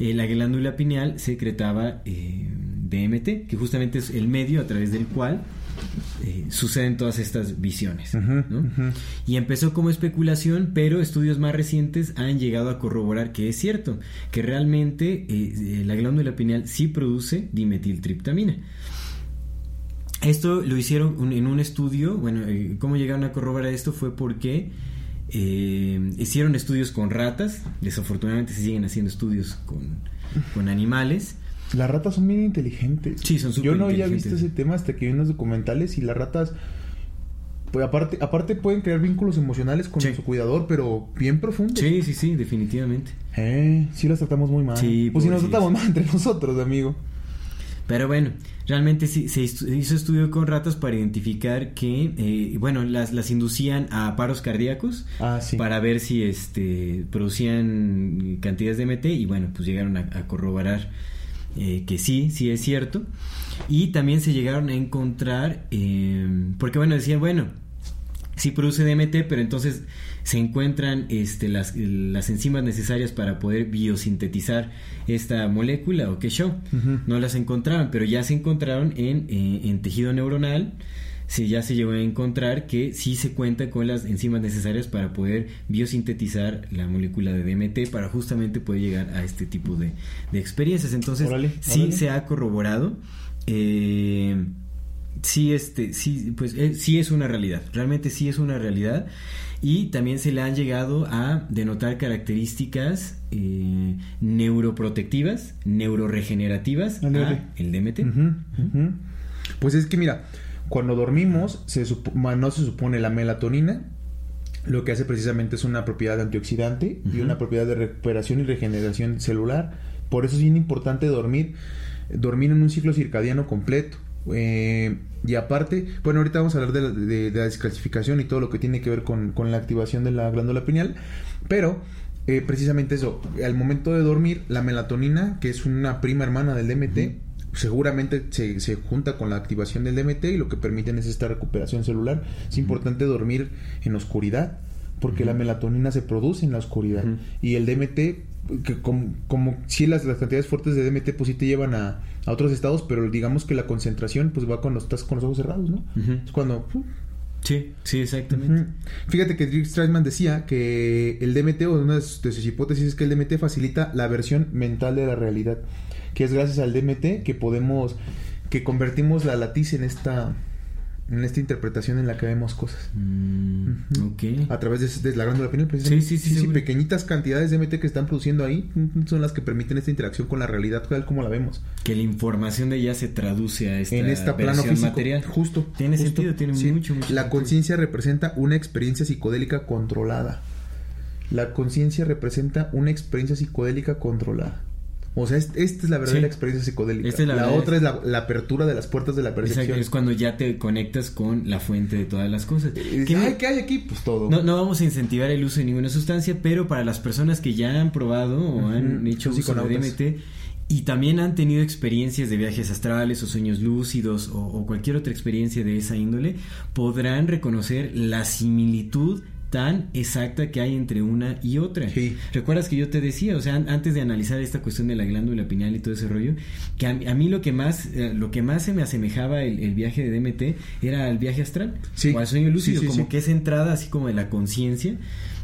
eh, la glándula pineal secretaba DMT, que justamente es el medio a través del cual eh, suceden todas estas visiones. Y empezó como especulación, pero estudios más recientes han llegado a corroborar que es cierto, que realmente eh, la glándula pineal sí produce dimetiltriptamina. Esto lo hicieron un- en un estudio, bueno, eh, ¿cómo llegaron a corroborar esto? Fue porque hicieron estudios con ratas, desafortunadamente se siguen haciendo estudios con, con animales, Las ratas son bien inteligentes. Sí, son Yo no había visto ese tema hasta que vi unos documentales y las ratas... Pues aparte, aparte pueden crear vínculos emocionales con Sí. su cuidador, pero bien profundos. Sí, sí, sí, definitivamente. Eh, sí las tratamos muy mal. Sí, pues si nos tratamos mal entre nosotros, amigo. Pero bueno, realmente sí, se hizo hizo estudio con ratas para identificar que, eh, bueno, las, las inducían a paros cardíacos Ah, sí. para ver si este producían cantidades de MT y bueno, pues llegaron a, a corroborar eh, que sí, sí es cierto. Y también se llegaron a encontrar, eh, porque bueno, decían, bueno, sí produce DMT, pero entonces se encuentran este, las, las enzimas necesarias para poder biosintetizar esta molécula o qué show. No las encontraban, pero ya se encontraron en, eh, en tejido neuronal. Sí, ya se llegó a encontrar que sí se cuenta con las enzimas necesarias para poder biosintetizar la molécula de DMT para justamente poder llegar a este tipo de, de experiencias. Entonces, sí se ha corroborado. Eh, sí, este, sí, pues eh, sí es una realidad. Realmente sí es una realidad. Y también se le han llegado a denotar características eh, neuroprotectivas, neuroregenerativas Ándale. a el DMT. Pues es que mira, cuando dormimos se no se supone la melatonina, lo que hace precisamente es una propiedad antioxidante y una propiedad de recuperación y regeneración celular. Por eso es bien importante dormir, dormir en un ciclo circadiano completo. Eh, y aparte, bueno, ahorita vamos a hablar de la, de- de la descalcificación y todo lo que tiene que ver con, con la activación de la glándula pineal, pero eh, precisamente eso, al momento de dormir, la melatonina, que es una prima hermana del DMT, seguramente se, se junta con la activación del DMT y lo que permiten es esta recuperación celular. Es importante dormir en oscuridad, porque la melatonina se produce en la oscuridad. Y el DMT, que como, como si las, las cantidades fuertes de DMT pues sí te llevan a, a otros estados, pero digamos que la concentración pues va cuando estás con los ojos cerrados, ¿no? Es cuando... Sí, sí, exactamente. Fíjate que Strassman decía que el DMT, o una de sus hipótesis es que el DMT facilita la versión mental de la realidad, que es gracias al DMT que podemos, que convertimos la latiz en esta, en esta interpretación en la que vemos cosas. Mm. A través de, de la glándula pineal, precisamente. Sí, sí, sí, seguro. pequeñitas cantidades de DMT que están produciendo ahí mm, son las que permiten esta interacción con la realidad tal como la vemos. Que la información de ella se traduce a esta en este plano físico. material. Justo. Tiene justo. sentido, tiene Sí. mucho, mucho La conciencia representa una experiencia psicodélica controlada. La conciencia representa una experiencia psicodélica controlada. O sea, es- esta es la verdadera Sí. experiencia psicodélica. Esta es la otra es la, la apertura de las puertas de la percepción. Exacto, es cuando ya te conectas con la fuente de todas las cosas. Que ay, ¿qué hay aquí? Pues todo. no, no vamos a incentivar el uso de ninguna sustancia, pero para las personas que ya han probado o han hecho uso de. DMT y también han tenido experiencias de viajes astrales o sueños lúcidos o, o cualquier otra experiencia de esa índole, podrán reconocer la similitud tan exacta que hay entre una y otra. Sí. ¿Recuerdas que yo te decía, o sea, an- antes de analizar esta cuestión de la glándula pineal y todo ese rollo, que a, mí- a mí lo que más eh, lo que más se me asemejaba el, el viaje de DMT era el viaje astral Sí. o al sueño lúcido, Sí, como que esa entrada así como de la conciencia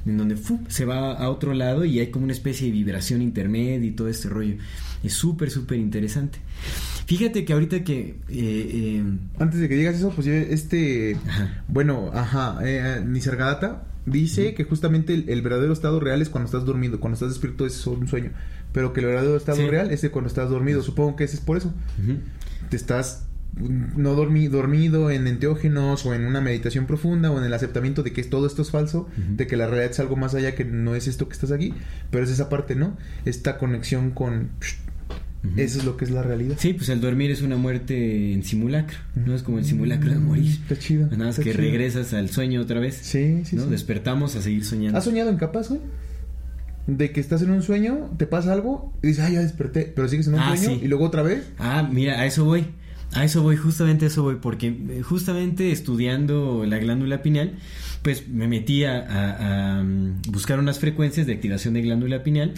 en donde se va a otro lado y hay como una especie de vibración intermedia y todo este rollo. Es súper, súper interesante. Fíjate que ahorita que... eh, eh, Antes de que digas eso, pues este. Ajá. Bueno, ajá. Eh, Nisargadatta dice que justamente el, el verdadero estado real es cuando estás dormido. Cuando estás despierto es solo un sueño. Pero que el verdadero estado Sí. real es cuando estás dormido. Supongo que ese es por eso. Te estás no dormi, dormido en enteógenos o en una meditación profunda o en el aceptamiento de que todo esto es falso, de que la realidad es algo más allá que no es esto que estás aquí, pero es esa parte, ¿no? Esta conexión con... Eso es lo que es la realidad. Sí, pues el dormir es una muerte en simulacro, ¿no? Es como el simulacro de morir. Está chido. Nada más que chido. regresas al sueño otra vez. Sí, sí, ¿no? sí. Despertamos a seguir soñando. ¿Has soñado en capaz, güey? De que estás en un sueño, te pasa algo y dices, ah, ya desperté, pero sigues en un Ah, sueño sí. y luego otra vez. Ah, mira, a eso voy. A eso voy, justamente a eso voy, porque eh, justamente estudiando la glándula pineal, pues me metí a, a- a, mm, buscar unas frecuencias de activación de glándula pineal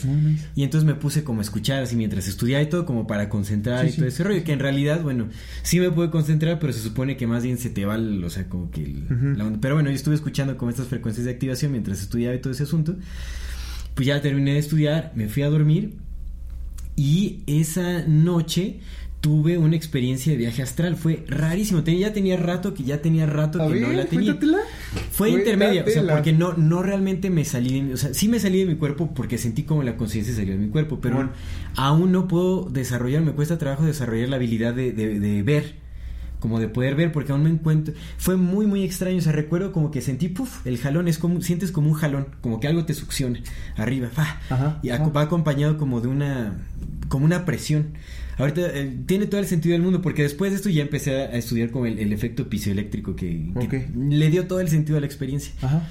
y entonces me puse como a escuchar así mientras estudiaba y todo, como para concentrar Sí, y todo sí. ese rollo, que en realidad, bueno, sí me puedo concentrar, pero se supone que más bien se te va, el- o sea, como que... el- Ujú. la onda. Pero bueno, yo estuve escuchando como estas frecuencias de activación mientras estudiaba y todo ese asunto. Pues ya terminé de estudiar, me fui a dormir y esa noche tuve una experiencia de viaje astral. Fue rarísimo. Tenía- ya tenía rato que ya tenía rato que no la tenía. cuéntatela. Fue intermedia, o sea, porque no, no realmente me salí de mi, o sea, sí me salí de mi cuerpo porque sentí como la conciencia salió de mi cuerpo, pero Bueno. aún no puedo desarrollar, me cuesta trabajo desarrollar la habilidad de, de- de ver, como de poder ver, porque aún me encuentro, fue muy, muy extraño, o sea, recuerdo como que sentí, puff, el jalón, es como, sientes como un jalón, como que algo te succiona, arriba, fa, Ajá, y ajá. va acompañado como de una, como una presión. Ahorita eh, tiene todo el sentido del mundo porque después de esto ya empecé a, estudiar como el, el efecto pisoeléctrico que, que le dio todo el sentido a la experiencia. Ajá.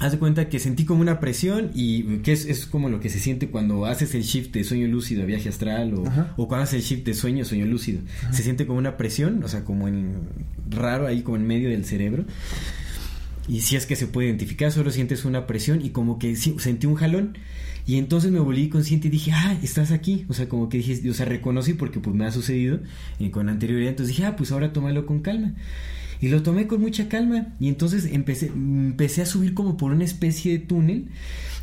Haz de cuenta que sentí como una presión y que es, es como lo que se siente cuando haces el shift de sueño lúcido a viaje astral o cuando haces el shift de sueño a sueño lúcido. Se siente como una presión, o sea, como en raro ahí como en medio del cerebro. Y si es que se puede identificar, solo sientes una presión y como que sí, sentí un jalón. Y entonces me volví consciente y dije, ah, estás aquí. O sea, como que dije, o sea, reconocí porque pues me ha sucedido eh, con anterioridad. Entonces dije, ah, pues ahora tómalo con calma. Y lo tomé con mucha calma. Y entonces empecé, empecé a subir como por una especie de túnel.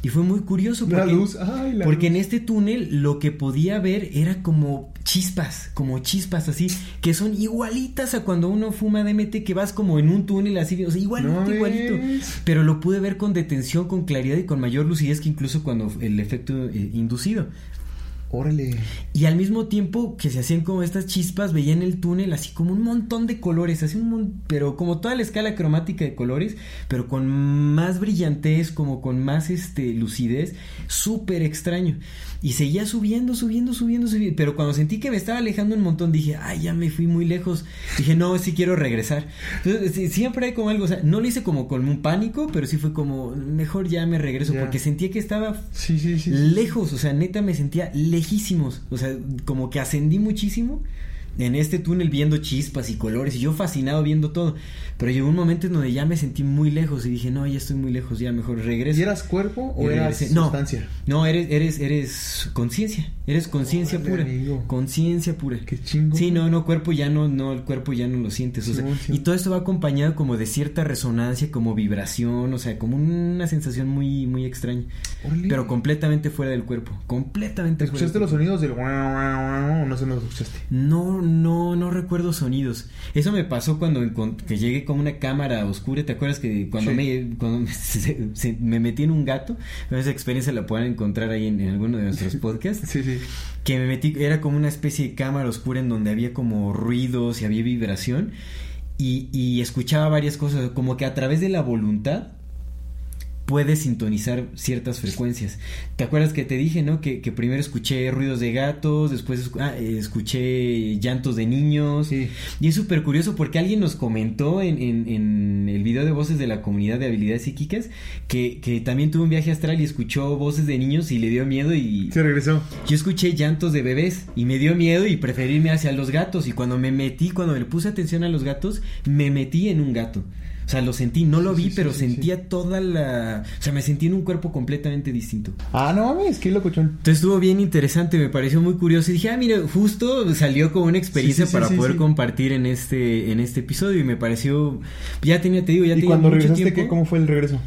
Y fue muy curioso. La porque- luz, ay, la porque luz. en este túnel lo que podía ver era como chispas, como chispas así, que son igualitas a cuando uno fuma DMT, que vas como en un túnel así, o sea, igualito, No igualito. Pero lo pude ver con detención, con claridad y con mayor lucidez que incluso cuando el efecto eh, inducido. Órale. Y al mismo tiempo que se hacían como estas chispas, veía en el túnel así como un montón de colores, un pero como toda la escala cromática de colores, pero con más brillantez, como con más este lucidez, súper extraño. Y seguía subiendo, subiendo, subiendo, subiendo. Pero cuando sentí que me estaba alejando un montón, dije, ay, ya me fui muy lejos. Dije, no, sí quiero regresar. Entonces, sí, siempre hay como algo, o sea, no lo hice como con un pánico, pero sí fue como, mejor ya me regreso, porque sentía que estaba Sí, sí, sí. lejos, o sea, neta me sentía lejísimos, o sea, como que ascendí muchísimo en este túnel viendo chispas y colores y yo fascinado viendo todo, pero llegó un momento en donde ya me sentí muy lejos y dije, no, ya estoy muy lejos, ya mejor regreso. ¿Y eras cuerpo o eras no, sustancia? No, eres, eres, eres conciencia, eres conciencia pura, conciencia pura. Qué chingo. Sí, no, no, cuerpo ya no, no, el cuerpo ya no lo sientes. o sea, y todo esto va acompañado como de cierta resonancia, como vibración, o sea, como una sensación muy, muy extraña. Pero completamente fuera del cuerpo. Completamente fuera ¿Escuchaste del los cuerpo. sonidos del no se los escuchaste? No, no, no recuerdo sonidos. Eso me pasó cuando que llegué con una cámara oscura. ¿Te acuerdas que cuando Sí. me cuando me, se- se- me metí en un gato? Esa experiencia la pueden encontrar ahí en, en alguno de nuestros podcasts. Sí, sí. que me metí, era como una especie de cámara oscura en donde había como ruidos y había vibración y, y escuchaba varias cosas, como que a través de la voluntad puedes sintonizar ciertas frecuencias. ¿Te acuerdas que te dije, no? Que, que primero escuché ruidos de gatos, después ah, eh, escuché llantos de niños. Sí. Y es súper curioso porque alguien nos comentó en, en- en el video de voces de la comunidad de habilidades psíquicas que, que también tuvo un viaje astral y escuchó voces de niños y le dio miedo y, Se regresó. yo escuché llantos de bebés y me dio miedo y preferí irme hacia los gatos. Y cuando me metí, cuando le puse atención a los gatos, me metí en un gato. O sea, lo sentí, no lo vi, sí, pero sí, sentía toda la... O sea, me sentí en un cuerpo completamente distinto. Ah, no mames, qué locochón. Entonces estuvo bien interesante, me pareció muy curioso. Y dije, ah, mira, justo salió como una experiencia para poder compartir en este, en este episodio. Y me pareció... Ya tenía, te digo, ya ¿Y tenía cuando mucho regresaste, tiempo. qué, cómo fue el regreso?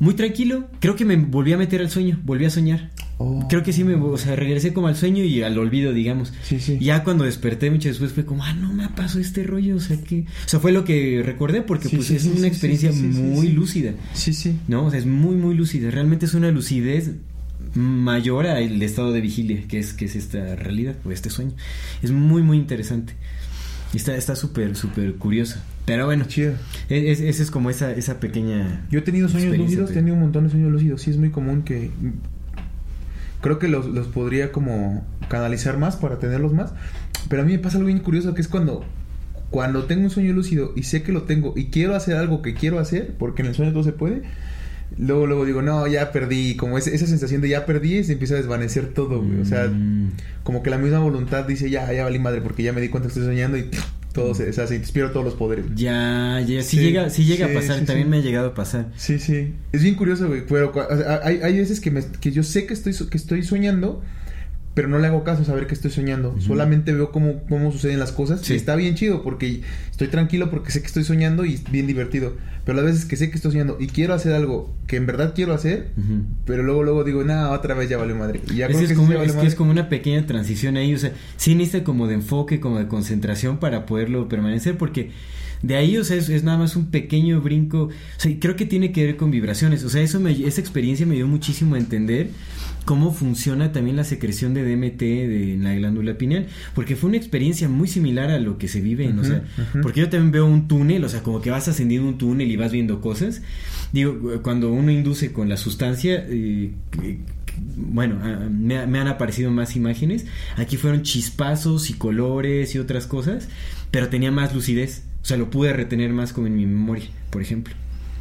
Muy tranquilo. Creo que me volví a meter al sueño, volví a soñar. Oh. Creo que sí me, o sea, regresé como al sueño y al olvido, digamos. Sí, sí. Ya cuando desperté mucho después fue como, ah, no me pasó este rollo, o sea que, o sea, fue lo que recordé porque Sí, pues es una experiencia muy lúcida, Sí, sí. ¿no? O sea, es muy muy lúcida, realmente es una lucidez mayor al estado de vigilia, que es que es esta realidad o este sueño. Es muy muy interesante. Está está súper, súper curioso. Pero bueno, Chido. es, es- esa es como esa, esa pequeña... Yo he tenido sueños lúcidos, he tenido un montón de sueños lúcidos. Sí, es muy común que. Creo que los, los podría como canalizar más para tenerlos más. Pero a mí me pasa algo bien curioso que es cuando. Cuando tengo un sueño lúcido y sé que lo tengo y quiero hacer algo que quiero hacer, porque en el sueño todo se puede, luego luego digo, no, ya perdí. Como ese- esa sensación de ya perdí se empieza a desvanecer todo, güey. O sea, Mm. como que la misma voluntad dice, ya, ya valí madre, porque ya me di cuenta que estoy soñando y todo se deshace y pierdo todos los poderes. Ya, ya, sí, Sí, llega, sí llega sí, a pasar, sí, también me ha llegado a pasar. Sí, sí. Es bien curioso, güey. Pero o sea, hay, hay veces que, me, que yo sé que estoy, que estoy soñando, pero no le hago caso a saber que estoy soñando. Solamente veo cómo, cómo suceden las cosas. Sí. Y está bien chido porque estoy tranquilo porque sé que estoy soñando y es bien divertido. Pero las veces que sé que estoy soñando y quiero hacer algo que en verdad quiero hacer, pero luego luego digo, nada, otra vez ya valió madre. Y ya Es, creo es que como, sí es que es como una pequeña transición ahí, o sea, sí necesita como de enfoque, como de concentración para poderlo permanecer, porque de ahí, o sea, es, es nada más un pequeño brinco, o sea, creo que tiene que ver con vibraciones, o sea, eso me, esa experiencia me dio muchísimo a entender cómo funciona también la secreción de DMT de, en la glándula pineal, porque fue una experiencia muy similar a lo que se vive en, o sea, porque yo también veo un túnel, o sea, como que vas ascendiendo un túnel y vas viendo cosas, digo, cuando uno induce con la sustancia, eh, bueno, me, me han aparecido más imágenes. Aquí fueron chispazos y colores y otras cosas, pero tenía más lucidez. O sea, lo pude retener más como en mi memoria, por ejemplo.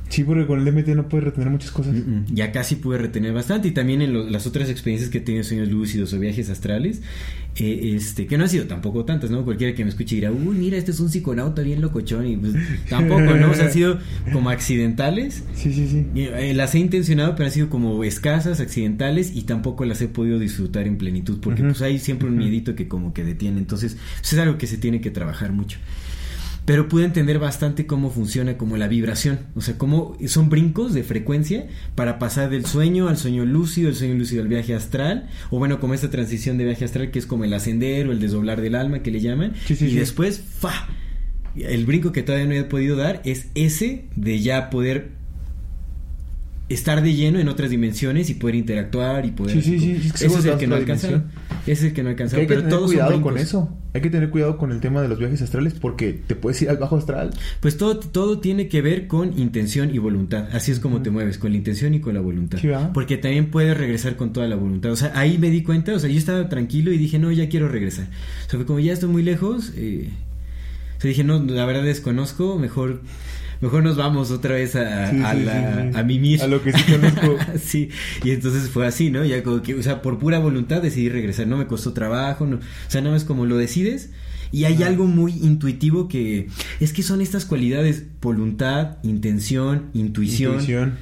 Sí, porque con el DMT no puedes retener muchas cosas. Mm, mm, Ya casi pude retener bastante. Y también en lo- las otras experiencias que he tenido, sueños lúcidos o viajes astrales, eh, este, que no han sido tampoco tantas, ¿no? Cualquiera que me escuche dirá, uy, mira, este es un psiconauta bien locochón. Y pues tampoco, ¿no? O sea, han sido como accidentales. Sí, sí, sí. Y, eh, las he intencionado, pero han sido como escasas, accidentales y tampoco las he podido disfrutar en plenitud porque pues hay siempre un miedito que como que detiene. Entonces, pues, es algo que se tiene que trabajar mucho. Pero pude entender bastante cómo funciona como la vibración, o sea, cómo son brincos de frecuencia para pasar del sueño al sueño lúcido, el sueño lúcido al viaje astral, o bueno, como esta transición de viaje astral que es como el ascender o el desdoblar del alma que le llaman, Sí, sí, y sí. después, ¡fa! El brinco que todavía no he podido dar es ese de ya poder estar de lleno en otras dimensiones y poder interactuar y poder... Sí, sí, sí, es que Ese seguro es el que no es el que no Que alcanzaron. hay que Pero tener todos cuidado con eso. Hay que tener cuidado con el tema de los viajes astrales porque te puedes ir al bajo astral. Pues todo, todo tiene que ver con intención y voluntad. Así es como te mueves, con la intención y con la voluntad. Sí. Porque también puedes regresar con toda la voluntad. O sea, ahí me di cuenta, o sea, yo estaba tranquilo y dije, no, ya quiero regresar. O sea, como ya estoy muy lejos. Eh, o sea, dije, no, la verdad desconozco, mejor... Mejor nos vamos otra vez a, Sí, a sí, la- sí, sí. a mimir. A lo que sí conozco. sí, y entonces fue así, ¿no? Ya como que, o sea, por pura voluntad decidí regresar. No me costó trabajo, no, o sea, nada más como lo decides. Y hay algo muy intuitivo que es que son estas cualidades: voluntad, intención, intuición. Intuición.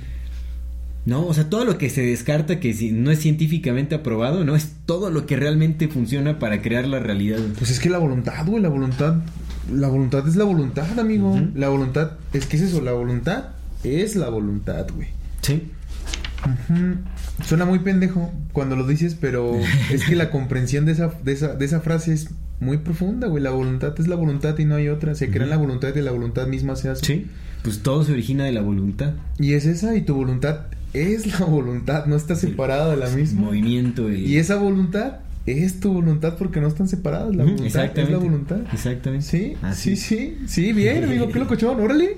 ¿No? O sea, todo lo que se descarta que si no es científicamente aprobado, ¿no? Es todo lo que realmente funciona para crear la realidad. Pues es que la voluntad, güey, la voluntad. La voluntad es la voluntad, amigo. La voluntad. Es que es eso, la voluntad es la voluntad, güey. Sí. Suena muy pendejo cuando lo dices, pero es que la comprensión de esa, de esa, de esa frase es muy profunda, güey. La voluntad es la voluntad y no hay otra. Se crea en la voluntad y la voluntad misma se hace. Sí. Pues todo se origina de la voluntad. Y es esa y tu voluntad es la voluntad, no está separada de la misma. Movimiento. El... Y esa voluntad es tu voluntad porque no están separadas. La voluntad es exactamente. la voluntad. Exactamente. Sí, Así. sí, sí, sí, bien, amigo, qué locochón, órale,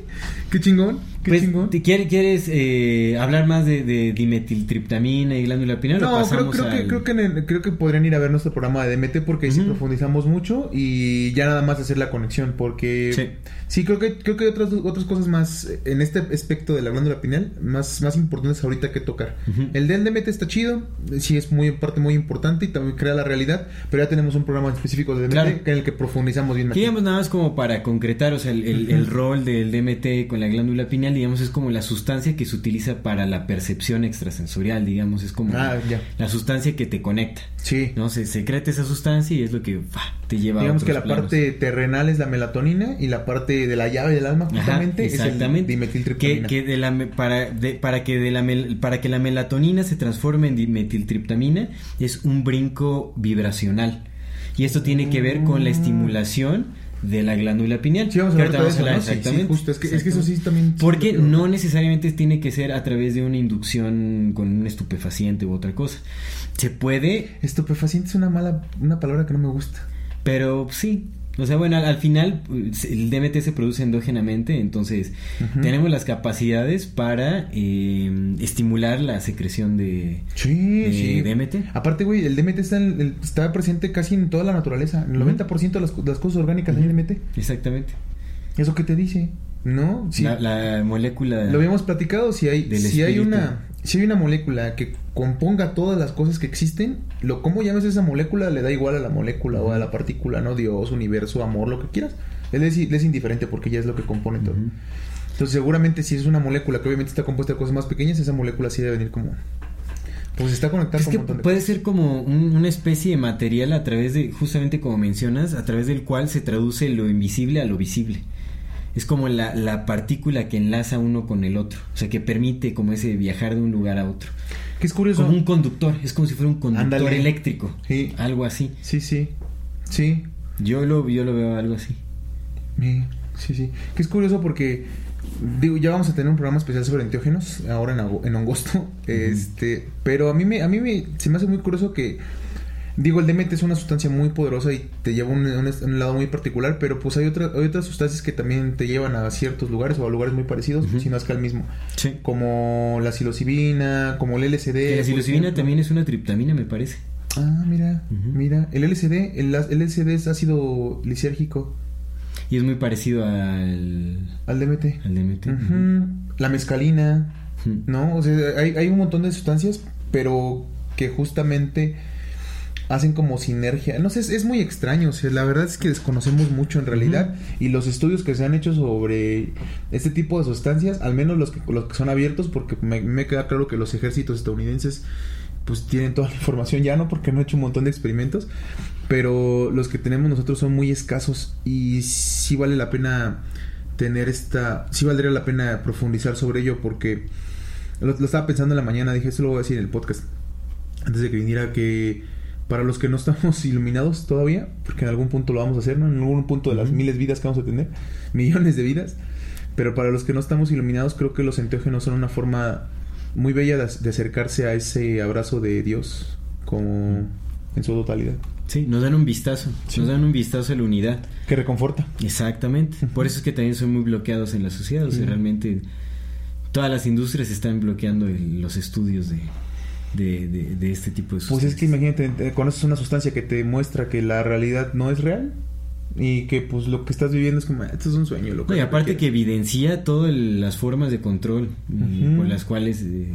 qué chingón, qué Pues, chingón. ¿te quiere- ¿Quieres eh, hablar más de, de dimetiltriptamina y glándula pineal? No, creo, que, al- creo, que en el- creo que podrían ir a ver nuestro programa de DMT porque ahí sí profundizamos mucho y ya nada más hacer la conexión porque Sí. sí, creo que creo que hay otras otras cosas más en este aspecto de la glándula pineal más más importantes ahorita que tocar. El del DMT está chido, sí es muy parte muy importante y también crea la realidad, pero ya tenemos un programa específico de DMT Claro. en el que profundizamos bien. Digamos nada más como para concretar, o sea, el, el- el rol del DMT con la glándula pineal, digamos, es como la sustancia que se utiliza para la percepción extrasensorial, digamos, es como Ah, la sustancia que te conecta, Sí. ¿no? Se secreta esa sustancia y es lo que te lleva Digamos a que otros la planos. parte terrenal es la melatonina y la parte de la llave del alma Ajá, justamente es el exactamente. que, dimetiltriptamina. que de la para, de- para que de la mel- para que la melatonina se transforme en dimetiltriptamina es un brinco vibracional y esto tiene que ver con la estimulación de la glándula pineal. Sí, vamos a hablar de eso, exactamente. justo. Es que, es que eso sí también... Porque no necesariamente tiene que ser a través de una inducción con un estupefaciente u otra cosa. Se puede, Estupefaciente es una mala... Una palabra que no me gusta. pero sí. O sea, bueno, al, al final pues, el DMT se produce endógenamente, entonces tenemos las capacidades para eh, estimular la secreción de, Sí, de sí. DMT. Aparte, güey, el DMT está, en- el- está presente casi en toda la naturaleza. El 90% de las, de las cosas orgánicas hay DMT. Exactamente. ¿Eso qué te dice? ¿No? Sí. La, la molécula... Lo habíamos platicado, si hay, si hay una si hay una molécula que componga todas las cosas que existen, lo cómo llames esa molécula le da igual a la molécula o a la partícula, ¿no? Dios, universo, amor, lo que quieras. Él es, él es indiferente porque ya es lo que compone todo. Entonces, seguramente si es una molécula que obviamente está compuesta de cosas más pequeñas, esa molécula sí debe venir como pues está conectada Es con que un montón de puede cosas. ser como un- una especie de material a través de, justamente como mencionas, a través del cual se traduce lo invisible a lo visible. Es como la, la partícula que enlaza uno con el otro, o sea, que permite como ese viajar de un lugar a otro. Que es curioso. Como un conductor, es como si fuera un conductor Ándale. eléctrico, Sí. algo así. Sí, sí. Sí. Yo lo, yo lo veo algo así. Sí, sí. Que es curioso porque digo, ya vamos a tener un programa especial sobre enteógenos ahora en, en agosto. Este, pero a mí me a mí me se me hace muy curioso que digo, el DMT es una sustancia muy poderosa y te lleva a un, lado muy particular, pero pues hay otra, hay otras sustancias que también te llevan a ciertos lugares o a lugares muy parecidos, si no es que al mismo. Sí. Como la psilocibina, como el LSD. La psilocibina también es una triptamina, me parece. Ah, mira, mira, el LSD, el, el LSD es ácido lisérgico Y es muy parecido al, al DMT. al DMT. La mescalina. ¿no? O sea, hay, hay un montón de sustancias, pero que justamente hacen como sinergia. No sé, es, es muy extraño. O sea, la verdad es que desconocemos mucho en realidad. Y los estudios que se han hecho sobre este tipo de sustancias, al menos los que, los que son abiertos, porque me, me queda claro que los ejércitos estadounidenses pues tienen toda la información ya, ¿no? Porque han hecho un montón de experimentos. Pero los que tenemos nosotros son muy escasos y sí vale la pena tener esta... Sí valdría la pena profundizar sobre ello porque lo, lo estaba pensando en la mañana, dije, eso lo voy a decir en el podcast. Antes de que viniera que para los que no estamos iluminados todavía, porque en algún punto lo vamos a hacer, ¿no? En algún punto de las miles de vidas que vamos a tener, millones de vidas. Pero para los que no estamos iluminados, creo que los enteógenos son una forma muy bella de, de acercarse a ese abrazo de Dios como en su totalidad. Sí, nos dan un vistazo, Sí. nos dan un vistazo a la unidad. Que reconforta. Exactamente. Por eso es que también son muy bloqueados en la sociedad. O sea, realmente todas las industrias están bloqueando el- los estudios de, de, de- de este tipo de Pues sustancias. es que imagínate, eh, conoces una sustancia que te muestra que la realidad no es real y que pues lo que estás viviendo es como, "Ah, esto es un sueño. Lo No, y aparte que evidencia todas las formas de control por las cuales eh,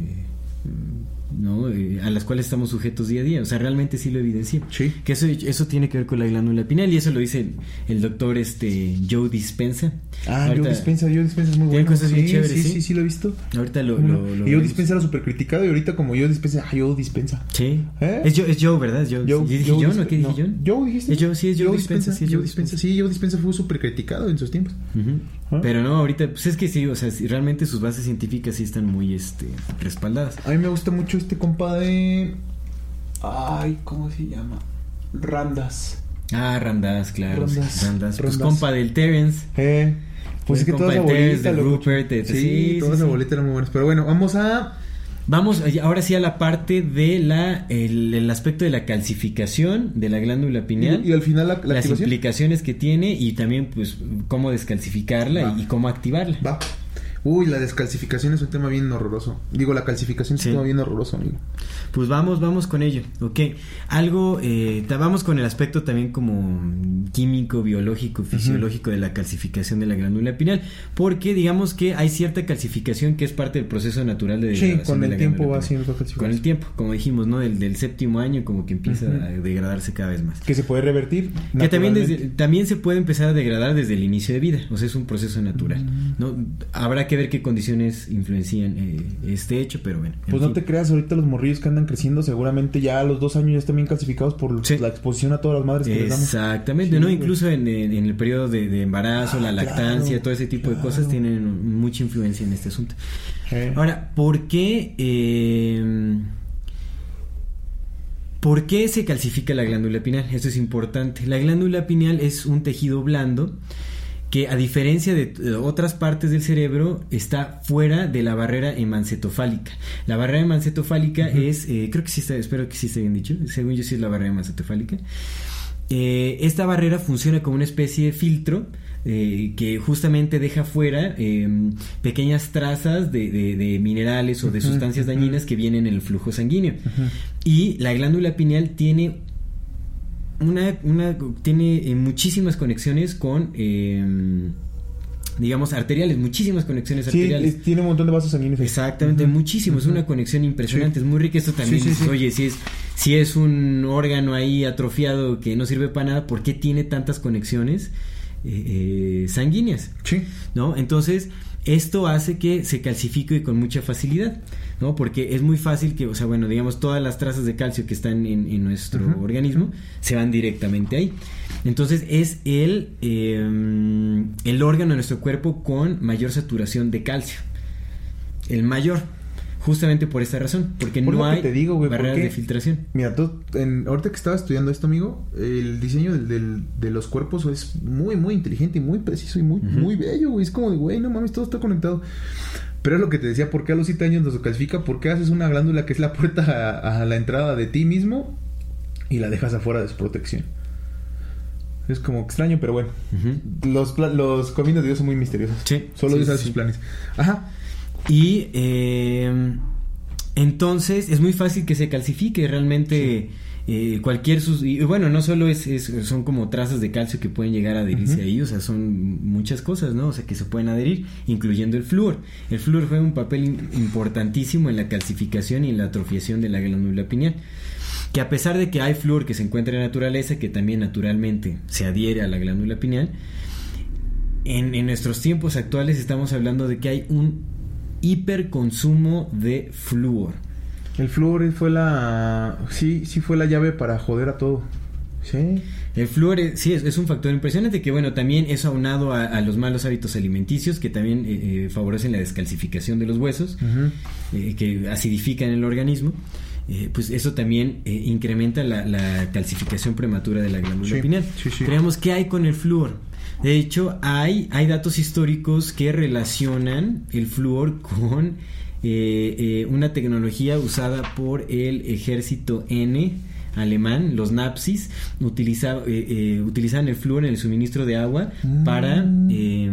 ¿no? Eh, a las cuales estamos sujetos día a día. O sea, realmente sí lo evidencia. Sí. Que eso, eso tiene que ver con la glándula pineal y eso lo dice el, el doctor este Joe Dispensa. Ah, Ahorita- yo dispensa, yo dispensa es muy Tiene bueno. cosas bien sí, chéveres, sí, ¿sí? sí, sí, lo he visto. Ahorita lo, Bueno, lo- lo y yo vemos. dispensa era súper criticado y ahorita como yo dispensa, ah, yo dispensa. Sí. ¿Eh? Es, Joe, es Joe, ¿verdad? Es Joe. Joe- ¿Sí dije Joe John o qué dije no, John? Joe dijiste. Es Joe, sí, es Joe, Joe Dispensa. sí, es Joe Joe dispensa. Sí, Joe dispensa fue súper criticado en sus tiempos. Ujú. Pero no, ahorita, pues es que sí, o sea, sí, realmente sus bases científicas sí están muy este, respaldadas. A mí me gusta mucho este compa de. Ay, ¿cómo se llama? Randas. Ah, Randas, claro. Randas, sí, Randas. Pues Randas. compa del Terence. Eh. Pues es que toda esa bolita. de. Rupert, de- sí, sí, toda sí, esa sí. bolita era muy. Pero bueno, vamos a. Vamos ahora sí a la parte de la el, el aspecto de la calcificación de la glándula pineal. Y, y al final la, la las implicaciones que tiene y también pues cómo descalcificarla y, y cómo activarla. Va. Uy, la descalcificación es un tema bien horroroso. Digo, la calcificación es Sí. un tema bien horroroso, amigo. Pues vamos, vamos con ello, ok. Algo, eh, vamos con el aspecto también como químico, biológico, fisiológico de la calcificación de la glándula pineal, porque digamos que hay cierta calcificación que es parte del proceso natural de Sí, degradación con de el la tiempo va haciendo calcificación. Con el tiempo, como dijimos, ¿no? Del, del séptimo año como que empieza a degradarse cada vez más. Que se puede revertir. Que también, desde- también se puede empezar a degradar desde el inicio de vida, o sea, es un proceso natural. Mm. ¿no? Habrá que ver qué condiciones influencian eh, este hecho, pero bueno. en Pues no fin. te creas, ahorita los morrillos que andan creciendo, seguramente ya a los dos años ya están bien calcificados por Sí. la exposición a todas las madres que les damos. Exactamente, Sí, ¿no? Incluso en, el periodo de, de embarazo, Ah, la lactancia, claro, todo ese tipo de cosas tienen mucha influencia en este asunto. Eh. Ahora, ¿por qué, eh, ¿por qué se calcifica la glándula pineal? Eso es importante. La glándula pineal es un tejido blando que a diferencia de eh, otras partes del cerebro está fuera de la barrera hemancetofálica. La barrera hemancetofálica es, eh, creo que sí está, espero que sí esté bien dicho, según yo sí es la barrera hemancetofálica. eh, esta barrera funciona como una especie de filtro eh, que justamente deja fuera eh, pequeñas trazas de, de- de minerales o de sustancias dañinas que vienen en el flujo sanguíneo. Y la glándula pineal tiene una, una tiene eh, muchísimas conexiones con eh, digamos arteriales, muchísimas conexiones Sí, arteriales. es- tiene un montón de vasos sanguíneos. Exactamente, muchísimo, es una conexión impresionante, es muy rica. Esto también, sí. oye, si es, si es un órgano ahí atrofiado que no sirve para nada, ¿por qué tiene tantas conexiones eh, eh, sanguíneas? Sí. ¿No? Entonces, esto hace que se calcifique con mucha facilidad, ¿no? Porque es muy fácil que, o sea, bueno, digamos, todas las trazas de calcio que están en, en nuestro organismo se van directamente ahí. Entonces, es el, eh, el órgano de nuestro cuerpo con mayor saturación de calcio. El mayor. Justamente por esta razón, porque Por no hay te digo, barreras de filtración. Mira, tú, en, ahorita que estaba estudiando esto, amigo, el diseño del, del- de los cuerpos es muy, muy inteligente y muy preciso y muy, muy bello, güey. Es como de, güey, no mames, todo está conectado. Pero es lo que te decía, ¿por qué a los 7 años nos calcifica? ¿Por qué haces una glándula que es la puerta a, a la entrada de ti mismo y la dejas afuera de su protección? Es como extraño, pero bueno. Los, los caminos de Dios son muy misteriosos. Sí, Solo sí, Dios sabe sí. sus planes. Ajá. Y eh, entonces es muy fácil que se calcifique realmente eh, cualquier sus y bueno no solo es, es- son como trazas de calcio que pueden llegar a adherirse ahí o sea son muchas cosas no o sea que se pueden adherir incluyendo el flúor. El flúor juega un papel importantísimo en la calcificación y en la atrofiación de la glándula pineal que a pesar de que hay flúor que se encuentra en la naturaleza que también naturalmente se adhiere a la glándula pineal en, en nuestros tiempos actuales estamos hablando de que hay un hiperconsumo de flúor. El flúor fue la. Sí, sí fue la llave para joder a todo. Sí. El flúor es, sí es, es un factor impresionante que bueno también es aunado a, a los malos hábitos alimenticios que también eh, eh, favorecen la descalcificación de los huesos eh, que acidifican el organismo eh, pues eso también incrementa la, la calcificación prematura de la glándula Sí, pineal sí, sí. creemos que hay con el flúor de hecho hay hay datos históricos que relacionan el flúor con eh, eh, una tecnología usada por el ejército N alemán, los nazis, utiliza- eh, eh, utilizaban el flúor en el suministro de agua para eh,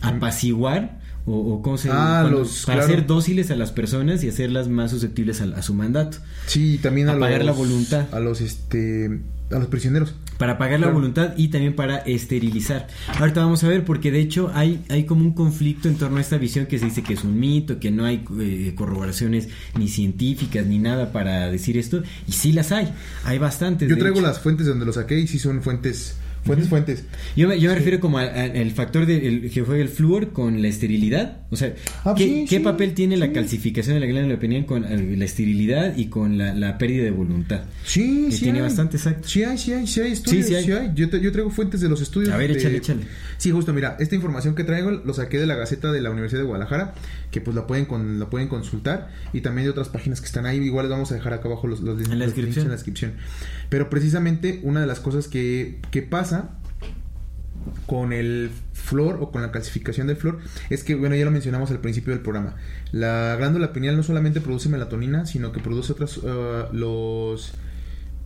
apaciguar o, o cómo se Ah, cuando- los- para claro. hacer dóciles a las personas y hacerlas más susceptibles a, a su mandato. Sí, también a Apagar los. la voluntad. A los, este. A los prisioneros. Para apagar la voluntad y también para esterilizar. Ahorita vamos a ver, porque de hecho hay, hay como un conflicto en torno a esta visión que se dice que es un mito, que no hay eh, corroboraciones ni científicas ni nada para decir esto. Y sí las hay, hay bastantes. Yo traigo hecho. las fuentes de donde lo saqué y sí son fuentes. Fuentes, fuentes. Yo me, yo me refiero como al, factor de, el- que juega el flúor con la esterilidad. O sea, Ah, ¿qué, sí, qué sí, papel tiene la sí. calcificación de la glándula pineal con eh, la esterilidad y con la, la pérdida de voluntad? Sí, Que sí. tiene hay. bastante, exacto. Sí hay, sí hay, sí hay estudios. Sí, Sí, sí hay. hay. Yo, yo traigo fuentes de los estudios. A ver, de- échale, échale. Sí, justo, mira, esta información que traigo lo saqué de la Gaceta de la Universidad de Guadalajara, que pues la pueden con, la pueden consultar, y también de otras páginas que están ahí. Igual les vamos a dejar acá abajo los, los, En la los links descripción. en la descripción. Pero precisamente una de las cosas que, que pasa con el flor o con la calcificación del flor es que, bueno, ya lo mencionamos al principio del programa. La glándula pineal no solamente produce melatonina, sino que produce otros, uh, los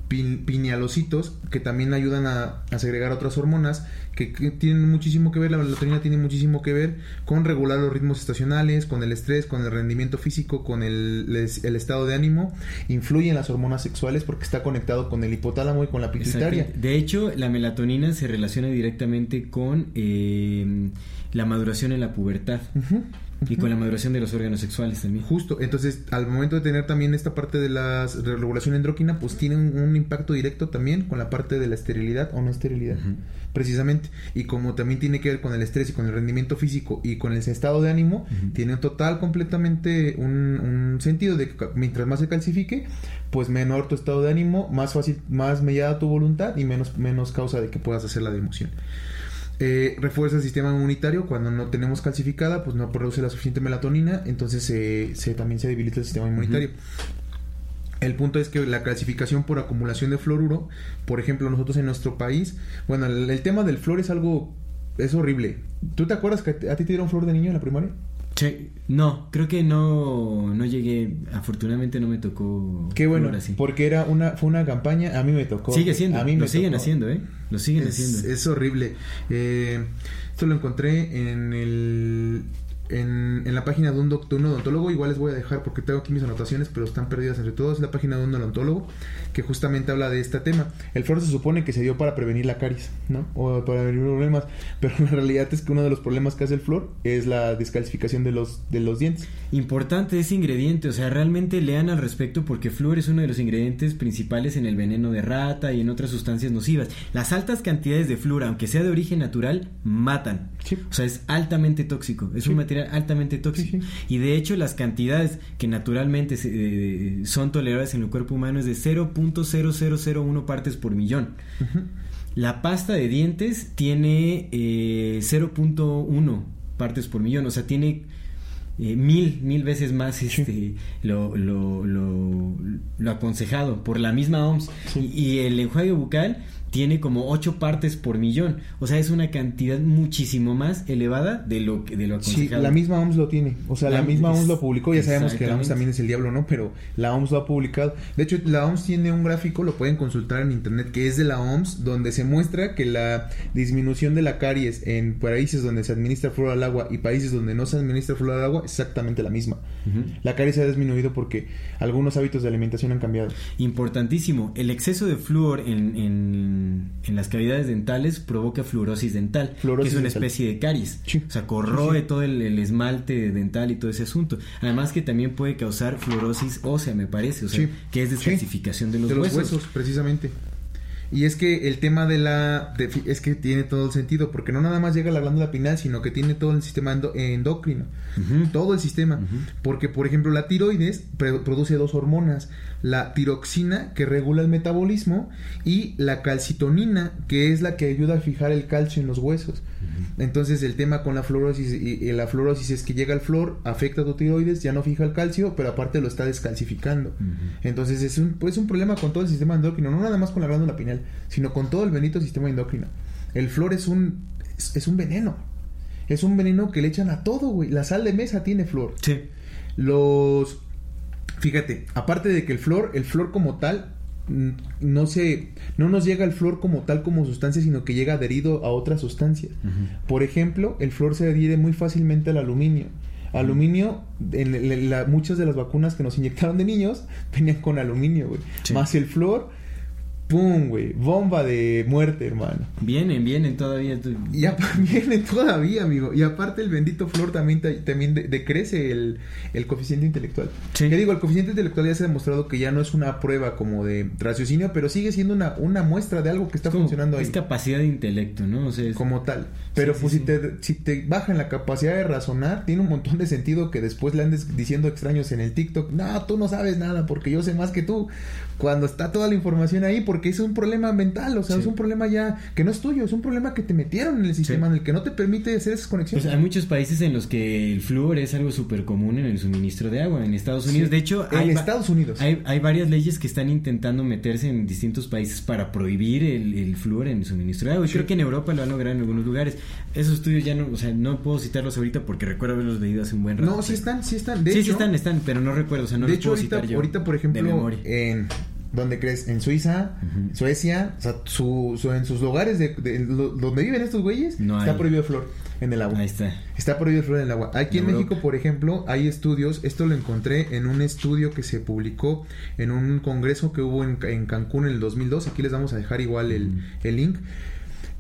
pin- pinealocitos que también ayudan a, a segregar otras hormonas que, que tienen muchísimo que ver, la melatonina tiene muchísimo que ver con regular los ritmos estacionales, con el estrés, con el rendimiento físico, con el, el estado de ánimo, influye en las hormonas sexuales porque está conectado con el hipotálamo y con la pituitaria. De hecho, la melatonina se relaciona directamente con eh, la maduración en la pubertad. Ujú, y con la maduración de los órganos sexuales también. Justo, entonces al momento de tener también esta parte de la regulación endócrina, pues tiene un, un impacto directo también con la parte de la esterilidad o no esterilidad, precisamente. Y como también tiene que ver con el estrés y con el rendimiento físico y con el estado de ánimo, tiene un total completamente un, un sentido de que mientras más se calcifique, pues menor tu estado de ánimo, más fácil, más mellada tu voluntad y menos, menos causa de que puedas hacer la de emoción. Eh, refuerza el sistema inmunitario cuando no tenemos calcificada pues no produce la suficiente melatonina entonces se, se- también se debilita el sistema inmunitario. El punto es que la calcificación por acumulación de fluoruro por ejemplo nosotros en nuestro país bueno el, el tema del flor es algo es horrible. ¿tú te acuerdas que a ti te dieron flor de niño en la primaria? Che, no, creo que no, no llegué, afortunadamente no me tocó. Qué bueno, así. porque era una, fue una campaña, a mí me tocó. Sigue siendo, a mí lo me siguen tocó. haciendo, ¿eh? Lo siguen es, haciendo. es horrible. Eh, esto lo encontré en el en, en la página de un, doc- de un odontólogo. Igual les voy a dejar porque tengo aquí mis anotaciones, pero están perdidas entre todos. La página de un odontólogo que justamente habla de este tema. El flor se supone que se dio para prevenir la caries, ¿no? O para prevenir problemas. Pero la realidad es que uno de los problemas que hace el flor es la descalcificación de los, de los dientes. Importante ese ingrediente, o sea, realmente lean al respecto porque flúor es uno de los ingredientes principales en el veneno de rata y en otras sustancias nocivas. Las altas cantidades de flúor, aunque sea de origen natural, matan. Sí. O sea, es altamente tóxico, es Sí. un material altamente tóxico. Sí, sí. Y de hecho, las cantidades que naturalmente se- eh, son toleradas en el cuerpo humano es de 0.0001 partes por millón. La pasta de dientes tiene eh, 0.1 partes por millón, o sea, tiene eh, mil, mil veces más este, lo, lo, lo, lo aconsejado por la misma OMS. Y, y el enjuague bucal tiene como 8 partes por millón, o sea, es una cantidad muchísimo más elevada de lo, que- de lo Sí, la misma OMS lo tiene. O sea, la, La- misma OMS lo publicó. Ya sabemos que la OMS también es el diablo, ¿no? Pero la OMS lo ha publicado. De hecho, la OMS tiene un gráfico, lo pueden consultar en internet, que es de la OMS, donde se muestra que la disminución de la caries en países donde se administra flúor al agua y países donde no se administra flúor al agua es exactamente la misma. La caries se ha disminuido porque algunos hábitos de alimentación han cambiado. Importantísimo, el exceso de flúor en, en, en las cavidades dentales provoca fluorosis dental, Fluorosis que es una dental. especie de caries. Sí. O sea, corroe Sí, todo el, el esmalte dental y todo ese asunto. Además que también puede causar fluorosis ósea, me parece, o sea, Sí. que es descalcificación de los, de los huesos. huesos. precisamente. Y es que el tema de la... de- es que tiene todo el sentido, porque no nada más llega a la glándula pineal, sino que tiene todo el sistema endo- endocrino. Todo el sistema. Porque, por ejemplo, la tiroides produce dos hormonas. La tiroxina, que regula el metabolismo, y la calcitonina, que es la que ayuda a fijar el calcio en los huesos. Entonces, el tema con la fluorosis y, y la fluorosis es que llega el flor, afecta a tu tiroides, ya no fija el calcio, pero aparte lo está descalcificando. Entonces, es un, pues, un problema con todo el sistema endocrino, no nada más con la glándula pineal, sino con todo el bendito sistema endocrino. El flor es un, es, es un veneno. Es un veneno que le echan a todo, güey. La sal de mesa tiene flor. Sí. Los. Fíjate, aparte de que el flor, el flor como tal, no se. No nos llega el flor como tal como sustancia, sino que llega adherido a otras sustancias. Por ejemplo, el flor se adhiere muy fácilmente al aluminio. Aluminio, en la- muchas de las vacunas que nos inyectaron de niños venían con aluminio, güey. Sí. Más el flor, ¡pum, güey! Bomba de muerte, hermano. Vienen, vienen todavía. tú- Y apa- viene todavía, amigo. Y aparte el bendito flor también, también de- decrece el, el coeficiente intelectual. Sí. Que digo, el coeficiente intelectual ya se ha demostrado que ya no es una prueba como de raciocinio, pero sigue siendo una, una muestra de algo que está como- funcionando ahí. Es capacidad de intelecto, ¿no? O sea, es- Como tal. Pero Sí, pues sí, si, te, si te bajan la capacidad de razonar, tiene un montón de sentido que después le andes diciendo extraños en el TikTok, no, tú no sabes nada porque yo sé más que tú. Cuando está toda la información ahí, porque es un problema mental, o sea, Sí. es un problema ya que no es tuyo, es un problema que te metieron en el sistema, Sí. en el que no te permite hacer esas conexiones. Pues hay muchos países en los que el flúor es algo súper común en el suministro de agua. En Estados Unidos, Sí. de hecho, En hay, Estados Unidos. hay, hay varias leyes que están intentando meterse en distintos países para prohibir el, el flúor en el suministro de agua. Y Sí. creo que en Europa lo han logrado en algunos lugares. Esos estudios ya no, o sea, no puedo citarlos ahorita porque recuerdo haberlos leído hace un buen rato. no, sí están, sí están. De sí, hecho, sí están, están, pero no recuerdo, o sea, no de los hecho, puedo ahorita, citar yo. ahorita, por de ejemplo, memoria. en donde crees, en Suiza. Suecia, o sea, su, su- en sus lugares de, donde viven estos güeyes, No está prohibido flor en el agua. Ahí está. Está prohibido el flúor en el agua. Aquí en. México, por ejemplo, hay estudios. Esto lo encontré en un estudio que se publicó en un congreso que hubo en, en Cancún en el 2002. Aquí les vamos a dejar igual el, el link.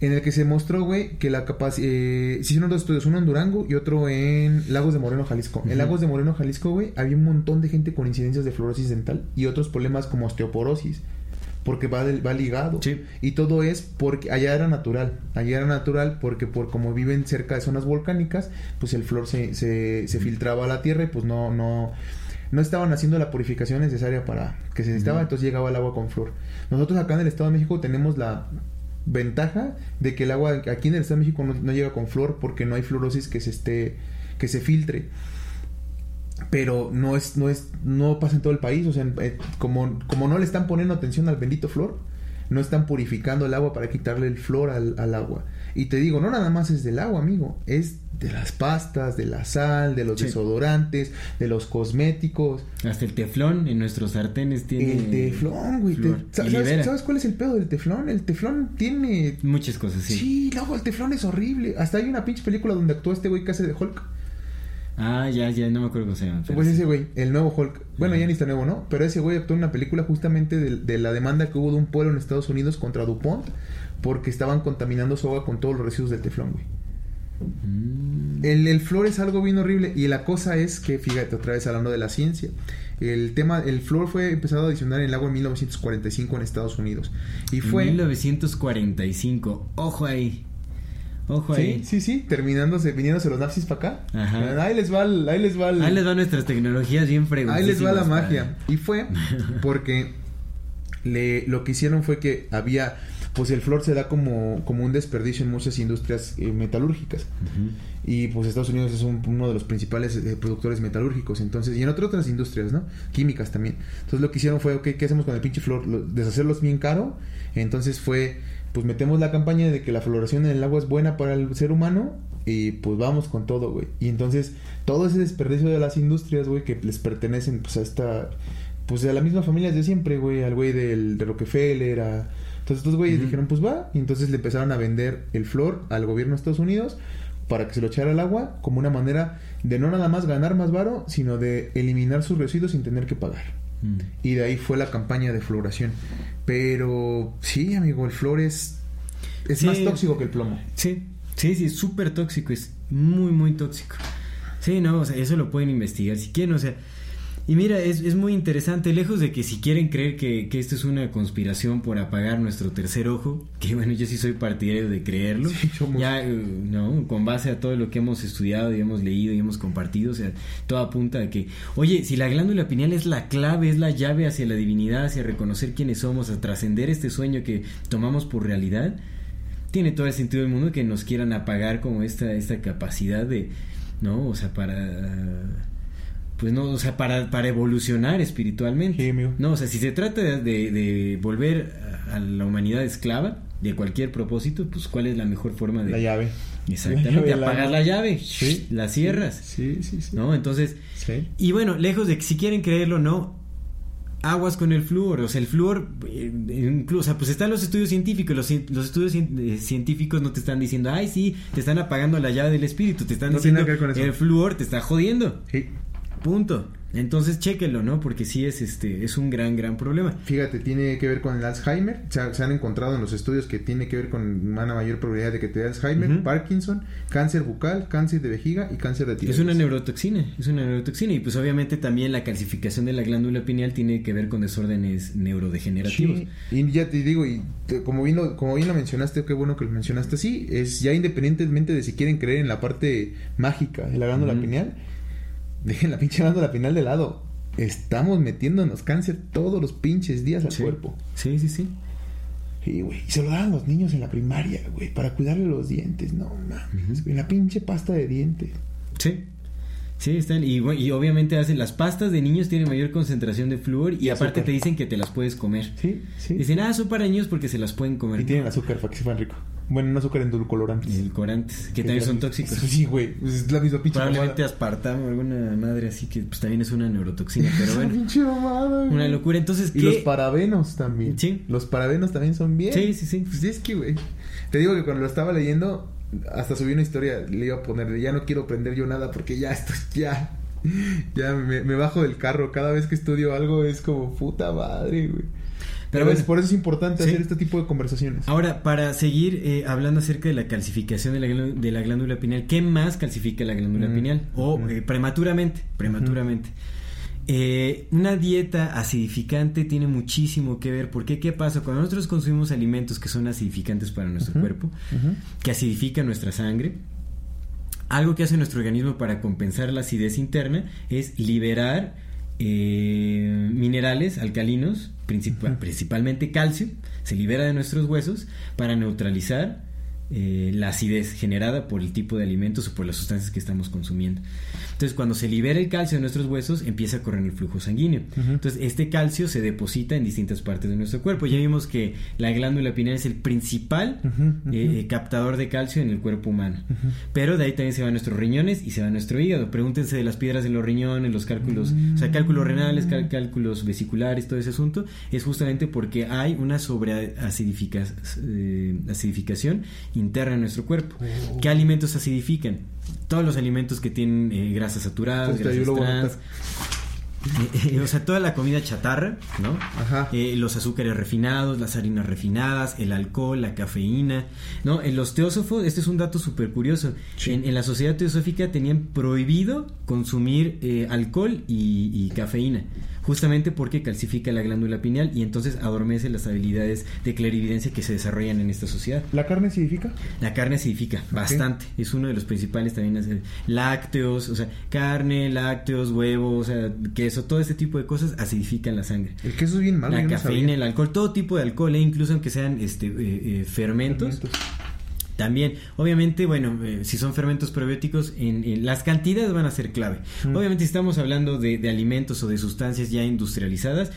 En el que se mostró, güey, que la capacidad... se hicieron dos estudios, uno en Durango y otro en Lagos de Moreno, Jalisco. En. Lagos de Moreno, Jalisco, güey, había un montón de gente con incidencias de fluorosis dental y otros problemas como osteoporosis. Porque va, del- va ligado. Sí. Y todo es porque allá era natural. Allá era natural porque por como viven cerca de zonas volcánicas, pues el flor se, se, se filtraba a la tierra y pues no, no, no estaban haciendo la purificación necesaria para que se necesitaba, entonces llegaba el agua con flor. Nosotros acá en el Estado de México tenemos la ventaja de que el agua aquí en el Estado de México no, llega con flor porque no hay fluorosis que se esté, que se filtre. Pero no es no es no pasa en todo el país o sea eh, como como no le están poniendo atención al bendito flor no están purificando el agua para quitarle el flor al, al agua Y te digo, no nada más es del agua, amigo, es de las pastas, de la sal, de los Sí. desodorantes, de los cosméticos. Hasta el teflón en nuestros sartenes tiene. El teflón, güey. te- ¿sabes, cuál es el pedo del teflón? El teflón tiene... Muchas cosas, sí. Sí, luego el teflón es horrible. Hasta hay una pinche película donde actúa este güey que hace de Hulk. Ah, ya, ya, no me acuerdo cómo se llama. Pues ese güey, el nuevo Hulk. Bueno, ya ni está nuevo, ¿no? Pero ese güey actuó en una película justamente de, de la demanda que hubo de un pueblo en Estados Unidos contra DuPont porque estaban contaminando su agua con todos los residuos del teflón, güey. Mm. El, el flor es algo bien horrible y la cosa es que, fíjate, otra vez hablando de la ciencia, el tema, el flor fue empezado a adicionar en el agua en 1945 en Estados Unidos y fue... 1945. Ojo ahí. Ojo Sí, ahí. sí, sí, terminándose, viniéndose los nazis para acá. Ajá. Ahí les va, ahí les va, el- Ahí les van nuestras tecnologías bien fregonas. Ahí les va la magia. Y fue porque le, lo que hicieron fue que había, pues el flor se da como, como un desperdicio en muchas industrias eh, metalúrgicas. Y pues Estados Unidos es un- uno de los principales eh, productores metalúrgicos. Entonces, y en otras otras industrias, ¿no? Químicas también. Entonces lo que hicieron fue, ok, ¿qué hacemos con el pinche flor? Lo- deshacerlos bien caro. Entonces fue, pues metemos la campaña de que la floración en el agua es buena para el ser humano. Y pues vamos con todo, güey. Y entonces todo ese desperdicio de las industrias, güey, que les pertenecen pues a esta... Pues a la misma familia de siempre, güey. Al güey del, de Rockefeller, a... Entonces estos güeyes dijeron, pues va. Y entonces le empezaron a vender el flor al gobierno de Estados Unidos para que se lo echara al agua como una manera de no nada más ganar más varo, sino de eliminar sus residuos sin tener que pagar. Mm. Y de ahí fue la campaña de floración. Pero sí, amigo, el flor es, es Sí. más tóxico que el plomo. Sí, sí, sí, es súper tóxico, es muy, muy tóxico. Sí, no, o sea, eso lo pueden investigar si quieren, o sea. Y mira, es, es muy interesante, lejos de que si quieren creer que, que esto es una conspiración por apagar nuestro tercer ojo, que bueno, yo sí soy partidario de creerlo, Sí, ya, eh, no, con base a todo lo que hemos estudiado y hemos leído y hemos compartido, o sea, todo apunta a que, oye, si la glándula pineal es la clave, es la llave hacia la divinidad, hacia reconocer quiénes somos, a trascender este sueño que tomamos por realidad, tiene todo el sentido del mundo que nos quieran apagar como esta, esta capacidad de, ¿no? O sea, para... Pues no, o sea, para, para evolucionar espiritualmente. Sí, amigo. No, o sea, si se trata de, de- de volver a la humanidad esclava de cualquier propósito, pues cuál es la mejor forma de... La llave. Exactamente, La la llave, Sí. la cierras, Sí, sí, sí. ¿no? Entonces, Sí. y bueno, lejos de que si quieren creerlo o no, aguas con el flúor. O sea, el flúor, eh, incluso, o sea, pues están los estudios científicos. Los, los estudios eh, científicos no te están diciendo, ay, sí, te están apagando la llave del espíritu. Te están No diciendo, que ver con eso. el flúor te está jodiendo. Sí. Punto. Entonces, chéquenlo, ¿no? Porque sí es este, es un gran, gran problema. Fíjate, tiene que ver con el Alzheimer. Se, ha- se han encontrado en los estudios que tiene que ver con una mayor probabilidad de que te dé Alzheimer. Parkinson, cáncer bucal, cáncer de vejiga y cáncer de tiroides. Es una neurotoxina, es una neurotoxina. Y pues obviamente también la calcificación de la glándula pineal tiene que ver con desórdenes neurodegenerativos. Sí, y ya te digo, y te- como, bien lo, como bien lo mencionaste, qué bueno que lo mencionaste así, es ya independientemente de si quieren creer en la parte mágica de la glándula pineal, dejen la pinche glándula pineal de lado. Estamos metiéndonos cáncer todos los pinches días al Sí. cuerpo. Sí, sí, sí. Sí, güey. Y se lo daban los niños en la primaria, güey, para cuidarle los dientes. No mames, la pinche pasta de dientes. Sí. Sí, están. Y, obviamente hacen las pastas de niños tienen mayor concentración de flúor y, Y aparte azúcar. te dicen que te las puedes comer. Sí, sí. Dicen, ah, son para niños porque se las pueden comer. y tienen azúcar para que sepan rico. Bueno, un azúcar endulcorante. Edulcorantes, que también son tóxicos. Sí, güey. pues es la misma pinche Probablemente mamada. aspartamo, alguna madre así que pues también es una neurotoxina, pero bueno. pinche mamada, güey. Una locura. Entonces, Y ¿qué? los parabenos también. Sí. Los parabenos también son bien. Sí, sí, sí. Pues es que, güey. Te digo que cuando lo estaba leyendo, hasta subí una historia, le iba a poner de ya no quiero aprender yo nada porque ya esto, ya. Ya me, me bajo del carro. Cada vez que estudio algo es como puta madre, güey. Pero, bueno. por eso es importante Sí. hacer este tipo de conversaciones. Ahora, para seguir eh, hablando acerca de la calcificación de la, glá- de la glándula pineal, ¿qué más calcifica la glándula Mm, pineal? O ujú. eh, prematuramente, prematuramente. Eh, una dieta acidificante tiene muchísimo que ver. porque qué pasa? Cuando nosotros consumimos alimentos que son acidificantes para nuestro cuerpo, que acidifican nuestra sangre, algo que hace nuestro organismo para compensar la acidez interna es liberar eh, minerales alcalinos, principalmente calcio, se libera de nuestros huesos para neutralizar eh, la acidez generada por el tipo de alimentos o por las sustancias que estamos consumiendo. Entonces, cuando se libera el calcio de nuestros huesos, empieza a correr el flujo sanguíneo. Entonces, este calcio se deposita en distintas partes de nuestro cuerpo. Ya vimos que la glándula pineal es el principal eh, captador de calcio en el cuerpo humano. Pero de ahí también se van nuestros riñones y se va nuestro hígado. Pregúntense de las piedras en los riñones, los cálculos, o sea, cálculos renales, cálculos vesiculares, todo ese asunto. Es justamente porque hay una sobreacidificación eh, interna en nuestro cuerpo. Oh. ¿Qué alimentos acidifican? Todos los alimentos que tienen eh, grasas saturadas, grasas trans, eh, eh, o sea, toda la comida chatarra, ¿no? Ajá. Eh, los azúcares refinados, las harinas refinadas, el alcohol, la cafeína, ¿no? En los teósofos, este es un dato súper curioso. En, la sociedad teosófica tenían prohibido consumir alcohol y, cafeína, justamente porque calcifica la glándula pineal y entonces adormece las habilidades de clarividencia que se desarrollan en esta sociedad. ¿La carne acidifica? La carne acidifica, bastante. Es uno de los principales también. Lácteos, o sea, carne, lácteos, huevos, o sea, queso todo este tipo de cosas acidifican la sangre. El queso es bien malo. La cafeína, el alcohol, todo tipo de alcohol, ¿eh? incluso aunque sean este, eh, eh, fermentos. También, obviamente, bueno, si son fermentos probióticos, en, las cantidades van a ser clave. Obviamente, si estamos hablando de, alimentos o de sustancias ya industrializadas,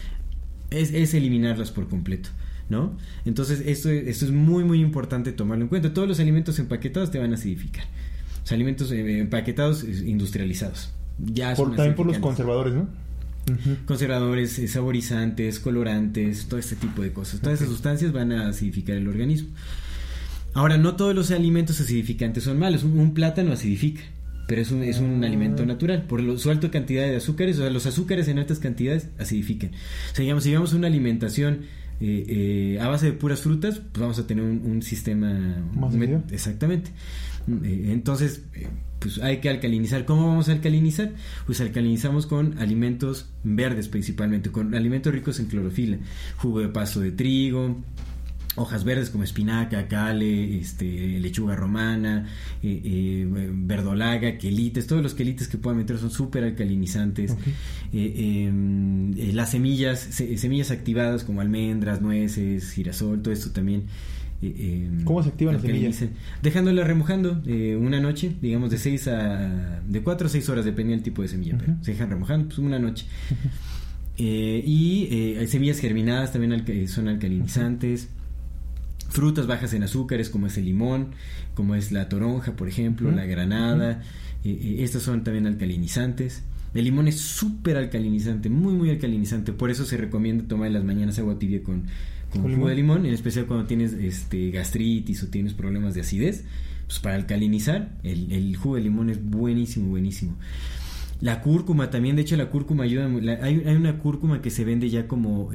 es, eliminarlas por completo. ¿No? Entonces, esto, esto es muy, muy importante tomarlo en cuenta. Todos los alimentos empaquetados te van a acidificar. Los alimentos empaquetados industrializados. Ya por, también por los conservadores, ¿no? Conservadores, eh, saborizantes, colorantes, todo este tipo de cosas. Todas esas sustancias van a acidificar el organismo. Ahora, no todos los alimentos acidificantes son malos. Un, plátano acidifica, pero es un, es un alimento natural. Por su alta cantidad de azúcares, o sea, los azúcares en altas cantidades acidifican. O sea, digamos, si llevamos una alimentación eh, eh, a base de puras frutas, pues vamos a tener un, sistema... ¿Más exactamente. entonces pues hay que alcalinizar. ¿Cómo vamos a alcalinizar? Pues alcalinizamos con alimentos verdes principalmente, con alimentos ricos en clorofila, jugo de pasto de trigo, hojas verdes como espinaca, cale, este, lechuga romana, eh, eh, verdolaga, quelites, todos los quelites que puedan meter son súper alcalinizantes. Eh, em, las semillas, semillas activadas como almendras, nueces, girasol, todo esto también em, ¿Cómo se activan las semillas? Dejándola remojando eh, una noche, digamos de 6 a. de 4 a 6 horas, depende del tipo de semilla, pero se dejan remojando pues una noche. Y semillas germinadas también son alcalinizantes. Frutas bajas en azúcares, como es el limón, como es la toronja, por ejemplo, la granada. estas son también alcalinizantes. El limón es súper alcalinizante, muy, muy alcalinizante. Por eso se recomienda tomar en las mañanas agua tibia con, con, jugo de limón, en especial cuando tienes este, gastritis o tienes problemas de acidez. Pues para alcalinizar, el, jugo de limón es buenísimo, buenísimo. La cúrcuma también, de hecho la cúrcuma ayuda. hay, hay, una cúrcuma que se vende ya como...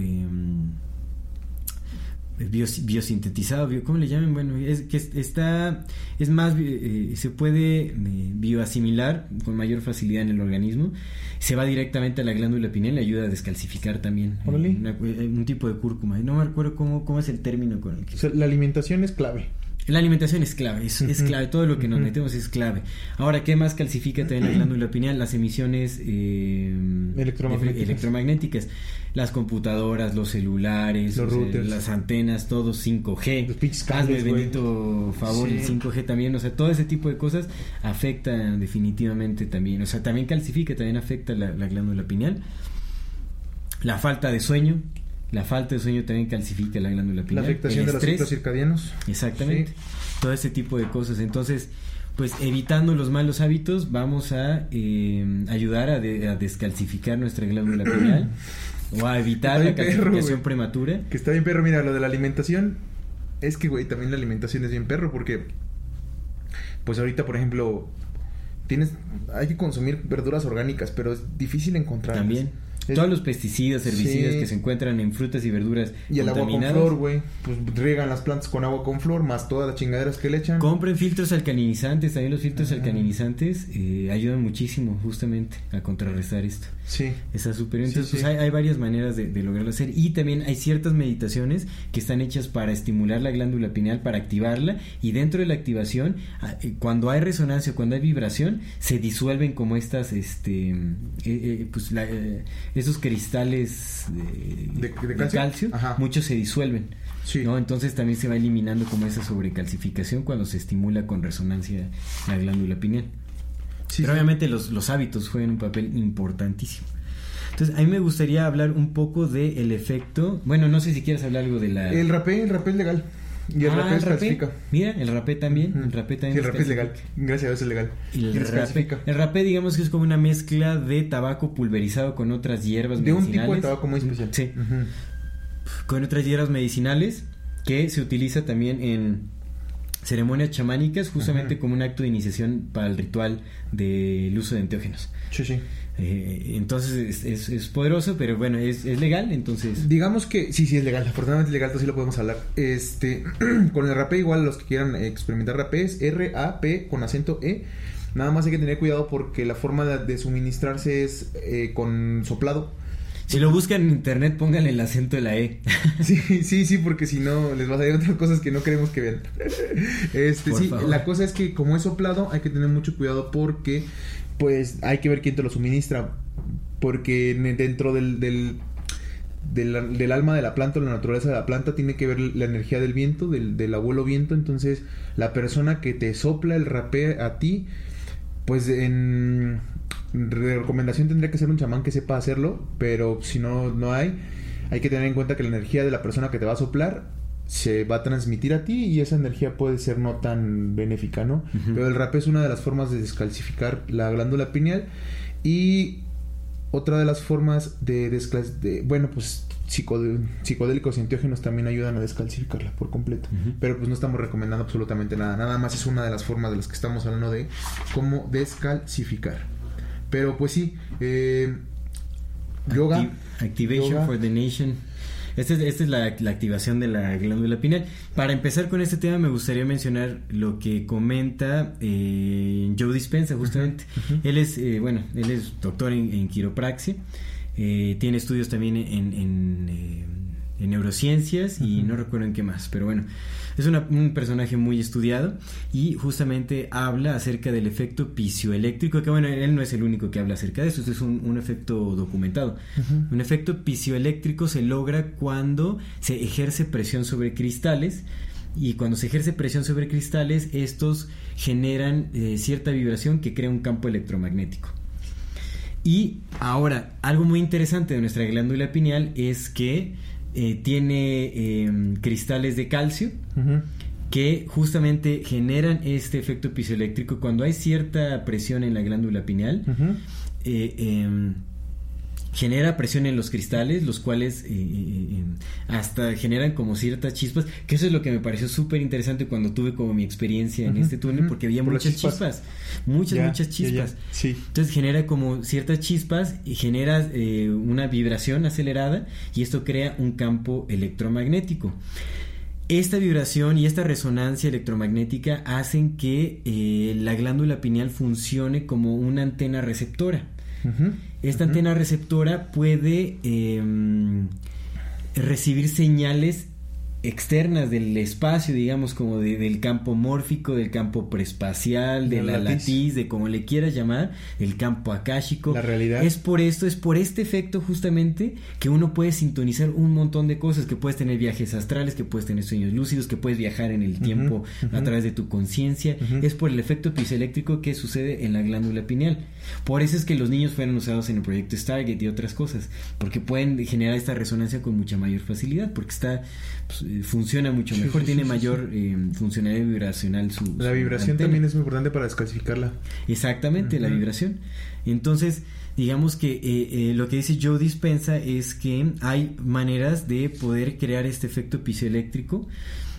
Em, biosintetizado, ¿cómo le llaman? Bueno, es que está, es más, eh, se puede eh, bioasimilar con mayor facilidad en el organismo, se va directamente a la glándula pineal y ayuda a descalcificar también eh, un tipo de cúrcuma. No me acuerdo cómo, cómo es el término con el que... la alimentación es clave. La alimentación es clave, es, clave, todo lo que nos metemos es clave. Ahora, ¿qué más calcifica también la glándula pineal? Las emisiones eh, electromagnéticas. Las computadoras, los celulares, las antenas, todo 5G. Los pinches cables, bendito favor, el 5G también. O sea, todo ese tipo de cosas afecta definitivamente también. O sea, también calcifica, también afecta la, la glándula pineal. La falta de sueño, la falta de sueño también calcifica la glándula pineal. La afectación de los ciclos circadianos. Exactamente. Todo ese tipo de cosas. Entonces, pues evitando los malos hábitos, vamos a eh, ayudar a, descalcificar nuestra glándula pineal o a evitar la calcificación prematura. Que está bien perro. Mira, lo de la alimentación es que, güey, también la alimentación es bien perro porque, pues ahorita, por ejemplo, tienes, hay que consumir verduras orgánicas, pero es difícil encontrar. También. Todos los pesticidas, herbicidas que se encuentran en frutas y verduras. Y el agua con flor, güey. Pues riegan las plantas con agua con flor, más todas las chingaderas que le echan. Compren filtros alcalinizantes. También los filtros alcalinizantes eh, ayudan muchísimo, justamente, a contrarrestar esto. Sí. Está súper. Entonces, pues hay, varias maneras de, lograrlo hacer. Y también hay ciertas meditaciones que están hechas para estimular la glándula pineal, para activarla. Y dentro de la activación, ah, eh, cuando hay resonancia, cuando hay vibración, se disuelven como estas, este, eh, pues la esos cristales de, ¿De- de de calcio? muchos se disuelven. Sí. ¿no? Entonces también se va eliminando como esa sobrecalcificación cuando se estimula con resonancia la glándula pineal. Sí, Pero sí. obviamente los, los hábitos juegan un papel importantísimo. Entonces, a mí me gustaría hablar un poco del efecto. Bueno, no sé si quieres hablar algo de la. El rapé, el rapé es legal. Y el Ah, rapé descalcifica. Mira, el rapé también. El rapé también. Sí, el rapé es legal. Gracias a Dios es legal. Y Y el, rapé, descalcifica. el rapé, digamos que es como una mezcla de tabaco pulverizado con otras hierbas De un medicinales. tipo de tabaco muy especial. Sí, con otras hierbas medicinales que se utiliza también en ceremonias chamánicas, justamente como un acto de iniciación para el ritual del uso de enteógenos. Sí, sí. Eh, entonces es, es- es poderoso, pero bueno, es, es legal, entonces... Digamos que sí, sí es legal. Afortunadamente es legal, entonces sí lo podemos hablar. Este, con el rapé igual los que quieran experimentar rapé es R A P con acento E. Nada más hay que tener cuidado porque la forma de, suministrarse es eh, con soplado. Si lo buscan en internet, pónganle el acento de la E. Sí, sí, sí, porque si no les va a salir otras cosas que no queremos que vean. Este, Por sí, favor. la cosa es que como es soplado hay que tener mucho cuidado porque pues hay que ver quién te lo suministra. Porque en- dentro del, del, del, alma de la planta o la naturaleza de la planta tiene que ver la energía del viento, del, del abuelo viento. Entonces la persona que te sopla el rapé a ti, pues en recomendación tendría que ser un chamán que sepa hacerlo, pero si no, no hay, hay que tener en cuenta que la energía de la persona que te va a soplar se va a transmitir a ti y esa energía puede ser no tan benéfica, ¿no? Pero el rapé es una de las formas de descalcificar la glándula pineal y otra de las formas de, de bueno, pues psicodélicos y enteógenos también ayudan a descalcificarla por completo. Pero pues no estamos recomendando absolutamente nada. Nada más es una de las formas de las que estamos hablando de cómo descalcificar. Pero pues sí, eh, yoga. Acti- Activation yoga. for the Nation. Esta es, esta es la, la activación de la glándula pineal. Para empezar con este tema, me gustaría mencionar lo que comenta eh, Joe Dispensa, justamente. Él es, eh, bueno, él es doctor en, en quiropraxia. eh, tiene estudios también en, en, eh, en neurociencias y no recuerdo en qué más, pero bueno, es una- un personaje muy estudiado y justamente habla acerca del efecto pisioeléctrico, que bueno, él no es el único que habla acerca de eso, esto es un, un efecto documentado. Un efecto pisioeléctrico se logra cuando se ejerce presión sobre cristales y cuando se ejerce presión sobre cristales, estos generan eh, cierta vibración que crea un campo electromagnético. Y ahora, algo muy interesante de nuestra glándula pineal es que eh, tiene eh, cristales de calcio que justamente generan este efecto pisoeléctrico cuando hay cierta presión en la glándula pineal. Eh, em, genera presión en los cristales, los cuales eh, eh, eh, hasta generan como ciertas chispas, que eso es lo que me pareció súper interesante cuando tuve como mi experiencia en este túnel, porque había Por muchas chispas. chispas, muchas, Ya, muchas ya, ya. chispas. Sí. Entonces genera como ciertas chispas y genera eh, una vibración acelerada y esto crea un campo electromagnético. Esta vibración y esta resonancia electromagnética hacen que eh, la glándula pineal funcione como una antena receptora. Esta antena receptora puede em, recibir señales externas del espacio, digamos, como de- del campo mórfico, del campo prespacial, de Del la latiz. latiz, de como le quieras llamar, el campo akáshico. La realidad. Es por esto, es por este efecto justamente que uno puede sintonizar un montón de cosas, que puedes tener viajes astrales, que puedes tener sueños lúcidos, que puedes viajar en el tiempo a través de tu conciencia. Es por el efecto pisoeléctrico que sucede en la glándula pineal. Por eso es que los niños fueron usados en el proyecto Stargate y otras cosas, porque pueden generar esta resonancia con mucha mayor facilidad, porque está pues, funciona mucho mejor, sí, tiene sí, mayor eh, funcionalidad vibracional su La su vibración antena. también es muy importante para descalcificarla. Exactamente, la vibración. Entonces, digamos que eh, eh, lo que dice Joe Dispensa es que hay maneras de poder crear este efecto pisoeléctrico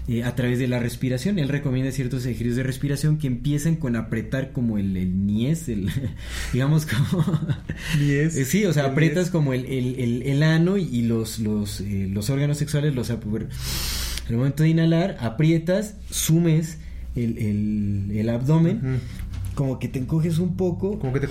eh, a través de la respiración. Él recomienda ciertos ejercicios de respiración que empiezan con apretar como el, el niés, el, digamos como... Niés. Eh, Sí, o sea, aprietas niés. como el, el, el- el ano y los, los, eh, los órganos sexuales los Al momento de inhalar, aprietas, sumes el, el, el abdomen, como que te encoges un poco Como que te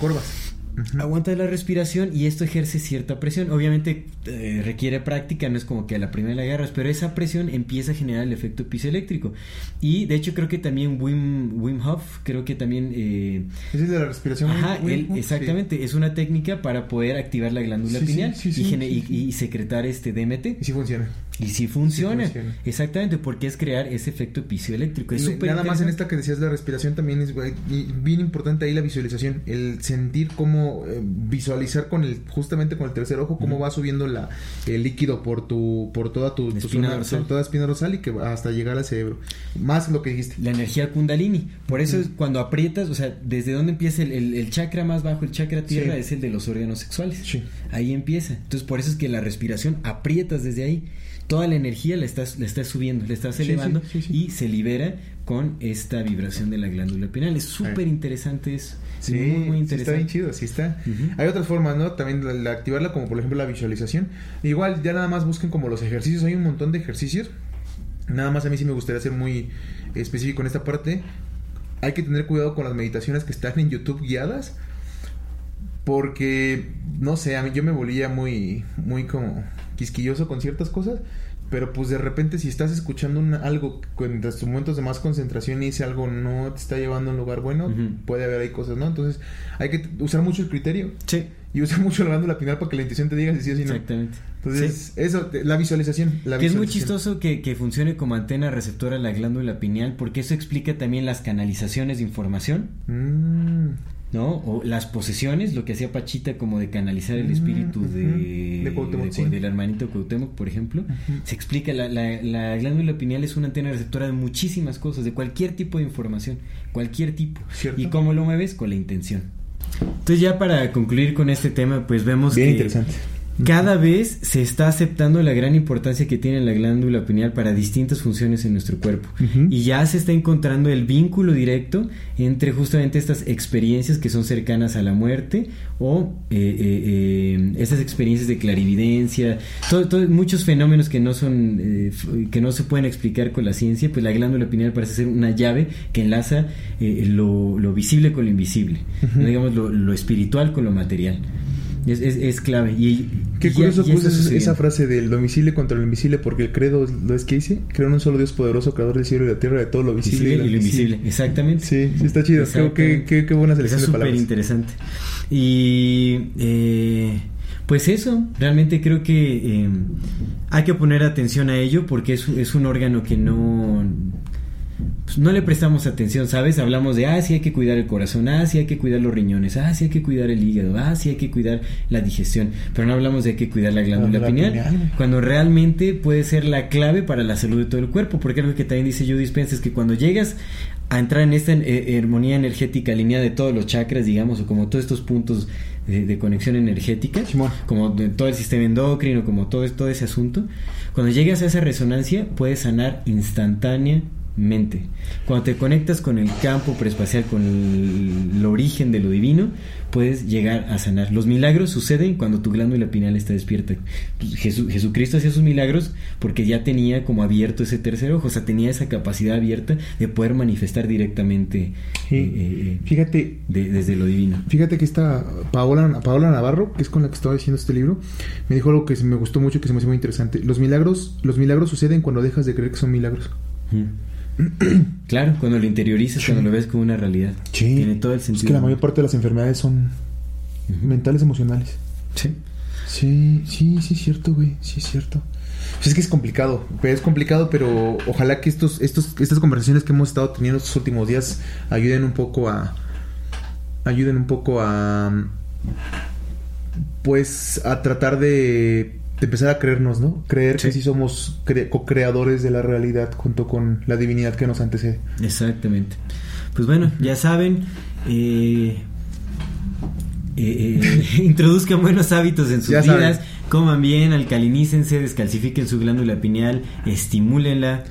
corvas. aguantas la respiración y esto ejerce cierta presión. Obviamente eh, requiere práctica, no es como que a la primera la agarras, pero esa presión empieza a generar el efecto pisoeléctrico. Y de hecho creo que también Wim, Wim Hof, creo que también... Eh, es de la respiración. Ajá, exactamente, es una técnica para poder activar la glándula pineal y, secretar este DMT. Y sí funciona. Y sí funciona. Exactamente, porque es crear ese efecto pisoeléctrico. Es Nada más en esta que decías la respiración también es bien importante ahí la visualización, el sentir cómo eh, visualizar con el justamente con el tercer ojo cómo va subiendo la el líquido por tu por toda tu, espina dorsal. toda espina dorsal y que hasta llegar al cerebro. Más lo que dijiste. La energía kundalini. Por eso es cuando aprietas, o sea, desde dónde empieza el, chakra más bajo, el chakra tierra es el de los órganos sexuales. Ahí empieza. Entonces, por eso es que la respiración aprietas desde ahí toda la energía la estás, la estás subiendo, la estás elevando y se libera con esta vibración de la glándula pineal. Es súper interesante eso. Sí, muy, interesante. está bien chido, sí está. Hay otras formas, ¿no? También la, activarla como por ejemplo la visualización. Igual ya nada más busquen como los ejercicios, hay un montón de ejercicios. Nada más a mí sí me gustaría ser muy específico en esta parte. Hay que tener cuidado con las meditaciones que están en YouTube guiadas. Porque, no sé, a mí yo me volvía muy, muy como quisquilloso con ciertas cosas. Pero pues de repente si estás escuchando algo en tus momentos de más concentración y ese algo no te está llevando a un lugar bueno, puede haber ahí cosas, ¿no? Entonces hay que usar mucho el criterio. Sí. Y usar mucho la glándula pineal para que la intuición te diga si sí o si no. Exactamente. Entonces, eso, la visualización. La que es muy chistoso que, que, funcione como antena receptora la glándula pineal, porque eso explica también las canalizaciones de información. Mm. ¿No? O las posesiones, lo que hacía Pachita como de canalizar el espíritu de, del hermanito Cuauhtémoc, por ejemplo, se explica, la, la, glándula pineal es una antena receptora de muchísimas cosas, de cualquier tipo de información, cualquier tipo. ¿Y cómo lo mueves? Con la intención. Entonces ya para concluir con este tema, pues vemos Bien interesante cada vez se está aceptando la gran importancia que tiene la glándula pineal para distintas funciones en nuestro cuerpo. Y ya se está encontrando el vínculo directo entre justamente estas experiencias que son cercanas a la muerte o eh, eh, eh estas experiencias de clarividencia, muchos fenómenos que no son eh, que no se pueden explicar con la ciencia, pues la glándula pineal parece ser una llave que enlaza lo, visible con lo invisible, digamos lo espiritual con lo material. Es, es, clave. Y, Qué curioso esa frase del domicilio contra lo invisible, porque el credo lo es que dice: Creo en un solo Dios poderoso, creador del cielo y de la tierra, de todo lo visible y, lo invisible. Exactamente. Sí, sí, está chido. qué, qué, qué, buena selección de palabras. súper interesante. Y. Eh, pues eso, realmente creo que eh, hay que poner atención a ello porque es, es un órgano que no pues, no le prestamos atención, ¿sabes? Hablamos de, ah, sí hay que cuidar el corazón, ah, sí hay que cuidar los riñones, ah, sí hay que cuidar el hígado, ah, sí hay que cuidar la digestión, pero no hablamos de hay que cuidar la glándula pineal, cuando realmente puede ser la clave para la salud de todo el cuerpo, porque algo que también dice Joe Dispenza es que cuando llegas a entrar en esta eh, armonía energética alineada de todos los chakras, digamos, o como todos estos puntos de, conexión energética, como de todo el sistema endocrino, como todo, todo ese asunto, cuando llegas a esa resonancia puedes sanar instantánea mente. Cuando te conectas con el campo preespacial, con el, origen de lo divino, puedes llegar a sanar. Los milagros suceden cuando tu glándula pineal está despierta. Pues, Jesucristo hacía sus milagros porque ya tenía como abierto ese tercer ojo, o sea, tenía esa capacidad abierta de poder manifestar directamente eh, eh, fíjate, desde lo divino. Fíjate que esta Paola, Paola Navarro, que es con la que estaba diciendo este libro, me dijo algo que me gustó mucho, que se me hace muy interesante. Los milagros, los milagros suceden cuando dejas de creer que son milagros. claro, cuando lo interiorizas, cuando lo ves como una realidad. Tiene todo el sentido. Es que la mayor parte de las enfermedades son mentales, emocionales. Sí. Sí, sí, sí es cierto, güey. Sí es cierto. Pues es que es complicado, es complicado, pero ojalá que estos, estos, estas conversaciones que hemos estado teniendo estos últimos días ayuden un poco a, ayuden un poco a, pues, a tratar de de empezar a creernos, ¿no? Creer que sí somos co-creadores de la realidad junto con la divinidad que nos antecede. Exactamente. Pues bueno, ya saben, eh, eh, eh introduzcan buenos hábitos en sus vidas, coman bien, alcalinícense, descalcifiquen su glándula pineal, estimúlenla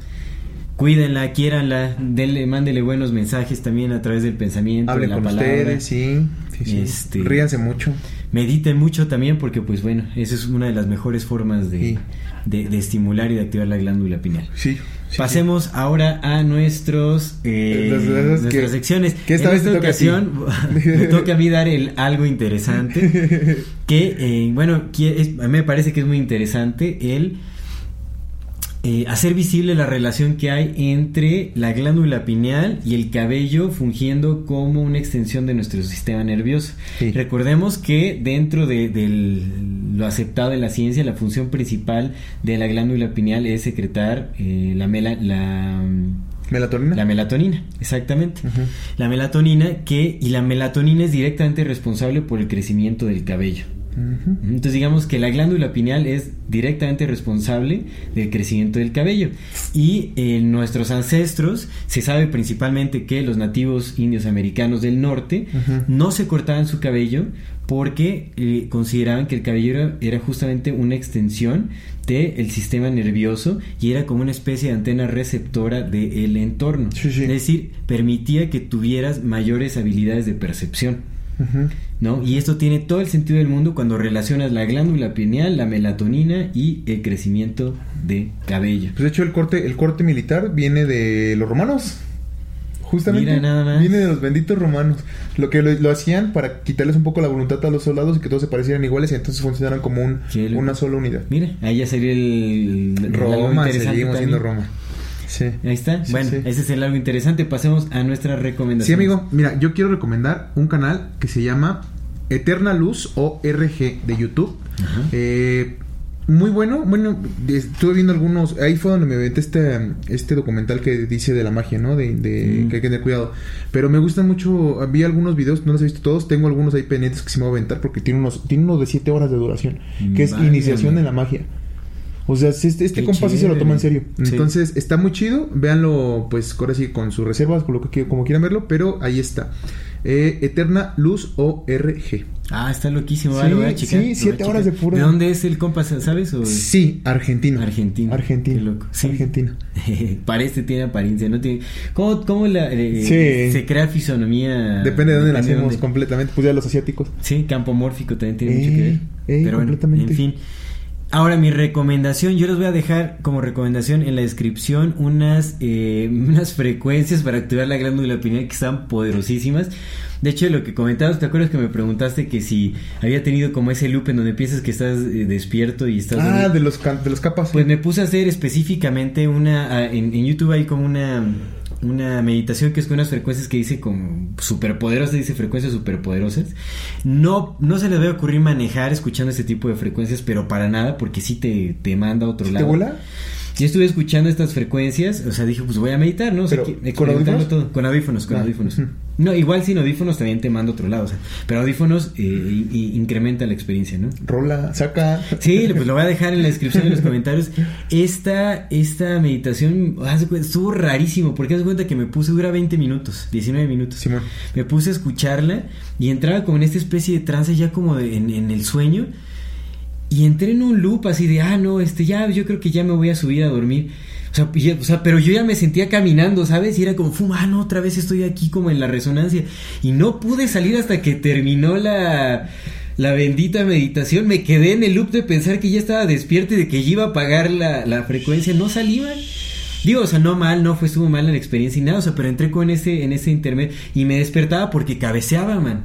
cuídenla, quiéranla, denle, mándele buenos mensajes también a través del pensamiento, de la con palabra. Ustedes, sí, sí, sí. Este, Ríanse mucho. Mediten mucho también porque pues bueno, esa es una de las mejores formas de, Sí. de- de estimular y de activar la glándula pineal. Sí. sí, Pasemos ahora a nuestros eh, las nuestras que- secciones. que esta en vez esta te toca ocasión me toca a mí dar el algo interesante. que eh, bueno, es- a mí me parece que es muy interesante el eh, hacer visible la relación que hay entre la glándula pineal y el cabello fungiendo como una extensión de nuestro sistema nervioso. Sí. Recordemos que dentro de, lo aceptado en la ciencia, la función principal de la glándula pineal es secretar eh, la, mela- la, ¿Melatonina? la melatonina, exactamente. La melatonina que, y la melatonina es directamente responsable por el crecimiento del cabello. Entonces digamos que la glándula pineal es directamente responsable del crecimiento del cabello. Y en nuestros ancestros se sabe principalmente que los nativos indios americanos del norte no se cortaban su cabello porque eh, consideraban que el cabello era, era justamente una extensión del sistema nervioso y era como una especie de antena receptora del entorno. Sí, sí. Es decir, permitía que tuvieras mayores habilidades de percepción. ¿No? Y esto tiene todo el sentido del mundo cuando relacionas la glándula pineal, la melatonina y el crecimiento de cabello. Pues de hecho el corte, el corte militar viene de los romanos. Justamente. Mira, nada más. Viene de los benditos romanos. Lo que lo, lo hacían para quitarles un poco la voluntad a los soldados y que todos se parecieran iguales y entonces funcionaran como un, una sola unidad. Mira, ahí ya sería el, Roma, seguimos siendo. Roma. Sí. Ahí está. Sí, bueno, sí. ese es el algo interesante. Pasemos a nuestra recomendación. Sí, amigo. Mira, yo quiero recomendar un canal que se llama Eterna Luz o RG de YouTube. Ajá. Eh, muy bueno. Bueno, de- estuve viendo algunos. Ahí fue donde me metí este, este documental que dice de la magia, ¿no? De, de Mm. que hay que tener cuidado. Pero me gustan mucho. Vi algunos videos, no los he visto todos. Tengo algunos ahí pendientes que se me voy a aventar porque tiene unos, tiene uno de 7 horas de duración. Que es iniciación en la magia. O sea, este, este compa sí se lo toma en serio. Sí. Entonces, está muy chido. Véanlo, pues, ahora sí, con sus reservas, con lo que como quieran verlo. Pero ahí está. Eh, Eterna Luz ORG. Ah, está loquísimo. Sí, vale, voy a checar, sí, lo voy a siete horas de puro- ¿De dónde es el compa, sabes? O... Sí, argentino. Argentino. Argentino. Qué loco. Sí. Argentino. Parece, tiene apariencia, ¿no? Tiene... ¿Cómo, cómo la, eh, Sí. se crea fisonomía? Depende de dónde nacemos dónde. completamente. Pues ya los asiáticos. Sí, campo mórfico también tiene Eh, mucho que ver. Pero bueno, completamente. en fin. Ahora, mi recomendación, yo les voy a dejar como recomendación en la descripción unas, eh, unas frecuencias para activar la glándula pineal que están poderosísimas. De hecho, lo que comentabas, ¿te acuerdas que me preguntaste que si había tenido como ese loop en donde piensas que estás eh, despierto y estás... Ah, de los, de los capas. Pues me puse a hacer específicamente una. ah, En, en YouTube hay como una. Una meditación que es con unas frecuencias que dice como superpoderosas, dice frecuencias superpoderosas. No, no se les debe ocurrir manejar escuchando este tipo de frecuencias, pero para nada, porque sí te, te manda a otro ¿Sí ¿Te lado. Yo estuve escuchando estas frecuencias, o sea, dije, pues voy a meditar, ¿no? O sea, que- ¿con audífonos? todo. Con audífonos, con Ah, audífonos. No, igual sin audífonos también te manda a otro lado, o sea, pero audífonos eh, y- y incrementa la experiencia, ¿no? Rola, saca. Sí, pues lo voy a dejar en la descripción de los comentarios. Esta, esta meditación estuvo rarísimo, porque haz cuenta que me puse, dura 20 minutos, 19 minutos. Simón. Me puse a escucharla y entraba como en esta especie de trance ya como de- en, en el sueño. Y entré en un loop así de, ah, no, este, ya, yo creo que ya me voy a subir a dormir. O sea, o sea, pero yo ya me sentía caminando, ¿sabes? Y era como, fuma, ah, no, otra vez estoy aquí como en la resonancia. Y no pude salir hasta que terminó la, la bendita meditación. Me quedé en el loop de pensar que ya estaba despierto y de que iba a apagar la, la frecuencia. No salía. Digo, o sea, no mal, no fue, estuvo mal la experiencia y nada, o sea, pero entré con ese, en ese intermedio y me despertaba porque cabeceaba, man.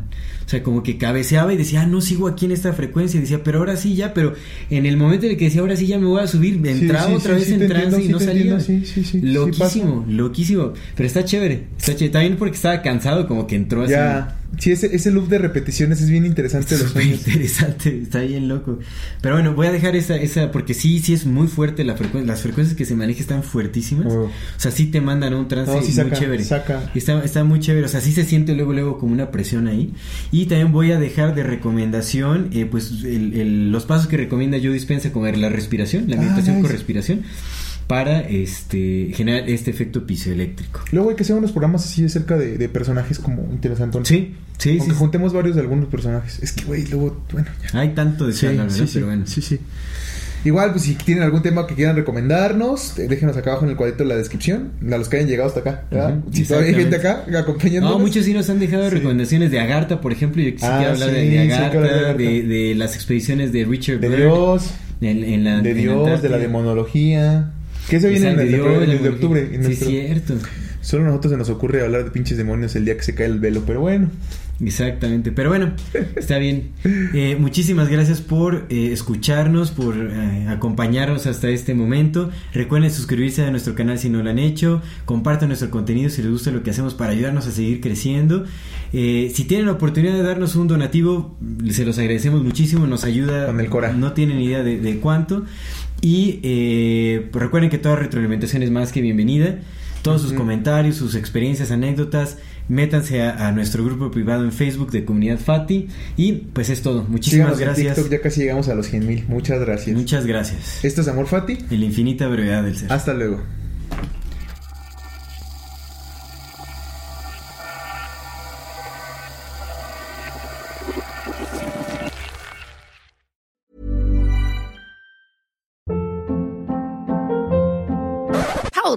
O sea, como que cabeceaba y decía, ah, no sigo aquí en esta frecuencia. Y decía, pero ahora sí ya, pero en el momento en el que decía, ahora sí ya me voy a subir, me entraba sí, otra sí, vez en trance entiendo, y no salía. entiendo, loquísimo, loquísimo. Pero está chévere, está chévere. También porque estaba cansado, como que entró así. Ya. Sí, ese, ese loop de repeticiones es bien interesante de los sueños. interesante, está bien loco. Pero bueno, voy a dejar esa, esa, porque sí, sí es muy fuerte la frecuencia, las frecuencias que se manejan están fuertísimas. Oh. O sea, sí te mandan a un trance No, sí muy saca, chévere. saca. Está, está muy chévere, o sea, sí se siente luego, luego como una presión ahí. Y también voy a dejar de recomendación, eh, pues, el- el- los pasos que recomienda Joe Dispensa como la respiración, la Ah, meditación con respiración, para este generar este efecto pisoeléctrico. Luego hay que hacer unos programas así acerca de, de personajes como interesantes. Sí, sí, Aunque sí. juntemos varios de algunos personajes. Es que, güey, luego, bueno, ya. Hay tanto de Sí, charla, ¿verdad? sí, sí, Pero bueno. sí, sí. Igual, pues si tienen algún tema que quieran recomendarnos, eh, déjenos acá abajo en el cuadrito de la descripción. A los que hayan llegado hasta acá. Ujú, Si todavía hay gente acá acompañándonos. No, muchos sí nos han dejado recomendaciones de Agartha, por ejemplo. Yo sí Ah, hablar sí, de, sí, Agartha, de Agartha. de, de las expediciones de Richard De Dios, en, en la, de en la Dios, de la demonología. Que se viene en el de, Dios, en el de octubre. en Sí, nuestro- cierto. Solo a nosotros se nos ocurre hablar de pinches demonios el día que se cae el velo, pero bueno. Exactamente, pero bueno, está bien. Eh, muchísimas gracias por eh, escucharnos, por eh, acompañarnos hasta este momento. Recuerden suscribirse a nuestro canal si no lo han hecho. Compartan nuestro contenido si les gusta lo que hacemos para ayudarnos a seguir creciendo. Eh, si tienen la oportunidad de darnos un donativo, se los agradecemos muchísimo, nos ayuda. Con el Cora. No tienen idea de, de cuánto. Y eh, pues recuerden que toda retroalimentación es más que bienvenida. Todos sus comentarios, sus experiencias, anécdotas, métanse a, a nuestro grupo privado en Facebook de Comunidad Fati. Y pues es todo. Muchísimas Síganos en gracias. TikTok, ya casi llegamos a los 100 mil. Muchas gracias. Muchas gracias. Esto es Amor Fati. En la infinita brevedad del ser. Hasta luego.